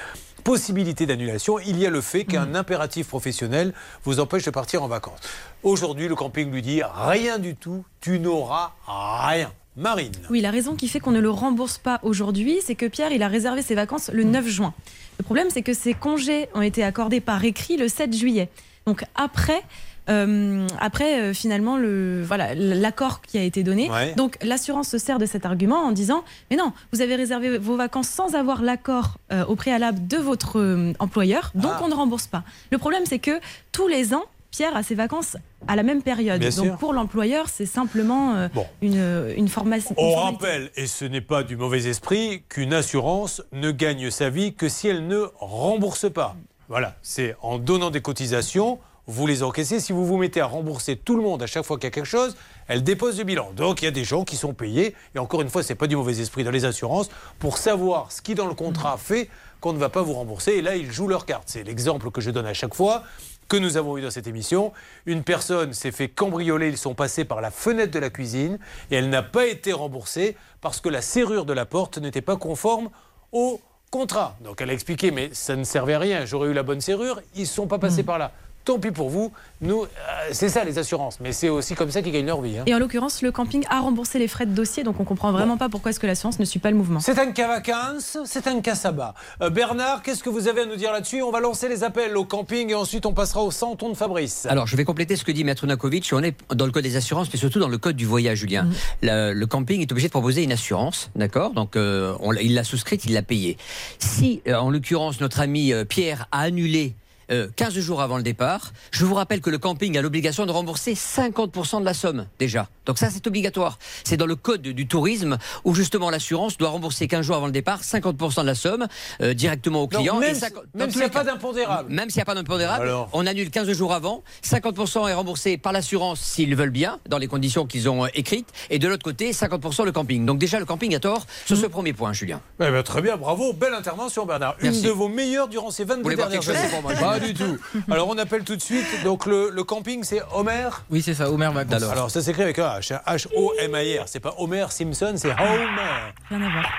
possibilités d'annulation, il y a le fait qu'un impératif professionnel vous empêche de partir en vacances. Aujourd'hui, le camping lui dit rien du tout, tu n'auras rien. Marine. Oui, la raison qui fait qu'on ne le rembourse pas aujourd'hui, c'est que Pierre, il a réservé ses vacances le 9 juin. Le problème, c'est que ses congés ont été accordés par écrit le 7 juillet. Donc après, euh, après euh, finalement, le, voilà, l'accord qui a été donné. Ouais. Donc l'assurance se sert de cet argument en disant, mais non, vous avez réservé vos vacances sans avoir l'accord euh, au préalable de votre employeur, donc Ah. on ne rembourse pas. Le problème, c'est que tous les ans, Pierre a ses vacances à la même période. Bien donc sûr. pour l'employeur, c'est simplement euh, une, une formation. On rappelle, et ce n'est pas du mauvais esprit, qu'une assurance ne gagne sa vie que si elle ne rembourse pas. Voilà, c'est en donnant des cotisations, vous les encaissez. Si vous vous mettez à rembourser tout le monde à chaque fois qu'il y a quelque chose, elle dépose du bilan. Donc il y a des gens qui sont payés, et encore une fois, ce n'est pas du mauvais esprit dans les assurances, pour savoir ce qui dans le contrat fait qu'on ne va pas vous rembourser. Et là, ils jouent leur carte. C'est l'exemple que je donne à chaque fois que nous avons eu dans cette émission. Une personne s'est fait cambrioler, ils sont passés par la fenêtre de la cuisine et elle n'a pas été remboursée parce que la serrure de la porte n'était pas conforme au contrat. Donc elle a expliqué, mais ça ne servait à rien, j'aurais eu la bonne serrure, ils ne sont pas passés par là. Tant pis pour vous, nous, euh, c'est ça les assurances, mais c'est aussi comme ça qu'ils gagnent leur vie. hein. Et en l'occurrence, le camping a remboursé les frais de dossier, donc on comprend vraiment pas pourquoi est-ce que l'assurance ne suit pas le mouvement. C'est un cas vacances, c'est un cas sabbat. Euh, Bernard, qu'est-ce que vous avez à nous dire là-dessus? On va lancer les appels au camping et ensuite on passera au centon de Fabrice. Alors, je vais compléter ce que dit Maître Nakovic. On est dans le code des assurances, mais surtout dans le code du voyage, Julien. Mhm. Le, le camping est obligé de proposer une assurance, d'accord? Donc, euh, on il l'a souscrite, il l'a payée. Si, en l'occurrence, notre ami Pierre a annulé euh, 15 jours avant le départ, je vous rappelle que le camping a l'obligation de rembourser 50% de la somme, déjà. Donc ça, c'est obligatoire. C'est dans le code du tourisme où, justement, l'assurance doit rembourser 15 jours avant le départ 50% de la somme euh, directement au Donc, client. même s'il n'y a pas d'impondérable. Même s'il n'y a pas d'impondérable, on annule 15 jours avant. 50% est remboursé par l'assurance s'ils veulent bien, dans les conditions qu'ils ont euh, écrites. Et de l'autre côté, 50% le camping. Donc déjà, le camping a tort sur ce premier point, Julien. Eh ben, très bien, bravo, belle intervention Bernard. Merci. Une de vos meilleures durant ces 22 voulez voir dernières années. Pas du tout. Alors on appelle tout de suite, donc le, le camping c'est Homer Oui, c'est ça, Homer Vacances. Alors, ça s'écrit avec un H, hein. H-O-M-I-R. C'est pas Homer Simpson, c'est Homer. Rien à voir.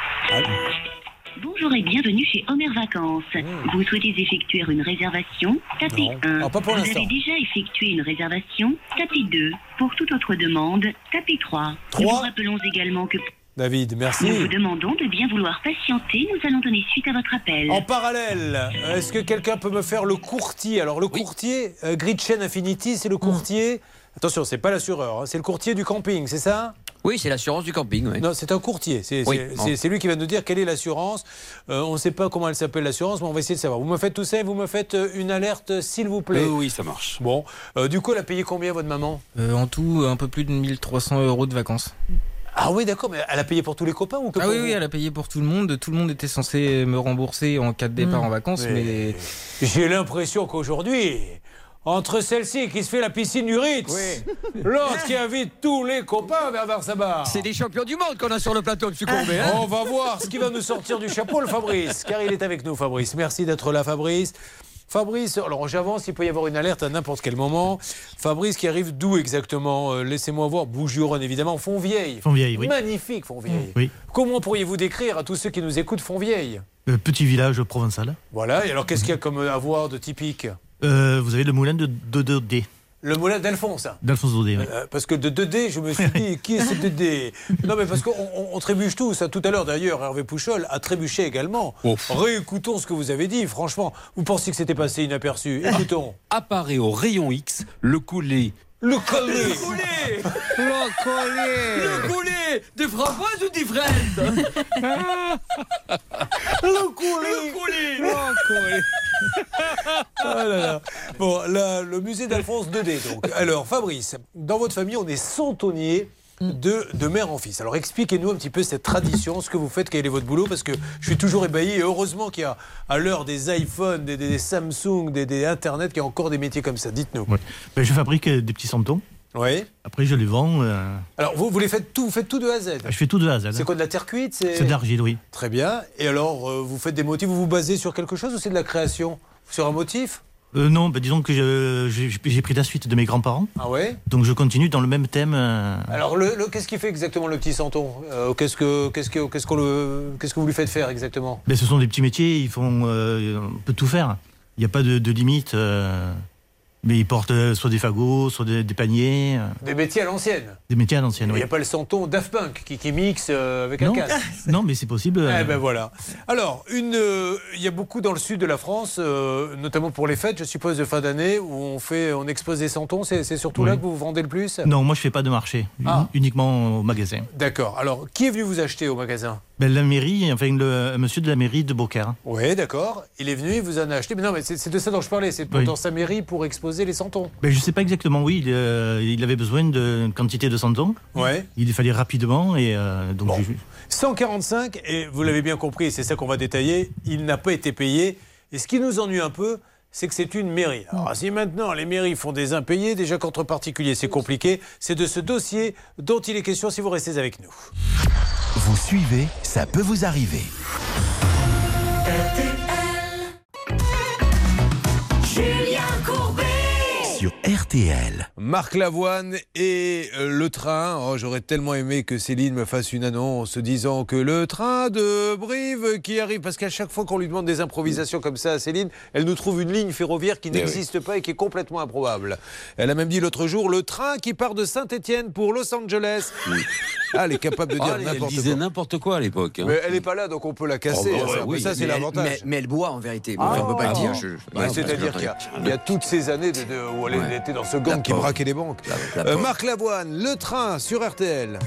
Bonjour et bienvenue chez Homer Vacances. Vous souhaitez effectuer une réservation? Tapez Hmm. Non. 1. Ah, pas pour Vous avez déjà effectué une réservation? Tapez 2. Pour toute autre demande, tapez 3. Nous vous rappelons également que David, merci. nous vous demandons de bien vouloir patienter. Nous allons donner suite à votre appel. En parallèle, est-ce que quelqu'un peut me faire le courtier? Alors le courtier, euh, Gritchen Affinity, c'est le courtier. Attention, c'est pas l'assureur, hein, c'est le courtier du camping, c'est ça? Oui, c'est l'assurance du camping. oui. Non, c'est un courtier. C'est Oui, lui qui va nous dire quelle est l'assurance. Euh, on ne sait pas comment elle s'appelle l'assurance, mais on va essayer de savoir. Vous me faites tout ça et vous me faites euh, une alerte, s'il vous plaît. Euh, oui, ça marche. Bon, Euh, du coup, elle a payé combien votre maman? Euh, en tout, un peu plus de 1300 euros de vacances. Ah oui, d'accord, mais elle a payé pour tous les copains ou que Ah oui, oui, elle a payé pour tout le monde. Tout le monde était censé me rembourser en cas de départ Hmm. en vacances, mais... J'ai l'impression qu'aujourd'hui, entre celle-ci qui se fait la piscine du Ritz, l'autre qui invite tous les copains Bernard Sabat. C'est des champions du monde qu'on a sur le plateau, M. Courbet. hein On va voir ce qui va nous sortir du chapeau, le Fabrice, car il est avec nous, Fabrice. Merci d'être là, Fabrice. Fabrice, alors j'avance, il peut y avoir une alerte à n'importe quel moment. Fabrice qui arrive d'où exactement Euh, Laissez-moi voir. Bouches-du-Rhône, évidemment. Fontvieille. Fontvieille, oui. Magnifique, Fontvieille. Oui. Comment pourriez-vous décrire à tous ceux qui nous écoutent Fontvieille Euh, petit village provençal. Voilà, et alors qu'est-ce qu'il y a comme à voir de typique? Euh, vous avez le moulin de Dodé, Le moulin d'Alphonse. d'Alphonse Dodé. oui. Euh, parce que de 2D, je me suis dit, qui est ce 2D Non, mais parce qu'on on- on trébuche tous. Tout à l'heure, d'ailleurs, Hervé Pouchol a trébuché également. Réécoutons ce que vous avez dit. Franchement, vous pensiez que c'était passé inaperçu? Écoutons. Apparaît au rayon X le coulé. Le collet Le coulet Le coulet Le coulet De framboise ou d'ivraie Le coulet Le coulet Ah là là. Bon, là, le musée d'Alphonse 2D, donc. Alors, Fabrice, dans votre famille, on est centonnier de, de mère en fils. Alors, expliquez-nous un petit peu cette tradition, ce que vous faites, quel est votre boulot, parce que je suis toujours ébahi. Et heureusement qu'il y a, à l'heure des iPhones, des, des Samsung, des, des Internet, qu'il y a encore des métiers comme ça. Dites-nous. Ben, je fabrique euh, des petits santons. Oui. Après, je les vends. euh, Alors, vous, vous les faites tout, vous faites tout de A à Z. je fais tout de A à Z. C'est quoi de la terre cuite C'est de l'argile, oui. Très bien. Et alors, euh, vous faites des motifs, vous vous basez sur quelque chose ou c'est de la création? Sur un motif? Euh, non, ben, disons que je- j'ai j'ai pris la suite de mes grands-parents. Ah ouais? Donc je continue dans le même thème. euh, Alors, le, le- qu'est-ce qu'il fait exactement le petit santon? Euh, qu'est-ce, que, qu'est-ce, que, qu'est-ce, qu'on le, qu'est-ce que vous lui faites faire exactement? Ben, ce sont des petits métiers, ils font, euh, on peut tout faire. Il n'y a pas de, de limite. euh, mais ils portent euh, soit des fagots, soit des, des paniers, euh, Des métiers à l'ancienne. des métiers à l'ancienne. Il n'y Oui. a pas le santon Daft Punk qui, qui mixe euh, avec un casque. non, mais c'est possible. Eh ben voilà. Alors, une, euh, il y a beaucoup dans le sud de la France, euh, notamment pour les fêtes, je suppose, de fin d'année, où on fait, on expose des santons. C'est, surtout Oui. là que vous vendez le plus? Non, moi je fais pas de marché, Ah. uniquement au magasin. D'accord. Alors, qui est venu vous acheter au magasin? Ben, la mairie, enfin le un monsieur de la mairie de Beaucaire. Oui, d'accord. Il est venu, il vous en a acheté. Mais non, mais c'est, de ça dont je parlais. C'est Oui. dans sa mairie pour exposer les santons. Ben, je sais pas exactement, oui, il, euh, il avait besoin d'une quantité de santons. Ouais. Il fallait rapidement et euh, donc j'ai- 145, et vous l'avez bien compris, c'est ça qu'on va détailler, il n'a pas été payé. Et ce qui nous ennuie un peu, c'est que c'est une mairie. Alors si maintenant les mairies font des impayés, déjà qu'entre particuliers c'est compliqué, c'est de ce dossier dont il est question si vous restez avec nous. Vous suivez, ça peut vous arriver. Sur RTL. Marc Lavoine et euh, le train. Oh, J'aurais tellement aimé que Céline me fasse une annonce disant que le train de Brive qui arrive, parce qu'à chaque fois qu'on lui demande des improvisations comme ça à Céline, elle nous trouve une ligne ferroviaire qui Eh oui. n'existe pas et qui est complètement improbable. Elle a même dit l'autre jour le train qui part de Saint-Étienne pour Los Angeles. Ah, elle est capable de dire Ah, elle n'importe disait quoi. n'importe quoi à l'époque. hein. Mais elle n'est pas là, donc on peut la casser. Oh, bah, oui. Mais ça, c'est mais, elle, l'avantage. mais- mais elle boit en vérité. Ah, on peut pas le dire. ah. Ouais, non, C'est-à-dire parce qu'il y, a- y toutes ces années de, de- où elle Ouais. était dans ce gang La qui pauvre. braquait les banques. La- la Euh. Marc Lavoine, le train sur RTL.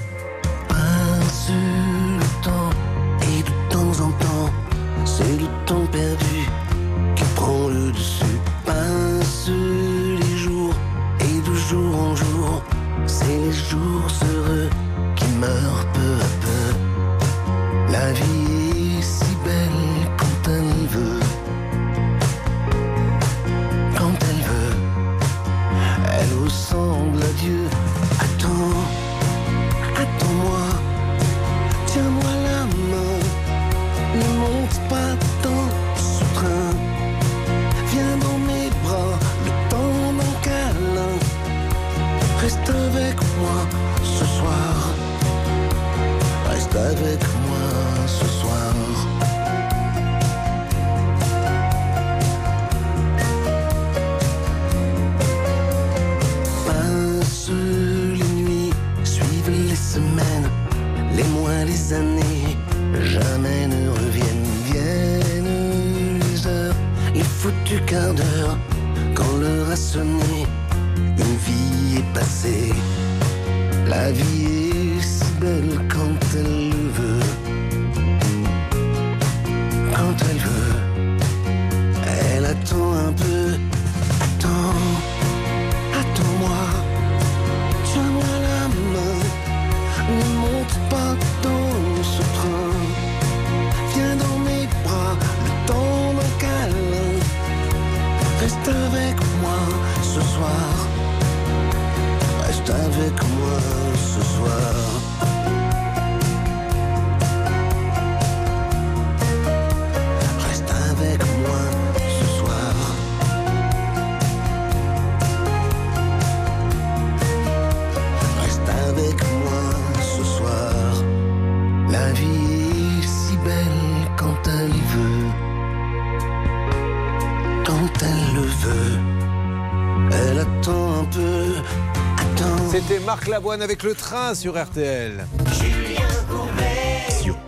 Passe le temps et de temps en temps, c'est le temps perdu qui prend le dessus. Passe les jours et de jour en jour, c'est les jours heureux qui meurent peu à peu. La vie avec moi ce soir. Passent les nuits, suivent les semaines, les mois, les années, jamais ne reviennent. Viennent les heures, faut du quart d'heure, quand l'heure a sonné, une vie est passée. La vie est si belle quand un peu. Attends, attends-moi. Tiens-moi la main, ne monte pas dans ce train. Viens dans mes bras, le temps d'un câlin. Reste avec moi ce soir. Reste avec moi si belle quand elle veut. Quand elle le veut, elle attend un peu. C'était Marc Lavoine avec le train sur RTL.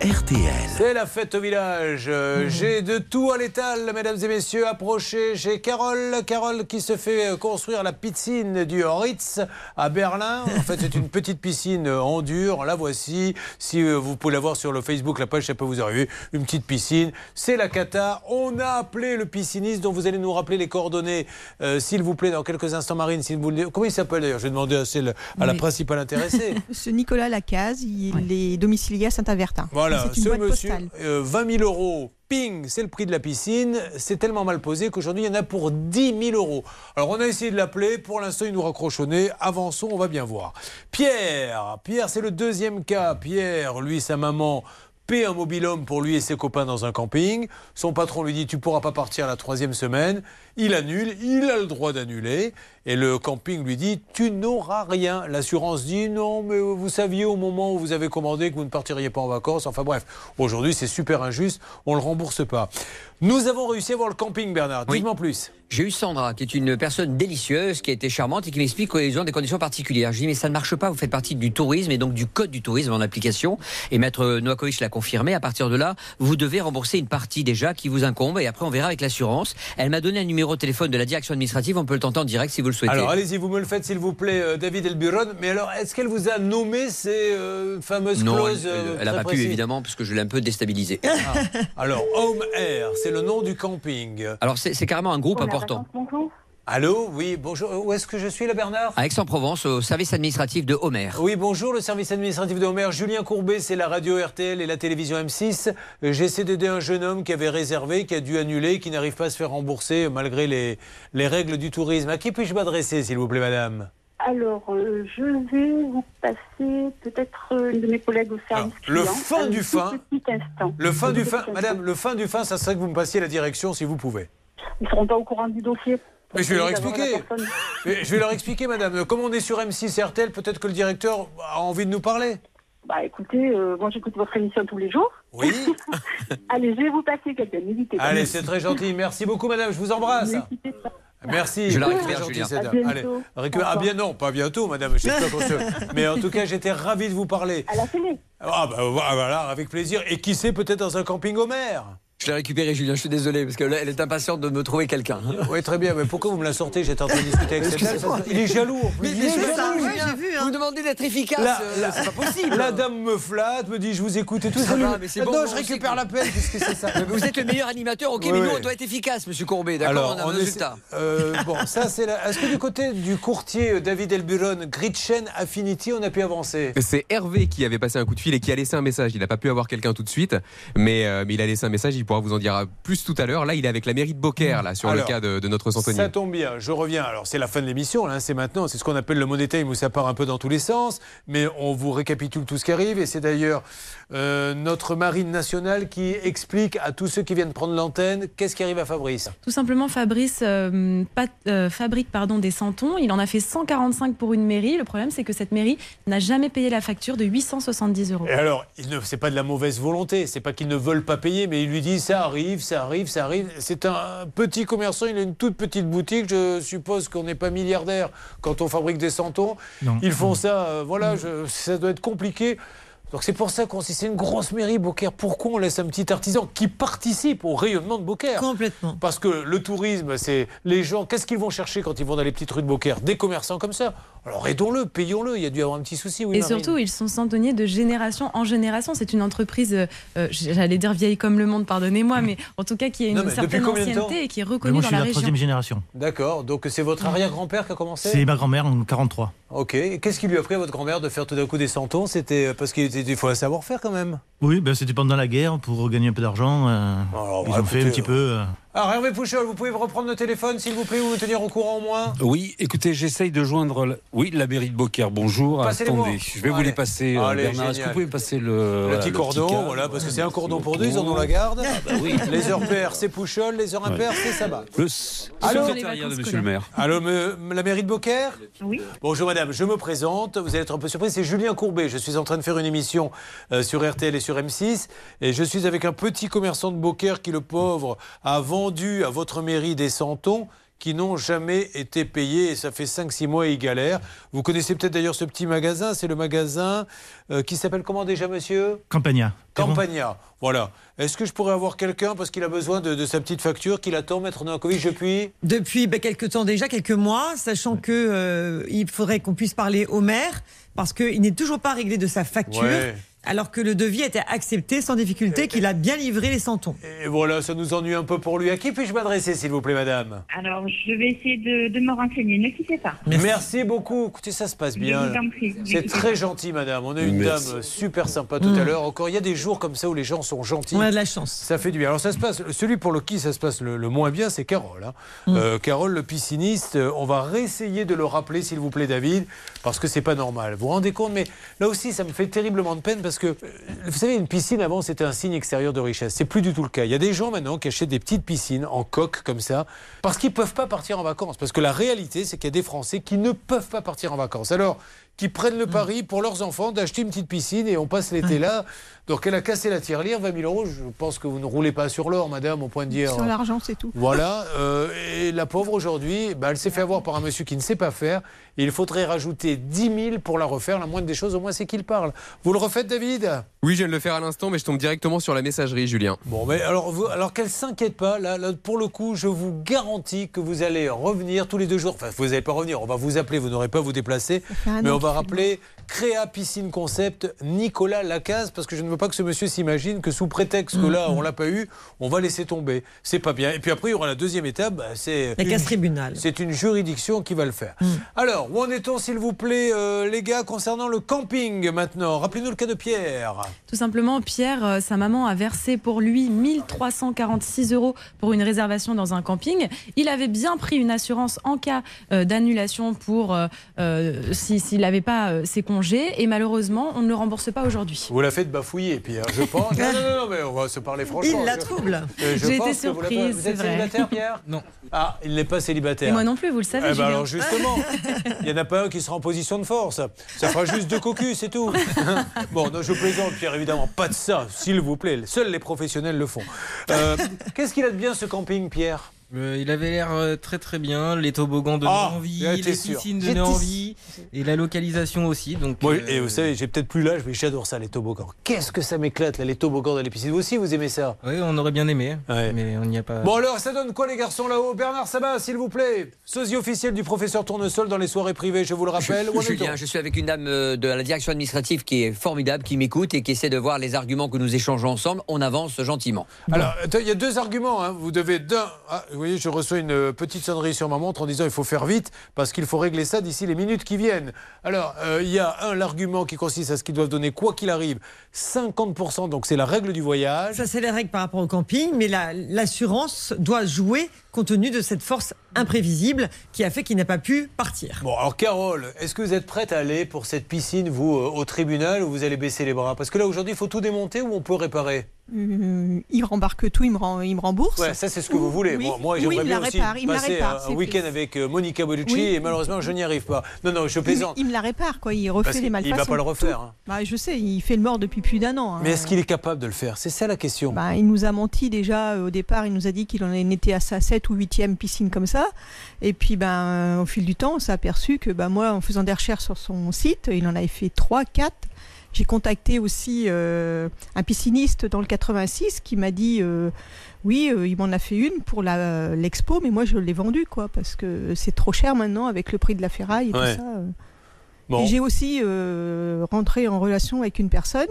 RTL. C'est la fête au village. Euh, J'ai de tout à l'étal, mesdames et messieurs. Approchez. J'ai Carole. Carole qui se fait euh, construire la piscine du Ritz à Berlin. En fait, c'est une petite piscine euh, en dur. La voici. Si euh, vous pouvez la voir sur le Facebook, la page, ça peut vous arriver. Une petite piscine. C'est la cata. On a appelé le pisciniste dont vous allez nous rappeler les coordonnées, euh, s'il vous plaît, dans quelques instants, Marine. S'il vous... Comment il s'appelle d'ailleurs? Je vais demander à, celle- à la Oui. principale intéressée. Ce Nicolas Lacaze, il est domicilié à Saint-Avertin. Voilà, C'est une ce boîte monsieur, postale. euh, 20 000 euros, ping, c'est le prix de la piscine. C'est tellement mal posé qu'aujourd'hui, il y en a pour 10 000 euros. Alors, on a essayé de l'appeler. Pour l'instant, il nous raccroche au nez. Avançons, on va bien voir. Pierre, Pierre, c'est le deuxième cas. Pierre, lui, sa maman paie un mobilhome pour lui et ses copains dans un camping. Son patron lui dit Tu pourras pas partir la troisième semaine. Il annule, il a le droit d'annuler. Et le camping lui dit Tu n'auras rien. L'assurance dit Non, mais vous saviez au moment où vous avez commandé que vous ne partiriez pas en vacances. Enfin bref, aujourd'hui c'est super injuste, on ne le rembourse pas. Nous avons réussi à voir le camping, Bernard. Oui. Dis-moi plus. J'ai eu Sandra, qui est une personne délicieuse, qui a été charmante et qui m'explique qu'ils ont des conditions particulières. Je dis, mais ça ne marche pas, vous faites partie du tourisme et donc du code du tourisme en application. Et Maître Noakovic l'a confirmé. À partir de là, vous devez rembourser une partie déjà qui vous incombe et après on verra avec l'assurance. Elle m'a donné un numéro de téléphone de la direction administrative, on peut le tenter en direct si vous le souhaitez. Alors allez-y, vous me le faites s'il vous plaît, euh, David Elburon. Mais alors, est-ce qu'elle vous a nommé ces euh, fameuses non, clauses elle, euh, elle a très pas pu évidemment, parce que je l'ai un peu déstabilisé. Alors, Home Air, c'est le nom du camping. Alors c'est c'est carrément un groupe important. Allô Oui, bonjour. Où est-ce que je suis là, Bernard? À Aix-en-Provence, au service administratif de Homer. Oui, bonjour, le service administratif de Homer. Julien Courbet, c'est la radio RTL et la télévision M6. Euh, J'essaie d'aider un jeune homme qui avait réservé, qui a dû annuler, qui n'arrive pas à se faire rembourser malgré les, les règles du tourisme. À qui puis-je m'adresser, s'il vous plaît, madame? Alors, euh, je vais vous passer peut-être euh, une de mes collègues au service le client. fin du fin. Petit instant. Le fin Un du fin, instant. madame, le fin du fin, ça serait que vous me passiez la direction, si vous pouvez. Ils ne seront pas au courant du dossier. Mais je vais leur expliquer. je vais leur expliquer, madame. Comme on est sur M6 RTL, peut-être que le directeur a envie de nous parler. Bah écoutez, euh, moi j'écoute votre émission tous les jours. Oui. Allez, je vais vous passer quelqu'un, n'hésitez pas. Allez, c'est très gentil. Merci beaucoup, madame. Je vous embrasse. Merci. Je la récupère, gentil, Julien. cette À bientôt. Allez, récupère- Au Ah bien non, pas bientôt, madame. Je sais pas qu'on se- Mais en tout cas, j'étais ravi de vous parler. À la télé. Ah bah voilà, avec plaisir. Et qui sait, peut-être dans un camping Homer. Je l'ai récupéré, Julien, je suis désolé, parce qu'elle est impatiente de me trouver quelqu'un. Oui, très bien. Mais pourquoi vous me la sortez? J'étais en train de discuter avec cette dame. Il est jaloux. Mais, Il mais est je suis jaloux. jaloux, Julien. Vous me demandez d'être efficace, La, euh, la- c'est pas possible. La dame me flatte, me dit je vous écoute et tout. Ça Salut. va, mais c'est bon, non, je récupère quoi. l'appel. Qu'est-ce que c'est ça Mais Vous êtes le meilleur animateur, ok, Oui, mais nous oui. on doit être efficace, monsieur Courbet, d'accord On a un résultat. euh, bon, ça c'est. La... Est-ce que du côté du courtier euh, David Elburon, Gritchen Affinity, on a pu avancer? C'est Hervé qui avait passé un coup de fil et qui a laissé un message. Il n'a pas pu avoir quelqu'un tout de suite, mais, euh, mais il a laissé un message. Il pourra vous en dire plus tout à l'heure. Là, il est avec la mairie de Beaucaire, là, sur Alors, le cas de, de notre Santonier. Ça tombe bien, je reviens. Alors, c'est la fin de l'émission, là, c'est maintenant. C'est ce qu'on appelle le Money Time où ça part un peu dans tous les sens. Mais on vous récapitule tout ce qui arrive. Et c'est d'ailleurs euh, notre marine nationale qui explique à tous ceux qui viennent prendre l'antenne qu'est-ce qui arrive à Fabrice. Tout simplement, Fabrice euh, pat- euh, fabrique pardon, des santons. Il en a fait 145 pour une mairie. Le problème, c'est que cette mairie n'a jamais payé la facture de 870 euros. Et alors, il ne, c'est pas de la mauvaise volonté, c'est pas qu'ils ne veulent pas payer, mais il lui dit ça arrive, ça arrive, ça arrive. C'est un petit commerçant, il a une toute petite boutique. Je suppose qu'on n'est pas milliardaire quand on fabrique des santons. Non. Ils font ça, euh, voilà, je- ça doit être compliqué. Donc c'est pour ça qu'on si c'est une grosse mairie Beaucaire, pourquoi on laisse un petit artisan qui participe au rayonnement de Beaucaire? Complètement. Parce que le tourisme, c'est les gens, qu'est-ce qu'ils vont chercher quand ils vont dans les petites rues de Beaucaire? Des commerçants comme ça. Alors aidons-le, payons-le, il y a dû y avoir un petit souci. Oui, Et Marine surtout, ils sont santonniers de génération en génération. C'est une entreprise, euh, euh, j'allais dire vieille comme le monde, pardonnez-moi, mais en tout cas qui a une Non, certaine ancienneté et qui est reconnue moi, dans suis la la région. troisième génération. D'accord, donc c'est votre arrière-grand-père qui a commencé? C'est ma grand-mère en 43. Ok. Qu'est-ce qui lui a pris à votre grand-mère de faire tout d'un coup des santons? C'était euh, parce qu'il était- il faut un savoir-faire quand même. Oui, ben, c'était pendant la guerre pour gagner un peu d'argent. euh, Alors, ils ont fait un petit peu. euh, Alors Hervé Pouchol, vous pouvez reprendre le téléphone s'il vous plaît ou me tenir au courant au moins Oui, écoutez, j'essaye de joindre. la- Oui, la mairie de Beaucaire, bonjour. Attendez, je vais vous les passer, euh, Allez, Bernard. Est-ce que vous pouvez me passer le. le voilà, petit le cordon, voilà, parce que c'est un cordon pour deux, ils en ont la garde. bah oui. Les heures paires, c'est Pouchol, les heures impaires, c'est Sabat. Le Allô de monsieur le maire. Allô, me- la mairie de Beaucaire? Oui. Bonjour madame, je me présente, vous allez être un peu surpris, c'est Julien Courbet. Je suis en train de faire une émission euh, sur RTL et sur M6 et je suis avec un petit commerçant de Beaucaire qui, le pauvre, a à votre mairie des santons qui n'ont jamais été payés et ça fait 5-6 mois et ils galèrent. Vous connaissez peut-être d'ailleurs ce petit magasin, c'est le magasin euh, qui s'appelle comment déjà monsieur? Campagna. Campagna. Voilà. Est-ce que je pourrais avoir quelqu'un parce qu'il a besoin de, de sa petite facture qu'il attend, Maître Novakovic, depuis? Depuis ben, quelques temps déjà, quelques mois, sachant que euh, il faudrait qu'on puisse parler au maire parce qu'il n'est toujours pas réglé de sa facture. Ouais. Alors que le devis était accepté sans difficulté, qu'il a bien livré les centons. Et voilà, ça nous ennuie un peu pour lui. À qui puis-je m'adresser, s'il vous plaît, madame Alors, je vais essayer de, de me renseigner. Ne quittez pas. Merci. beaucoup. Écoutez, ça se passe bien. C'est très gentil, madame. On a une Merci. dame super sympa tout Mm. à l'heure. Encore, il y a des jours comme ça où les gens sont gentils. On a de la chance. Ça fait du bien. Alors, ça se passe. Celui pour le qui ça se passe le, le moins bien, c'est Carole. hein. Mm. Euh, Carole, le pisciniste. euh, On va réessayer de le rappeler, s'il vous plaît, David, parce que c'est pas normal. Vous vous rendez compte Mais là aussi, ça me fait terriblement de peine parce que, euh, vous savez, une piscine avant, c'était un signe extérieur de richesse. C'est plus du tout le cas. Il y a des gens maintenant qui achètent des petites piscines en coque comme ça parce qu'ils peuvent pas partir en vacances. Parce que la réalité, c'est qu'il y a des Français qui ne peuvent pas partir en vacances. Alors, qui prennent le pari pour leurs enfants d'acheter une petite piscine et on passe l'été là. Donc, elle a cassé la tirelire, 20 000 euros. Je pense que vous ne roulez pas sur l'or, madame, au point de dire. Sur l'argent, c'est tout. Voilà, euh, et la pauvre aujourd'hui, bah, elle s'est fait avoir par un monsieur qui ne sait pas faire. Et il faudrait rajouter 10 000 pour la refaire. La moindre des choses, au moins, c'est qu'il parle. Vous le refaites, David? Oui, je viens de le faire à l'instant, mais je tombe directement sur la messagerie, Julien. Bon, mais alors, vous- alors qu'elle s'inquiète pas. Là, là, pour le coup, je vous garantis que vous allez revenir tous les deux jours. Enfin, vous n'allez pas revenir. On va vous appeler. Vous n'aurez pas à vous déplacer. Mais on va rappeler Créa Piscine Concept Nicolas Lacaze parce que je ne veux pas que ce monsieur s'imagine que sous prétexte que là, on l'a pas eu, on va laisser tomber. C'est pas bien. Et puis après, il y aura la deuxième étape. bah, c'est La une- casse tribunal. c'est une juridiction qui va le faire. Alors, où en est-on, s'il vous plaît, euh, les gars, concernant le camping maintenant? Rappelez-nous le cas de Pierre. Tout simplement, Pierre, euh, sa maman a versé pour lui 1346 euros pour une réservation dans un camping. Il avait bien pris une assurance en cas euh, d'annulation pour euh, euh, si- s'il n'avait pas euh, ses Et malheureusement, on ne le rembourse pas aujourd'hui. Vous la faites bafouiller, Pierre, je pense. non, non, non, mais on va se parler franchement. Il la trouble. J'ai été vous surprise, Vous c'est êtes vrai. célibataire, Pierre Non. Ah, il n'est pas célibataire. Et moi non plus, vous le savez. Eh ben alors justement, il n'y en a pas un qui sera en position de force. Ça fera juste deux cocus, c'est tout. bon, non, je plaisante, Pierre, évidemment. Pas de ça, s'il vous plaît. Seuls les professionnels le font. Euh, Qu'est-ce qu'il a de bien, ce camping, Pierre? Euh, il avait l'air euh, très très bien, les toboggans donnaient Ah, envie, j'étais les sûr. piscines J'étais donnaient envie, et la localisation aussi. Donc, Moi, euh, Et vous savez, j'ai peut-être plus l'âge, mais j'adore ça, les toboggans. Qu'est-ce que ça m'éclate, là, les toboggans dans les piscines. Vous aussi, vous aimez ça? Oui, on aurait bien aimé, Ouais. mais on n'y a pas. Bon alors, ça donne quoi les garçons là-haut? Bernard Sabat, s'il vous plaît. Sosie officiel du professeur Tournesol dans les soirées privées, je vous le rappelle. Où en est-on? Julien, je suis avec une dame euh, de la direction administrative qui est formidable, qui m'écoute et qui essaie de voir les arguments que nous échangeons ensemble. On avance gentiment. Alors, attends, il y a deux arguments. hein. Vous devez d'un. Ah, vous voyez, je reçois une euh, petite sonnerie sur ma montre en disant il faut faire vite parce qu'il faut régler ça d'ici les minutes qui viennent. Alors, euh, il y a un, l'argument qui consiste à ce qu'ils doivent donner, quoi qu'il arrive, 50%, donc c'est la règle du voyage. Ça, c'est les règles par rapport au camping, mais la- l'assurance doit jouer compte tenu de cette force imprévisible qui a fait qu'il n'a pas pu partir. Bon, alors Carole, est-ce que vous êtes prête à aller pour cette piscine, vous, euh, au tribunal, ou vous allez baisser les bras? Parce que là, aujourd'hui, il faut tout démonter ou on peut réparer? Euh, il rembarque tout, il me, rem- il me rembourse. Ouais, ça c'est ce que vous voulez. Oui, Moi, j'aimerais bien la aussi il la passer répare, un- week-end avec euh, Monica Bellucci Oui. et malheureusement je n'y arrive pas. Non, non, je plaisante. il me la répare, quoi. Il refait Parce les qu'il- il malfaçons. va pas le refaire, hein. Bah, je sais, il fait le mort depuis plus d'un an. hein. Mais est-ce qu'il est capable de le faire? C'est ça la question. Bah, il nous a menti déjà euh, au départ. Il nous a dit qu'il en était à sa 7 ou 8e piscine comme ça. Et puis, ben, euh, au fil du temps, on s'est aperçu que ben, moi, en faisant des recherches sur son site, il en avait fait 3, 4. J'ai contacté aussi euh, un pisciniste dans le 86 qui m'a dit euh, oui, euh, il m'en a fait une pour l'expo, mais moi je l'ai vendue quoi, parce que c'est trop cher maintenant avec le prix de la ferraille et Ouais. tout ça. Bon. Et j'ai aussi rentré en relation avec une personne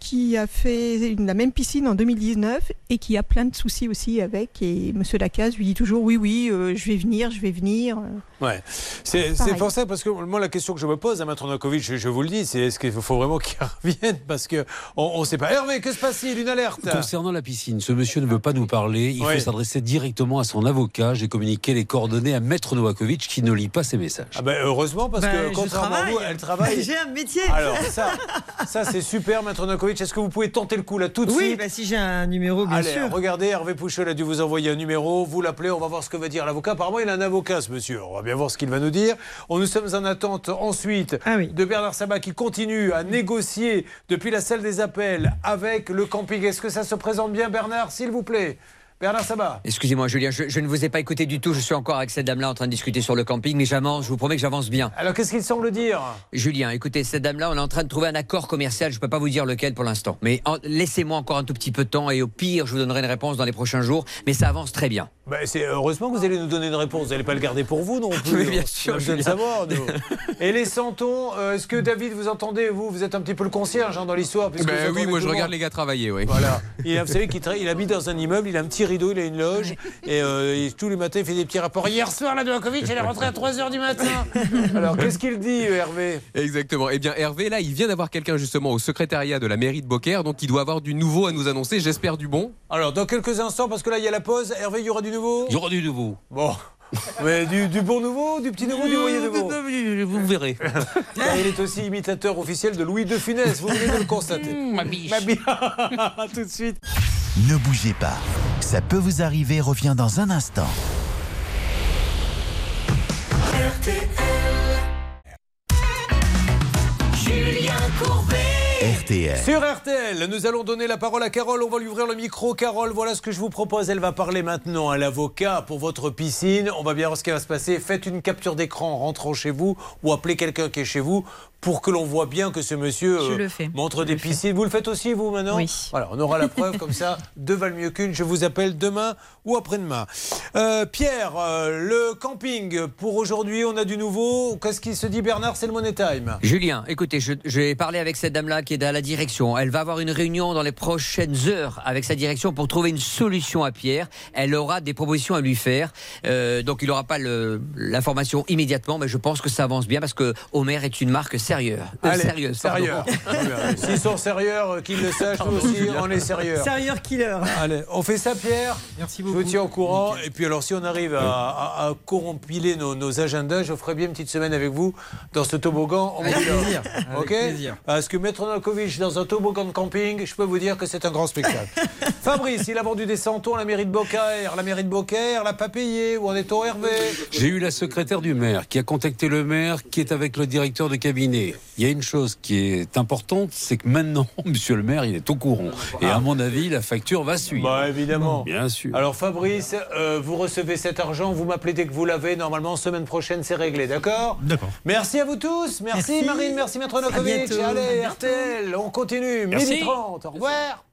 qui a fait une- la même piscine en 2019 et qui a plein de soucis aussi avec. Et Monsieur Lacaze lui dit toujours oui, oui, euh, je vais venir, je vais venir. Ouais. C'est pour ça, parce que moi, la question que je me pose à Maître Novakovic, je, je vous le dis, c'est est-ce qu'il faut vraiment qu'il revienne? Parce qu'on on ne sait pas. Hervé, que se passe-t-il? Une alerte Concernant la piscine, ce monsieur ne veut pas nous parler. Il Oui. faut s'adresser directement à son avocat. J'ai communiqué les coordonnées à Maître Novakovic qui ne lit pas ses messages. Ah ben, heureusement, parce Ben, que contrairement à vous, elle travaille. J'ai un métier. Alors, ça, ça c'est super, Maître Novakovic. Est-ce que vous pouvez tenter le coup là tout de oui, suite bah, si j'ai un numéro, bien Allez, sûr. regardez, Hervé Pouchol a dû vous envoyer un numéro, vous l'appelez, on va voir ce que va dire l'avocat. Apparemment, il a un avocat, ce monsieur. On va bien voir ce qu'il va nous dire. On, nous sommes en attente ensuite Ah de Bernard Sabat qui continue à négocier depuis la salle des appels avec le camping. Est-ce que ça se présente bien, Bernard, s'il vous plaît? Bernard Sabat. Excusez-moi, Julien, je, je ne vous ai pas écouté du tout. Je suis encore avec cette dame-là en train de discuter sur le camping, mais j'avance, je vous promets que j'avance bien. Alors, qu'est-ce qu'il semble dire? Julien, écoutez, cette dame-là, on est en train de trouver un accord commercial. Je ne peux pas vous dire lequel pour l'instant. Mais en- laissez-moi encore un tout petit peu de temps et au pire, je vous donnerai une réponse dans les prochains jours. Mais ça avance très bien. Bah, c'est heureusement que vous allez nous donner une réponse. Vous n'allez pas le garder pour vous non plus. Oui, bien sûr, a besoin de savoir. nous. Et les santons, euh, est-ce que David, vous entendez Vous, vous êtes un petit peu le concierge hein, dans l'histoire. Ben oui, moi je regarde les gars travailler, oui. Voilà. Il a, vous savez qu'il tra- il habite dans un immeuble, il a un petit il a une loge, et, euh, et tous les matins il fait des petits rapports. Hier soir, la Novakovic, elle est rentrée à 3h du matin. Alors qu'est-ce qu'il dit, euh, Hervé? Exactement. Eh bien, Hervé, là, il vient d'avoir quelqu'un justement au secrétariat de la mairie de Beaucaire, donc il doit avoir du nouveau à nous annoncer. J'espère du bon. Alors dans quelques instants, parce que là il y a la pause, Hervé, il y aura du nouveau? Il y aura du nouveau. Bon. Mais du, du bon nouveau, du petit nouveau, du moyen nouveau Vous verrez. Il est aussi imitateur officiel de Louis de Funès, vous venez de le constater. Ma biche. Ma biche. Tout de suite. Ne bougez pas. Ça peut vous arriver revient dans un instant. Julien Courbet. RTL. Sur RTL, nous allons donner la parole à Carole. On va lui ouvrir le micro. Carole, voilà ce que je vous propose. Elle va parler maintenant à l'avocat pour votre piscine. On va bien voir ce qui va se passer. Faites une capture d'écran en rentrant chez vous ou appelez quelqu'un qui est chez vous pour que l'on voit bien que ce monsieur euh, montre des piscines. Vous le faites aussi, vous, maintenant Oui. Voilà, on aura la preuve comme ça. Deux valent mieux qu'une. Je vous appelle demain ou après-demain. Euh, Pierre, euh, le camping, pour aujourd'hui, on a du nouveau. Qu'est-ce qui se dit, Bernard C'est le Money Time. Julien, écoutez, vais parler avec cette dame-là qui est à la direction. Elle va avoir une réunion dans les prochaines heures avec sa direction pour trouver une solution à Pierre. Elle aura des propositions à lui faire. Euh, donc il n'aura pas l'information immédiatement, mais je pense que ça avance bien parce que Homer est une marque sérieuse. Euh, Allez, sérieux. Bien. S'ils sont sérieux, euh, qu'ils le sachent, nous aussi, on est sérieux. Sérieux killer. Allez, on fait ça, Pierre Merci Je vous tiens au courant. Et puis, alors, si on arrive à, à, à corrompiler nos, nos agendas, je ferai bien une petite semaine avec vous dans ce toboggan. en Avec plaisir, avec Ok plaisir. Parce que Maître Novakovic dans un toboggan de camping, je peux vous dire que c'est un grand spectacle. Fabrice, il a vendu des santons à la mairie de Beaucaire. La mairie de Beaucaire l'a pas payé. Où en est-on, Hervé? J'ai eu la secrétaire du maire qui a contacté le maire qui est avec le directeur de cabinet. Il y a une chose qui est importante, c'est que maintenant, monsieur le maire, il est au courant. Et à mon avis, la facture va suivre. Bah, évidemment. Bien sûr. Alors Fabrice, euh, vous recevez cet argent, vous m'appelez dès que vous l'avez. Normalement, semaine prochaine, c'est réglé, d'accord? D'accord. Merci à vous tous. Merci, Merci. Marine, merci Maître bientôt. Allez. RTL, on continue. Merci. Midi 30. Au revoir.